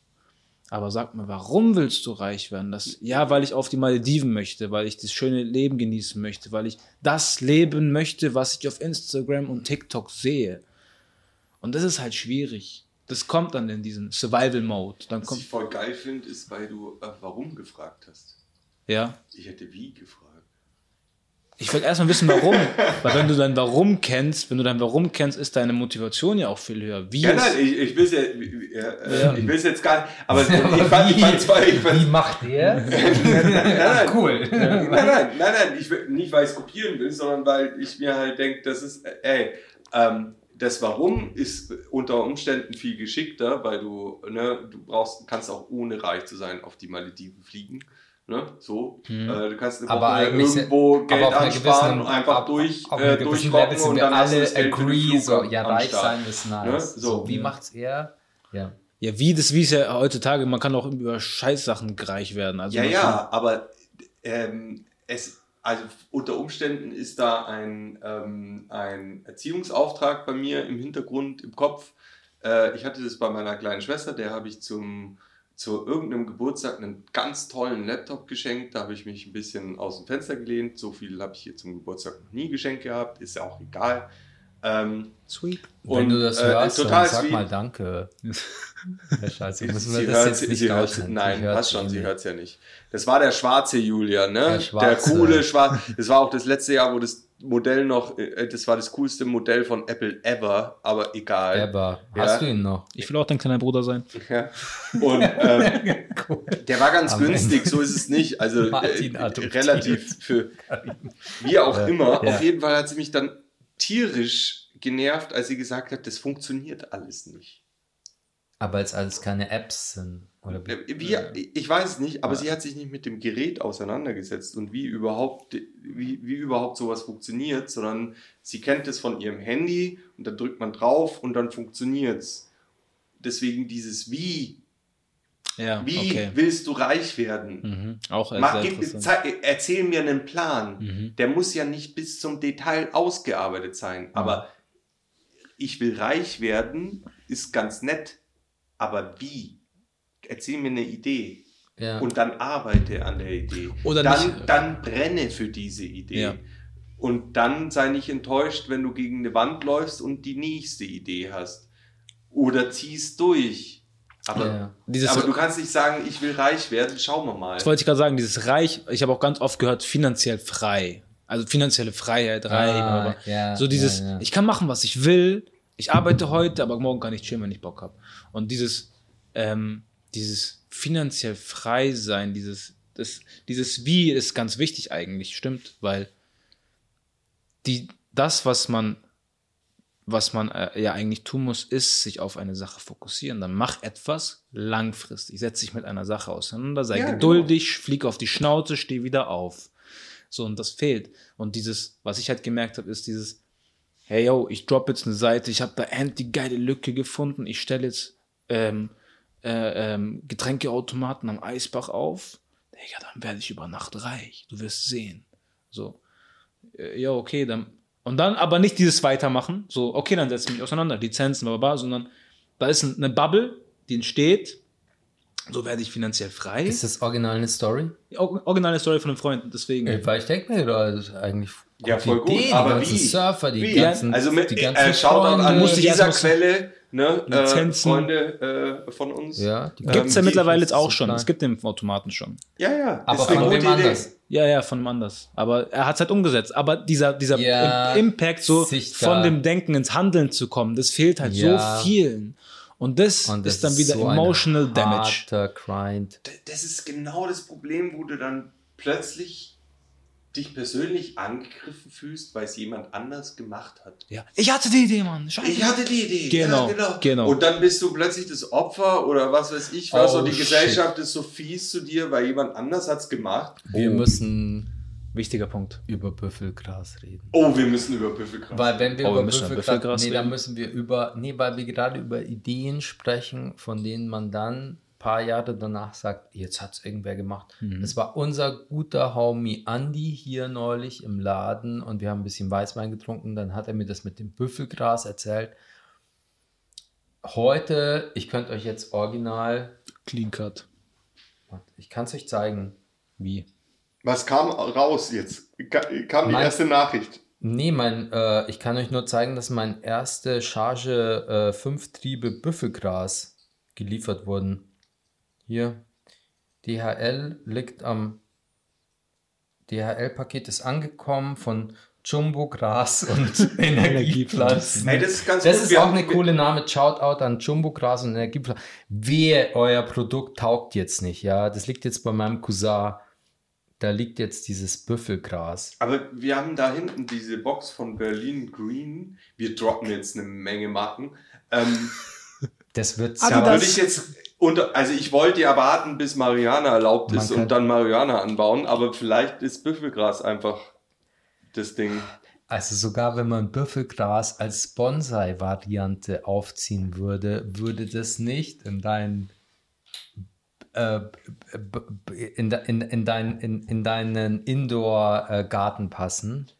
Speaker 3: Aber sag mir, warum willst du reich werden? Das, ja, weil ich auf die Malediven möchte, weil ich das schöne Leben genießen möchte, weil ich das leben möchte, was ich auf Instagram und TikTok sehe. Und das ist halt schwierig. Das kommt dann in diesen Survival-Mode. Dann
Speaker 2: Was
Speaker 3: kommt,
Speaker 2: ich voll geil finde, ist, weil du äh, warum gefragt hast.
Speaker 3: ja.
Speaker 2: Ich hätte wie gefragt.
Speaker 3: Ich will erstmal wissen, warum. *laughs* Weil wenn du dein Warum kennst, wenn du dein Warum kennst, ist deine Motivation ja auch viel höher. Wie
Speaker 2: Ja, nein, ich, ich will es ja, ja, äh,
Speaker 3: Ja.
Speaker 2: ich jetzt gar nicht, aber *laughs* ich fand, ich fand zwar, ich fand,
Speaker 1: Wie macht er? *laughs*
Speaker 2: nein,
Speaker 1: cool.
Speaker 2: nein, nein, nein, nein, ich will, nicht weil ich es kopieren will, sondern weil ich mir halt denke, das ist, äh, ey, ähm, das Warum ist unter Umständen viel geschickter, weil du, ne, du brauchst, kannst auch ohne reich zu sein auf die Malediven fliegen. Ne? So. Äh, du kannst
Speaker 1: Aber
Speaker 2: Woche
Speaker 1: eigentlich
Speaker 2: irgendwo Geld
Speaker 1: aber
Speaker 2: ansparen
Speaker 1: gewissen-
Speaker 2: und einfach
Speaker 1: ab-
Speaker 2: durch,
Speaker 1: auf
Speaker 2: äh, durchrocken und
Speaker 1: wir
Speaker 2: dann hast du
Speaker 1: alle
Speaker 2: das Geld für den
Speaker 1: agree, so, ja, reich sein ist nice.
Speaker 2: Ne?
Speaker 1: So,
Speaker 2: So.
Speaker 1: wie
Speaker 3: Ja.
Speaker 1: macht's er? Ja.
Speaker 3: ja, wie das, wie es ja heutzutage, man kann auch über Scheißsachen reich werden. Also
Speaker 2: Ja, ja, aber ähm, es, also unter Umständen ist da ein, ähm, ein Erziehungsauftrag bei mir im Hintergrund, im Kopf. Äh, ich hatte das bei meiner kleinen Schwester, der habe ich zum, zu irgendeinem Geburtstag einen ganz tollen Laptop geschenkt. Da habe ich mich ein bisschen aus dem Fenster gelehnt. So viel habe ich hier zum Geburtstag noch nie geschenkt gehabt, ist ja auch egal. Ähm,
Speaker 3: Sweet.
Speaker 1: Wenn
Speaker 2: und,
Speaker 1: du das
Speaker 2: äh,
Speaker 1: hörst,
Speaker 2: total
Speaker 1: dann sag
Speaker 2: sweet.
Speaker 1: mal Danke. *laughs* Ja, scheiße, müssen
Speaker 2: Sie
Speaker 1: wir das
Speaker 2: hört,
Speaker 1: jetzt
Speaker 2: sie,
Speaker 1: nicht
Speaker 2: sie hört,
Speaker 1: rausschneiden.
Speaker 2: nein, passt schon, sie hört es ja nicht. Das war der schwarze Julian, ne?
Speaker 1: Der
Speaker 2: Der, coole schwarze. Das war auch das letzte Jahr, wo das Modell noch, äh, das war das coolste Modell von Apple ever, aber egal.
Speaker 1: Ever.
Speaker 2: Ja.
Speaker 1: Hast du ihn noch?
Speaker 3: Ich will auch dein kleiner Bruder sein.
Speaker 2: Ja. Und ähm, *laughs*
Speaker 1: Cool.
Speaker 2: der war ganz
Speaker 1: Am
Speaker 2: günstig, so ist es nicht. Also äh, relativ für wie auch
Speaker 1: Ja.
Speaker 2: immer.
Speaker 1: Ja.
Speaker 2: Auf jeden Fall hat sie mich dann tierisch genervt, als sie gesagt hat, das funktioniert alles nicht.
Speaker 1: Aber jetzt alles keine Apps sind.
Speaker 2: Wie, ich weiß es nicht, aber sie hat sich nicht mit dem Gerät auseinandergesetzt und wie überhaupt, wie, wie überhaupt sowas funktioniert, sondern sie kennt es von ihrem Handy und dann drückt man drauf und dann funktioniert's. Deswegen dieses Wie,
Speaker 3: Ja,
Speaker 2: wie
Speaker 3: okay.
Speaker 2: willst du reich werden?
Speaker 3: Mhm. Auch
Speaker 2: Mach, gib, erzähl mir einen Plan.
Speaker 3: Mhm.
Speaker 2: Der muss ja nicht bis zum Detail ausgearbeitet sein, aber ich will reich werden, ist ganz nett, aber wie? Erzähl mir eine Idee
Speaker 1: ja.
Speaker 2: und dann arbeite an der Idee.
Speaker 3: Oder
Speaker 2: dann,
Speaker 3: nicht-
Speaker 2: dann brenne für diese Idee.
Speaker 3: Ja.
Speaker 2: Und dann sei nicht enttäuscht, wenn du gegen eine Wand läufst und die nächste Idee hast. Oder ziehst durch. Aber,
Speaker 1: Ja.
Speaker 3: Dieses,
Speaker 2: aber du kannst nicht sagen, ich will reich werden, schauen wir mal.
Speaker 3: das wollte ich gerade sagen, dieses Reich, ich habe auch ganz oft gehört, finanziell frei. Also finanzielle Freiheit, reich.
Speaker 1: Ah, ja,
Speaker 3: so dieses,
Speaker 1: ja, ja.
Speaker 3: ich kann machen, was ich will. Ich arbeite heute, aber morgen kann ich chillen, wenn ich Bock habe. Und dieses, ähm, dieses finanziell frei sein, dieses, das, dieses Wie ist ganz wichtig eigentlich, stimmt, weil die, das, was man, was man äh, ja eigentlich tun muss, ist sich auf eine Sache fokussieren. Dann mach etwas langfristig. Setz dich mit einer Sache auseinander, sei
Speaker 2: Ja, genau.
Speaker 3: geduldig, flieg auf die Schnauze, steh wieder auf. So, und das fehlt. Und dieses, was ich halt gemerkt habe, ist dieses, hey yo, ich drop jetzt eine Seite, ich habe da endlich die geile Lücke gefunden, ich stelle jetzt ähm, äh, ähm, Getränkeautomaten am Eisbach auf. Digga, dann werde ich über Nacht reich. Du wirst sehen. So, äh, ja, okay, dann. Und dann aber nicht dieses Weitermachen, so, okay, dann setze ich mich auseinander, Lizenzen, bla, bla, bla, sondern da ist ein- eine Bubble, die entsteht, so werde ich finanziell frei.
Speaker 1: Ist das original eine Story?
Speaker 3: Or- Originale Story von einem Freund, deswegen.
Speaker 1: Äh, Weil ich denke mir, das ist eigentlich
Speaker 2: Ja, voll gut,
Speaker 1: Idee,
Speaker 2: aber
Speaker 1: die ganzen
Speaker 2: wie?
Speaker 1: Surfer, die
Speaker 2: Wie?
Speaker 1: ganzen,
Speaker 2: also mit,
Speaker 1: die
Speaker 2: äh,
Speaker 1: ganzen
Speaker 2: Shoutout an
Speaker 3: ich
Speaker 2: dieser Quelle, ne, äh,
Speaker 3: Lizenzen.
Speaker 2: Freunde äh, von uns.
Speaker 1: Ja, die
Speaker 2: Ähm,
Speaker 3: Gibt es ja mittlerweile jetzt auch
Speaker 1: so
Speaker 3: schon. Es gibt den Automaten schon.
Speaker 2: Ja, ja.
Speaker 1: Aber
Speaker 2: ist eine
Speaker 1: von wem
Speaker 2: Idee.
Speaker 1: anders?
Speaker 3: Ja, ja, von einem anders. Aber er hat es halt umgesetzt. Aber dieser, dieser
Speaker 1: Ja,
Speaker 3: Im- Impact, so
Speaker 1: sichtbar.
Speaker 3: von dem Denken ins Handeln zu kommen, das fehlt halt
Speaker 1: Ja.
Speaker 3: so vielen. Und das
Speaker 1: Und das
Speaker 3: ist dann wieder
Speaker 1: so
Speaker 3: emotional damage.
Speaker 1: Grind.
Speaker 2: Das ist genau das Problem, wo du dann plötzlich dich persönlich angegriffen fühlst, weil es jemand anders gemacht hat.
Speaker 3: Ja. Ich hatte die Idee, Mann. Scheiße.
Speaker 2: Ich hatte die Idee.
Speaker 3: Genau,
Speaker 2: ja,
Speaker 3: genau.
Speaker 2: Und dann bist du plötzlich das Opfer oder was weiß ich was
Speaker 1: Oh,
Speaker 2: und die
Speaker 1: shit.
Speaker 2: Gesellschaft ist so fies zu dir, weil jemand anders hat's gemacht.
Speaker 1: Wir
Speaker 3: Oh.
Speaker 1: müssen
Speaker 3: Wichtiger Punkt.
Speaker 1: über Büffelgras reden.
Speaker 2: Oh, wir müssen über Büffelgras.
Speaker 1: Weil wenn wir
Speaker 3: Oh, wir
Speaker 1: über
Speaker 3: über
Speaker 1: Büffelgras,
Speaker 3: Büffelgras
Speaker 1: nee, dann
Speaker 3: reden.
Speaker 1: müssen wir über, nee, weil wir gerade über Ideen sprechen, von denen man dann paar Jahre danach sagt, jetzt hat es irgendwer gemacht.
Speaker 3: Mhm.
Speaker 1: Das war unser guter Homie Andy hier neulich im Laden und wir haben ein bisschen Weißwein getrunken, dann hat er mir das mit dem Büffelgras erzählt. Heute, ich könnte euch jetzt original,
Speaker 3: Clean Cut.
Speaker 1: ich kann es euch zeigen.
Speaker 3: Wie?
Speaker 2: Was kam raus jetzt? Ka- Kam die
Speaker 1: Mein-
Speaker 2: erste Nachricht.
Speaker 1: Nee, mein, äh, ich kann euch nur zeigen, dass meine erste Charge äh, fünf Triebe Büffelgras geliefert wurden. Hier, DHL liegt am DHL-Paket ist angekommen von Jumbo Gras *laughs* und Energiepflanzen.
Speaker 2: Hey, das ist ganz
Speaker 1: Das
Speaker 2: gut.
Speaker 1: ist auch eine coole Name. Shoutout an Jumbo Gras und Energiepflanzen. Wehe, euer Produkt taugt jetzt nicht, ja. Das liegt jetzt bei meinem Cousin. Da liegt jetzt dieses Büffelgras.
Speaker 2: Aber wir haben da hinten diese Box von Berlin Green. Wir droppen jetzt eine Menge Marken. Ähm,
Speaker 1: Das wird
Speaker 3: du
Speaker 2: würde ich jetzt unter, also ich wollte ja warten, bis Marihuana erlaubt
Speaker 1: Man
Speaker 2: ist und dann Marihuana anbauen, aber vielleicht ist Büffelgras einfach das Ding.
Speaker 1: Also sogar wenn man Büffelgras als Bonsai-Variante aufziehen würde, würde das nicht in deinen äh, in, in, in, dein, in, in deinen Indoor-Garten passen.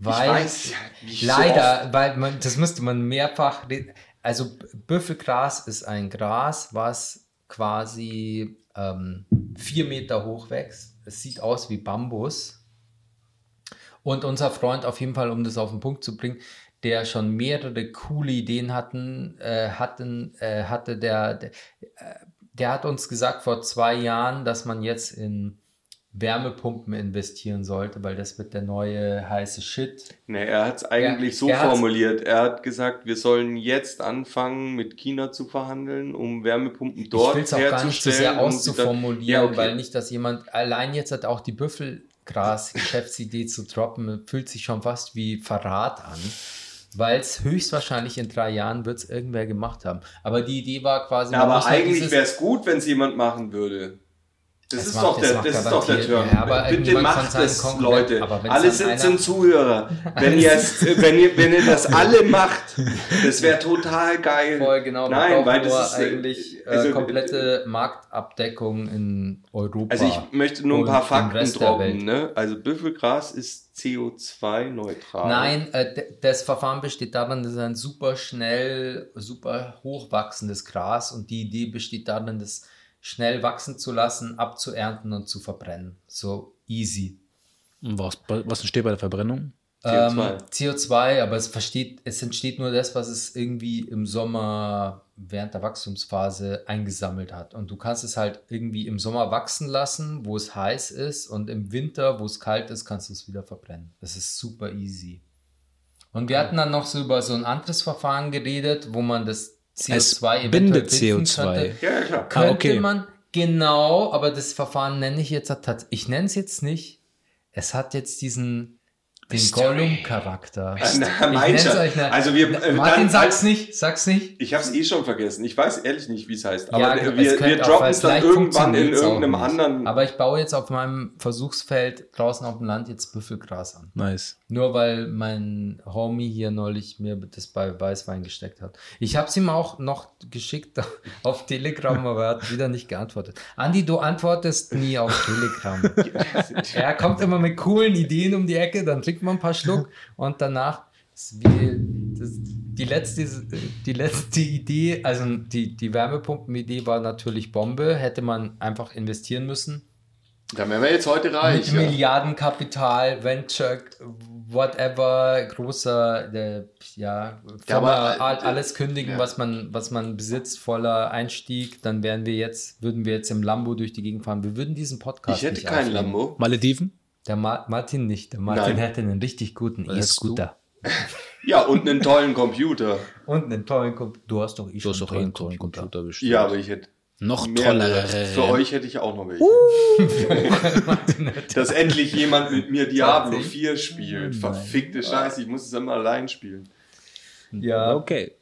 Speaker 1: Weil,
Speaker 2: weiß ja, wie so
Speaker 1: leider, weil man, das müsste man mehrfach, also Büffelgras ist ein Gras, was quasi ähm, vier Meter hoch wächst. Es sieht aus wie Bambus. Und unser Freund, auf jeden Fall, um das auf den Punkt zu bringen, der schon mehrere coole Ideen hatten, äh, hatten äh, hatte, der, der, äh, der hat uns gesagt vor zwei Jahren, dass man jetzt in Wärmepumpen investieren sollte, weil das wird der neue heiße Shit.
Speaker 2: Nee, er hat es eigentlich
Speaker 1: Ja,
Speaker 2: so
Speaker 1: er
Speaker 2: formuliert. Er hat gesagt, wir sollen jetzt anfangen, mit China zu verhandeln, um Wärmepumpen dort
Speaker 1: ich will es auch gar nicht so
Speaker 2: herzustellen.
Speaker 1: sehr auszuformulieren,
Speaker 2: Ja, okay.
Speaker 1: weil nicht, dass jemand allein jetzt hat auch die Büffelgras-Geschäftsidee zu droppen, fühlt sich schon fast wie Verrat an. Weil es höchstwahrscheinlich in drei Jahren wird es irgendwer gemacht haben. Aber die Idee war quasi.
Speaker 2: Ja, aber
Speaker 1: halt
Speaker 2: eigentlich wäre es gut, wenn es jemand machen würde. Das,
Speaker 1: Es
Speaker 2: ist
Speaker 1: macht-
Speaker 2: doch der, das ist doch der Turn.
Speaker 1: ja, aber
Speaker 2: Bitte macht
Speaker 1: seinen
Speaker 2: es,
Speaker 1: Konkurrenten-
Speaker 2: Leute. Alle sitzen
Speaker 1: einer-
Speaker 2: Zuhörer. *laughs* Wenn ihr, wenn, ihr, wenn ihr das alle macht, das wäre total geil.
Speaker 1: Voll genau.
Speaker 2: Nein, weil das ist äh,
Speaker 1: eigentlich äh,
Speaker 2: also,
Speaker 1: komplette Marktabdeckung in Europa.
Speaker 2: Also ich möchte nur ein paar Fakten droppen. Ne? Also Büffelgras ist CO2-neutral.
Speaker 1: Nein, äh, das Verfahren besteht darin, das ist ein super schnell, super hochwachsendes Gras und die Idee besteht darin, das schnell wachsen zu lassen, abzuernten und zu verbrennen. So easy.
Speaker 3: Und was, was entsteht bei der Verbrennung?
Speaker 2: CO2.
Speaker 1: Ähm, CO2, aber es, versteht, es entsteht nur das, was es irgendwie im Sommer während der Wachstumsphase eingesammelt hat. Und du kannst es halt irgendwie im Sommer wachsen lassen, wo es heiß ist, und im Winter, wo es kalt ist, kannst du es wieder verbrennen. Das ist super easy. Und wir hatten dann noch so über so ein anderes Verfahren geredet, wo man das CO2
Speaker 3: Es bindet
Speaker 1: binden
Speaker 3: CO2.
Speaker 1: könnte.
Speaker 2: Ja, ja, klar.
Speaker 1: Könnte
Speaker 3: Ah, okay.
Speaker 1: man, genau, aber das Verfahren nenne ich jetzt, ich nenne es jetzt nicht. Es hat jetzt diesen Den Gollum-Charakter.
Speaker 2: Also wir- äh,
Speaker 1: Martin,
Speaker 2: dann-
Speaker 1: sag's nicht, sag's nicht.
Speaker 2: Ich habe es eh schon vergessen. Ich weiß ehrlich nicht, wie es heißt.
Speaker 1: Ja,
Speaker 2: Aber
Speaker 1: es
Speaker 2: wir, wir
Speaker 1: auch,
Speaker 2: droppen
Speaker 1: weil
Speaker 2: es dann irgendwann in irgendeinem
Speaker 1: nicht.
Speaker 2: anderen.
Speaker 1: Aber ich baue jetzt auf meinem Versuchsfeld draußen auf dem Land jetzt Büffelgras an.
Speaker 3: Nice.
Speaker 1: Nur weil mein Homie hier neulich mir das bei Weißwein gesteckt hat. Ich habe es ihm auch noch geschickt *laughs* auf Telegram, aber er hat wieder nicht geantwortet. Andi, du antwortest nie auf Telegram. *laughs* er kommt immer mit coolen Ideen um die Ecke, dann trinkt man ein paar Schluck *laughs* und danach ist wie das, die letzte die letzte Idee, also die die Wärmepumpen-Idee war natürlich Bombe, hätte man einfach investieren müssen.
Speaker 2: da wären wir jetzt heute reich.
Speaker 1: Mit
Speaker 2: Ja.
Speaker 1: Milliardenkapital, Venture, whatever, großer, der, ja, Firma,
Speaker 2: aber, äh,
Speaker 1: all- alles kündigen,
Speaker 2: ja.
Speaker 1: was man, was man besitzt, voller Einstieg, dann wären wir jetzt, würden wir jetzt im Lambo durch die Gegend fahren. Wir würden diesen Podcast
Speaker 2: Ich hätte
Speaker 1: nicht
Speaker 2: keinen
Speaker 1: aufnehmen.
Speaker 2: Lambo.
Speaker 3: Malediven?
Speaker 1: Der Ma Martin nicht. Der Martin
Speaker 2: Nein.
Speaker 1: hätte einen richtig guten? E-Scooter.
Speaker 2: Ja, und einen tollen Computer. *laughs*
Speaker 1: Und einen tollen Computer. Du hast doch eh
Speaker 3: Du
Speaker 1: schon
Speaker 3: hast doch eh einen tollen Computer bestimmt.
Speaker 2: Ja, aber ich hätte
Speaker 3: Noch
Speaker 2: mehrere.
Speaker 3: tollere.
Speaker 2: Für euch hätte ich auch noch welche.
Speaker 1: Hätte- *laughs* *laughs*
Speaker 2: Dass endlich jemand mit mir Diablo
Speaker 1: 20?
Speaker 2: 4 spielt.
Speaker 1: Nein.
Speaker 2: Verfickte Scheiße, ich muss es immer allein spielen.
Speaker 1: ja,
Speaker 3: Okay.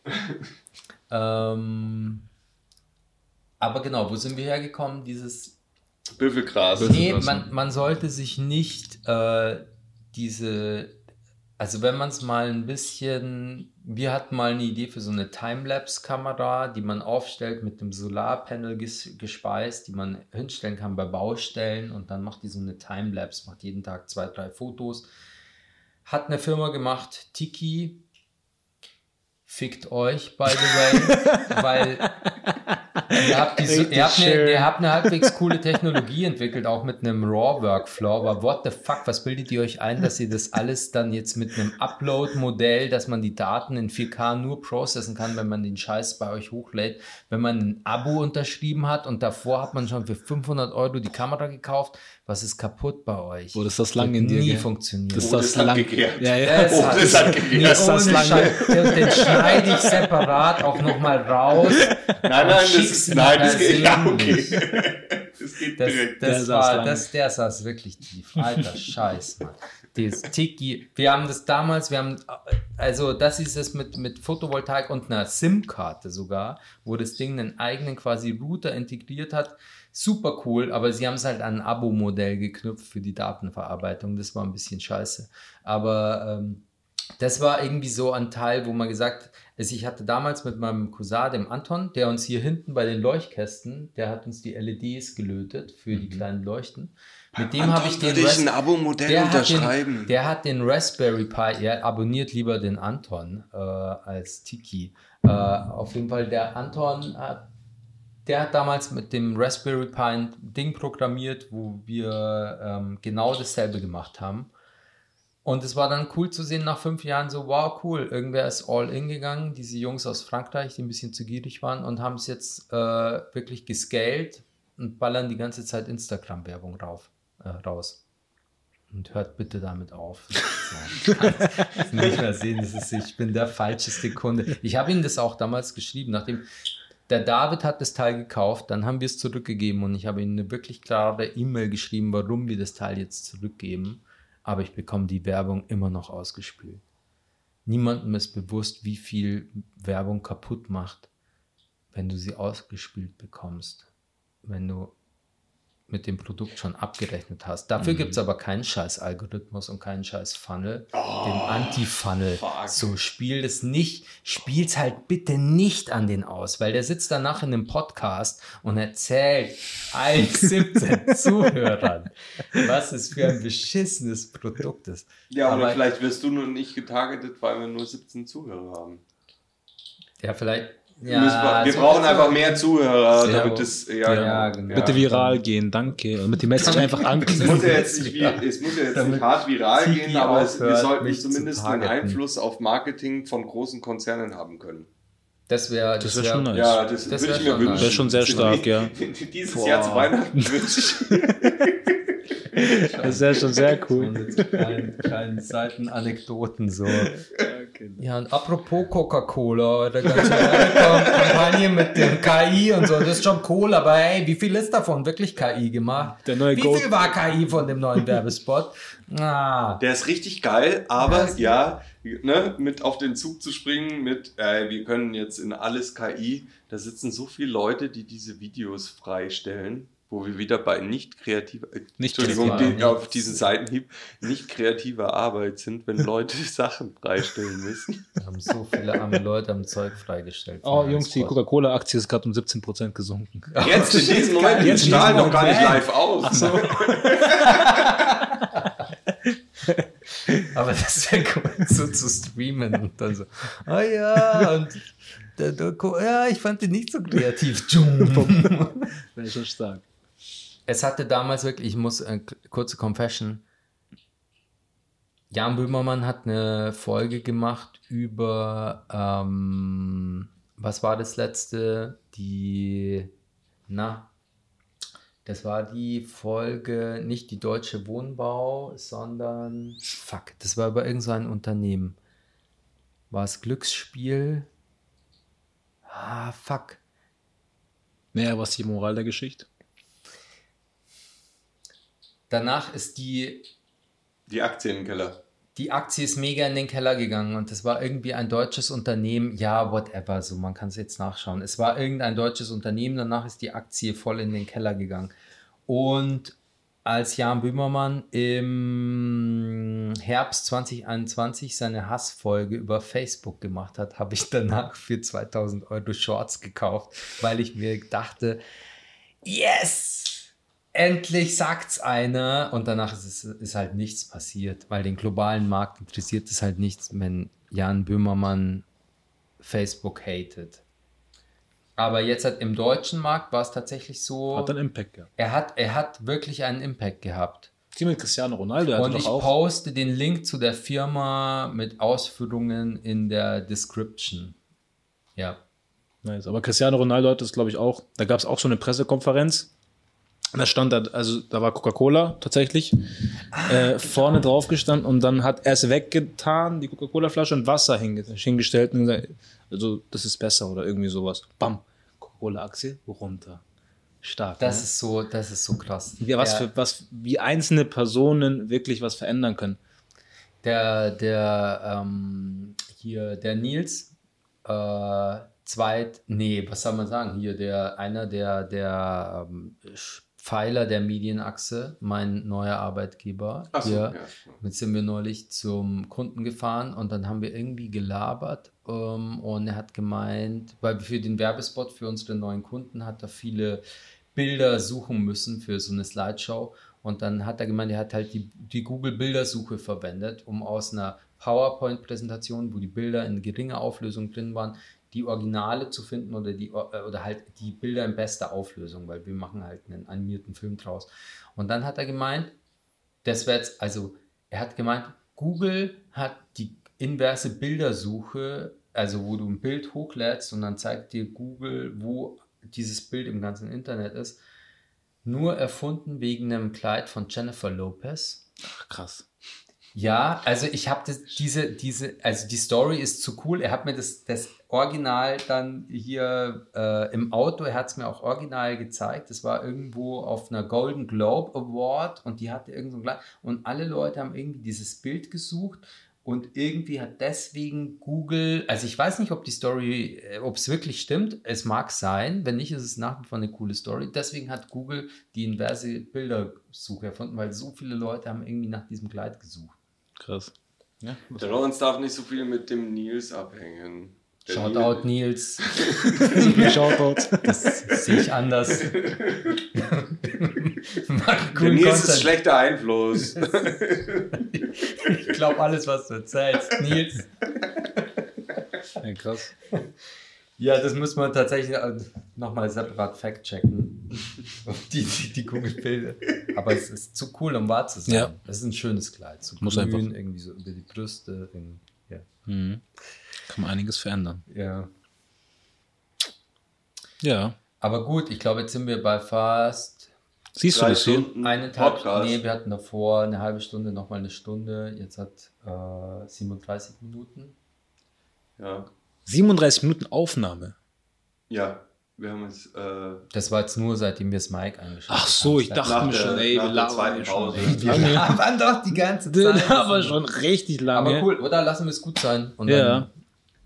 Speaker 1: ähm, aber genau, wo sind wir hergekommen? Dieses
Speaker 2: Büffelgras.
Speaker 1: Nee, man, man sollte sich nicht äh, diese, also wenn man es mal ein bisschen, wir hatten mal eine Idee für so eine Timelapse-Kamera, die man aufstellt mit dem Solarpanel ges gespeist, die man hinstellen kann bei Baustellen und dann macht die so eine Timelapse, macht jeden Tag zwei, drei Fotos. Hat eine Firma gemacht, Tiki. Fickt euch, by the way, *laughs* weil ihr habt, die, so-
Speaker 3: Richtig
Speaker 1: ihr, habt eine, ihr habt eine halbwegs coole Technologie entwickelt, auch mit einem RAW-Workflow. Aber what the fuck, was bildet ihr euch ein, dass ihr das alles dann jetzt mit einem Upload-Modell, dass man die Daten in 4K nur processen kann, wenn man den Scheiß bei euch hochlädt, wenn man ein Abo unterschrieben hat und davor hat man schon für 500 Euro die Kamera gekauft. Was ist kaputt bei euch?
Speaker 3: Wo ist das lang
Speaker 1: Wird
Speaker 3: in dir,
Speaker 1: Nie
Speaker 3: gell? Das ist das,
Speaker 2: das hat
Speaker 3: lang.
Speaker 2: gegärt.
Speaker 3: Ja, ja.
Speaker 1: Ja, es
Speaker 2: Oh, das hat gegeben.
Speaker 1: Nee,
Speaker 3: Das ist das
Speaker 1: Scheiß. Den, den schneide ich separat auch nochmal raus.
Speaker 2: Nein, nein, das ist, nein, das geht, ja, okay. *laughs* Das geht
Speaker 1: Das,
Speaker 2: direkt.
Speaker 3: Der
Speaker 1: das
Speaker 3: saß
Speaker 1: war, das, der saß wirklich tief. Alter Scheiß, Mann. Das Tiki. Wir haben das damals, wir haben, also das ist es mit, mit Photovoltaik und einer SIM-Karte sogar, wo das Ding einen eigenen quasi Router integriert hat. Super cool, aber sie haben es halt an ein Abo-Modell geknüpft für die Datenverarbeitung. Das war ein bisschen scheiße. Aber ähm, das war irgendwie so ein Teil, wo man gesagt also ich hatte damals mit meinem Cousin, dem Anton, der uns hier hinten bei den Leuchtkästen, der hat uns die LEDs gelötet für die kleinen Leuchten. Mit dem habe ich den
Speaker 2: würde ich ein Abo-Modell
Speaker 1: hat,
Speaker 2: unterschreiben.
Speaker 1: den, der hat den Raspberry Pi, er abonniert lieber den Anton äh, als Tiki. Äh, auf jeden Fall, der Anton hat, der hat damals mit dem Raspberry Pi ein Ding programmiert, wo wir ähm, genau dasselbe gemacht haben. Und es war dann cool zu sehen nach fünf Jahren so, wow, cool, irgendwer ist all in gegangen, diese Jungs aus Frankreich, die ein bisschen zu gierig waren und haben es jetzt äh, wirklich gescaled und ballern die ganze Zeit Instagram-Werbung äh, raus. Und hört bitte damit auf. *laughs* So, nicht mehr sehen, das ist, ich bin der falscheste Kunde. Ich habe ihnen das auch damals geschrieben, nachdem der David hat das Teil gekauft, dann haben wir es zurückgegeben und ich habe ihnen eine wirklich klare E-Mail geschrieben, warum wir das Teil jetzt zurückgeben. Aber ich bekomme die Werbung immer noch ausgespielt. Niemandem ist bewusst, wie viel Werbung kaputt macht, wenn du sie ausgespielt bekommst. Wenn du mit dem Produkt schon abgerechnet hast. Dafür
Speaker 2: Mhm.
Speaker 1: gibt es aber keinen scheiß Algorithmus und keinen scheiß Funnel,
Speaker 2: Oh,
Speaker 1: den Anti-Funnel. So, spiel es nicht, spiel's halt bitte nicht an den aus, weil der sitzt danach in einem Podcast und erzählt allen *laughs* 17 Zuhörern, was es für ein beschissenes Produkt ist.
Speaker 2: Ja,
Speaker 1: Aber-
Speaker 2: vielleicht wirst du nur nicht getargetet, weil wir nur 17 Zuhörer haben.
Speaker 1: Ja, vielleicht.
Speaker 2: Wir
Speaker 1: Ja,
Speaker 2: müssen, wir
Speaker 1: so-
Speaker 2: brauchen einfach mehr Zuhörer,
Speaker 1: Ja,
Speaker 2: damit es ja,
Speaker 1: ja, genau.
Speaker 3: Bitte viral gehen, danke. Und mit die Message einfach
Speaker 2: Es
Speaker 3: anklicken.
Speaker 2: muss ja jetzt nicht, es muss ja jetzt nicht hart viral
Speaker 1: Tiki
Speaker 2: gehen, aber es, wir sollten zumindest einen. Einfluss auf Marketing von großen Konzernen haben können.
Speaker 1: Das wäre
Speaker 3: Das wär schon nice.
Speaker 2: Ja, das,
Speaker 1: Das
Speaker 2: würde
Speaker 1: wär
Speaker 2: ich mir wünschen.
Speaker 1: nice.
Speaker 3: Wäre schon sehr stark, ja. *laughs*
Speaker 2: Dieses
Speaker 3: Boah.
Speaker 2: Jahr zu Weihnachten wünsche ich. *laughs*
Speaker 3: Das wäre schon sehr
Speaker 1: Und jetzt kleinen, kleinen Seitenanekdoten so. *laughs* Ja, und apropos Coca-Cola, eure ganze Kampagne mit dem KI und so, das ist schon cool, aber hey, wie viel ist davon wirklich KI gemacht?
Speaker 3: Der neue
Speaker 1: wie
Speaker 3: Gold-
Speaker 1: viel war KI von dem neuen Werbespot? Ah,
Speaker 2: Der ist richtig geil, aber ja, ne, mit auf den Zug zu springen, mit äh, wir können jetzt in alles KI, da sitzen so viele Leute, die diese Videos freistellen, wo wir wieder bei nicht kreativer, äh,
Speaker 3: Nicht
Speaker 2: Entschuldigung,
Speaker 1: kreativer,
Speaker 2: die, auf diesen Seitenhieb, nicht kreativer Arbeit sind, wenn Leute *laughs* Sachen freistellen müssen.
Speaker 1: wir haben so viele arme Leute am Zeug freigestellt.
Speaker 3: Oh, Jungs, die. Coca-Cola-Aktie ist gerade um 17% gesunken.
Speaker 2: Jetzt in diesem *laughs* Moment, die
Speaker 3: Jetzt in
Speaker 2: strahlen noch gar nicht live aus.
Speaker 3: Ach so. *laughs*
Speaker 1: Aber das wäre cool, so zu streamen und dann so, ah ja, und der Doku, ja, ich fand den nicht so kreativ.
Speaker 3: Wäre schon stark.
Speaker 1: Es hatte damals wirklich, ich muss, äh, kurze Confession, Jan Böhmermann hat eine Folge gemacht über, ähm, was war das letzte? Die, na, das war die Folge, nicht die Deutsche Wohnbau, sondern, fuck, das war über irgend so Unternehmen. War es Glücksspiel? Ah, fuck.
Speaker 3: Naja, was die Moral der Geschichte?
Speaker 1: Danach ist die
Speaker 2: Die Aktie im Keller.
Speaker 1: Die Aktie ist mega in den Keller gegangen und es war irgendwie ein deutsches Unternehmen, ja, whatever, so man kann es jetzt nachschauen. Es war irgendein deutsches Unternehmen, danach ist die Aktie voll in den Keller gegangen. Und als Jan Böhmermann im Herbst 2021 seine Hassfolge über Facebook gemacht hat, habe ich danach für 2000 Euro Shorts gekauft, weil ich mir dachte, yes! Endlich sagt's einer und danach ist, es, ist halt nichts passiert, weil den globalen Markt interessiert es halt nichts, wenn Jan Böhmermann Facebook hatet. Aber jetzt hat im deutschen Markt war es tatsächlich so,
Speaker 3: Hat einen Impact gehabt.
Speaker 1: er hat, er hat wirklich einen Impact gehabt.
Speaker 3: Die mit Cristiano Ronaldo
Speaker 1: Und ich poste den Link zu der Firma mit Ausführungen in der Description. Ja.
Speaker 3: Nice. Aber Cristiano Ronaldo hat das, glaube ich, auch. Da gab es auch so eine Pressekonferenz. Da stand da, also da war Coca-Cola tatsächlich äh, vorne drauf gestanden und dann hat er es weggetan, die Coca-Cola-Flasche und Wasser hinge hingestellt und gesagt, also das ist besser oder irgendwie sowas. Bam, Coca-Cola-Aktie runter. Stark.
Speaker 1: Das
Speaker 3: ne?
Speaker 1: ist so, das ist so krass.
Speaker 3: ja, was
Speaker 1: der,
Speaker 3: für was, wie einzelne Personen wirklich was verändern können.
Speaker 1: der, der, ähm, hier, der Nils, äh, zweit, nee, was soll man sagen? Hier, der, einer der, der ähm, Pfeiler der Medienachse, mein neuer Arbeitgeber.
Speaker 2: Ach so, ja.
Speaker 1: Mit sind wir neulich zum Kunden gefahren und dann haben wir irgendwie gelabert ähm, und er hat gemeint, weil für den Werbespot für unsere neuen Kunden hat er viele Bilder suchen müssen für so eine Slideshow und dann hat er gemeint, er hat halt die, die Google-Bildersuche verwendet, um aus einer PowerPoint-Präsentation, wo die Bilder in geringer Auflösung drin waren, die Originale zu finden oder, die, äh, oder halt die Bilder in bester Auflösung, weil wir machen halt einen animierten Film draus. Und dann hat er gemeint, das wäre jetzt, also er hat gemeint, Google hat die inverse Bildersuche, also wo du ein Bild hochlädst und dann zeigt dir Google, wo dieses Bild im ganzen Internet ist, nur erfunden wegen einem Kleid von Jennifer Lopez.
Speaker 3: Ach, krass.
Speaker 1: Ja, also ich habe diese, diese, also die Story ist zu cool. Er hat mir das, das Original dann hier äh, im Auto, er hat es mir auch original gezeigt. Das war irgendwo auf einer Golden Globe Award und die hatte irgend so ein Und alle Leute haben irgendwie dieses Bild gesucht und irgendwie hat deswegen Google, also ich weiß nicht, ob die Story, äh, ob es wirklich stimmt, es mag sein, wenn nicht, ist es nach wie vor eine coole Story. Deswegen hat Google die inverse Bildersuche erfunden, weil so viele Leute haben irgendwie nach diesem Kleid gesucht.
Speaker 3: Krass. Ja,
Speaker 2: Der Lorenz darf nicht so viel mit dem Nils abhängen. Der
Speaker 1: Shoutout Nils, *laughs*
Speaker 3: Shoutouts.
Speaker 1: das sehe ich anders. *laughs*
Speaker 2: Der Nils ist schlechter Einfluss.
Speaker 1: Ich glaube alles, was du erzählst, Nils.
Speaker 3: Ja, krass.
Speaker 1: Ja, das muss man tatsächlich nochmal separat fact-checken. die, die, die Google-Bilder. Aber es ist zu cool, um wahr zu sein.
Speaker 3: Ja.
Speaker 1: Es ist ein schönes Kleid. So
Speaker 3: Muss
Speaker 1: grün,
Speaker 3: einfach.
Speaker 1: irgendwie so über die Brüste. in- Ja.
Speaker 3: Mhm. Kann man einiges verändern.
Speaker 1: ja.
Speaker 3: Ja.
Speaker 1: Aber gut, ich glaube, jetzt sind wir bei fast
Speaker 3: Siehst du das hier?
Speaker 1: Eineinhalb
Speaker 2: Podcast.
Speaker 1: Nee, wir hatten davor eine halbe Stunde, nochmal eine Stunde. Jetzt hat äh, 37 Minuten.
Speaker 2: Ja.
Speaker 3: 37 Minuten Aufnahme.
Speaker 2: Ja, wir haben jetzt äh,
Speaker 1: Das war jetzt nur, seitdem wir das Mic eingeschaltet
Speaker 3: Ach so, ich
Speaker 1: haben.
Speaker 3: dachte mir schon, ey, wir labern schon echt
Speaker 1: Wir labern doch die ganze *laughs* Zeit.
Speaker 3: war schon richtig lange.
Speaker 1: Aber cool, oder lassen wir es gut sein. Und
Speaker 3: Ja.
Speaker 1: Dann,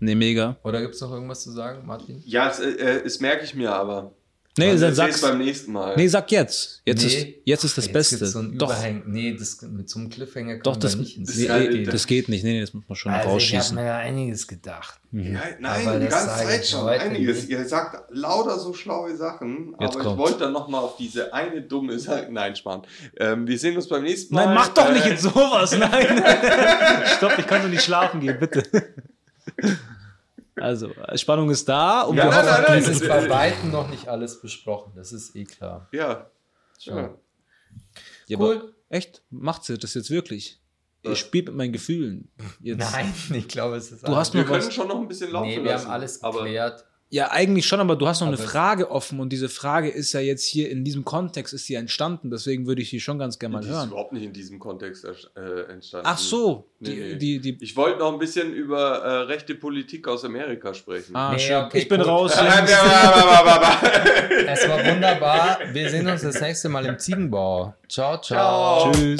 Speaker 3: Nee, mega.
Speaker 1: oder gibt es noch irgendwas zu sagen, Martin?
Speaker 2: Ja, es, äh, das merke ich mir aber.
Speaker 3: Nee,
Speaker 2: Also
Speaker 3: dann sag's.
Speaker 2: beim nächsten Mal.
Speaker 3: Nee, sag jetzt. Jetzt,
Speaker 1: Nee.
Speaker 3: ist, jetzt ist das
Speaker 1: Jetzt
Speaker 3: Beste.
Speaker 1: So ein
Speaker 3: Doch,
Speaker 1: nee, das, mit so einem Cliffhanger
Speaker 3: doch, das,
Speaker 1: nicht ins
Speaker 3: nee,
Speaker 2: halt-
Speaker 3: nee, das geht nicht. Nee, nee, das muss man schon
Speaker 1: Also ich habe
Speaker 3: rausschießen.
Speaker 1: mir da einiges gedacht.
Speaker 2: ja, nein,
Speaker 1: Aber
Speaker 2: die
Speaker 1: das
Speaker 2: ganze Zeit
Speaker 1: ich
Speaker 2: schon. Einiges.
Speaker 1: nicht.
Speaker 2: Ihr sagt lauter so schlaue Sachen,
Speaker 3: Jetzt
Speaker 2: aber ich
Speaker 3: kommt's.
Speaker 2: wollte dann nochmal auf diese eine dumme Sache. Nein, Spahn. Ähm, wir sehen uns beim nächsten Mal.
Speaker 3: Nein, mach doch nicht
Speaker 2: Äh,
Speaker 3: jetzt sowas. Nein. *laughs* Stopp, ich kann doch nicht schlafen gehen, bitte. Also, Spannung ist da und
Speaker 2: Ja,
Speaker 3: wir
Speaker 2: nein,
Speaker 3: hoffen,
Speaker 2: nein, nein.
Speaker 1: Es ist bei Weitem noch nicht alles besprochen, das ist eh klar.
Speaker 2: Ja.
Speaker 1: Ja.
Speaker 2: ja.
Speaker 3: Ja,
Speaker 1: Cool.
Speaker 3: Echt? Macht sie das jetzt wirklich?
Speaker 2: Was?
Speaker 3: Ich spiele mit meinen Gefühlen. Jetzt. *laughs*
Speaker 1: Nein, ich glaube, es ist
Speaker 3: Du hast
Speaker 2: Wir können
Speaker 3: was.
Speaker 2: schon noch ein bisschen laufen
Speaker 1: Nee, wir
Speaker 2: lassen.
Speaker 1: haben alles
Speaker 2: aber
Speaker 1: geklärt.
Speaker 3: Ja, eigentlich schon, aber du hast noch eine
Speaker 1: Aber-
Speaker 3: Frage offen und diese Frage ist ja jetzt hier in diesem Kontext ist sie entstanden, deswegen würde ich die schon ganz gerne mal
Speaker 2: die ist
Speaker 3: hören.
Speaker 2: überhaupt nicht in diesem Kontext äh, entstanden.
Speaker 3: Ach so,
Speaker 2: Nee,
Speaker 3: die,
Speaker 2: nee.
Speaker 3: die, die,
Speaker 2: Ich wollte noch ein bisschen über äh, rechte Politik aus Amerika sprechen.
Speaker 3: Ah,
Speaker 1: Nee,
Speaker 3: schön.
Speaker 1: okay,
Speaker 3: ich bin
Speaker 1: gut.
Speaker 3: raus.
Speaker 1: Es war wunderbar. Wir sehen uns das nächste Mal im Ziegenbau. Ciao, ciao.
Speaker 2: Ciao.
Speaker 3: Tschüss.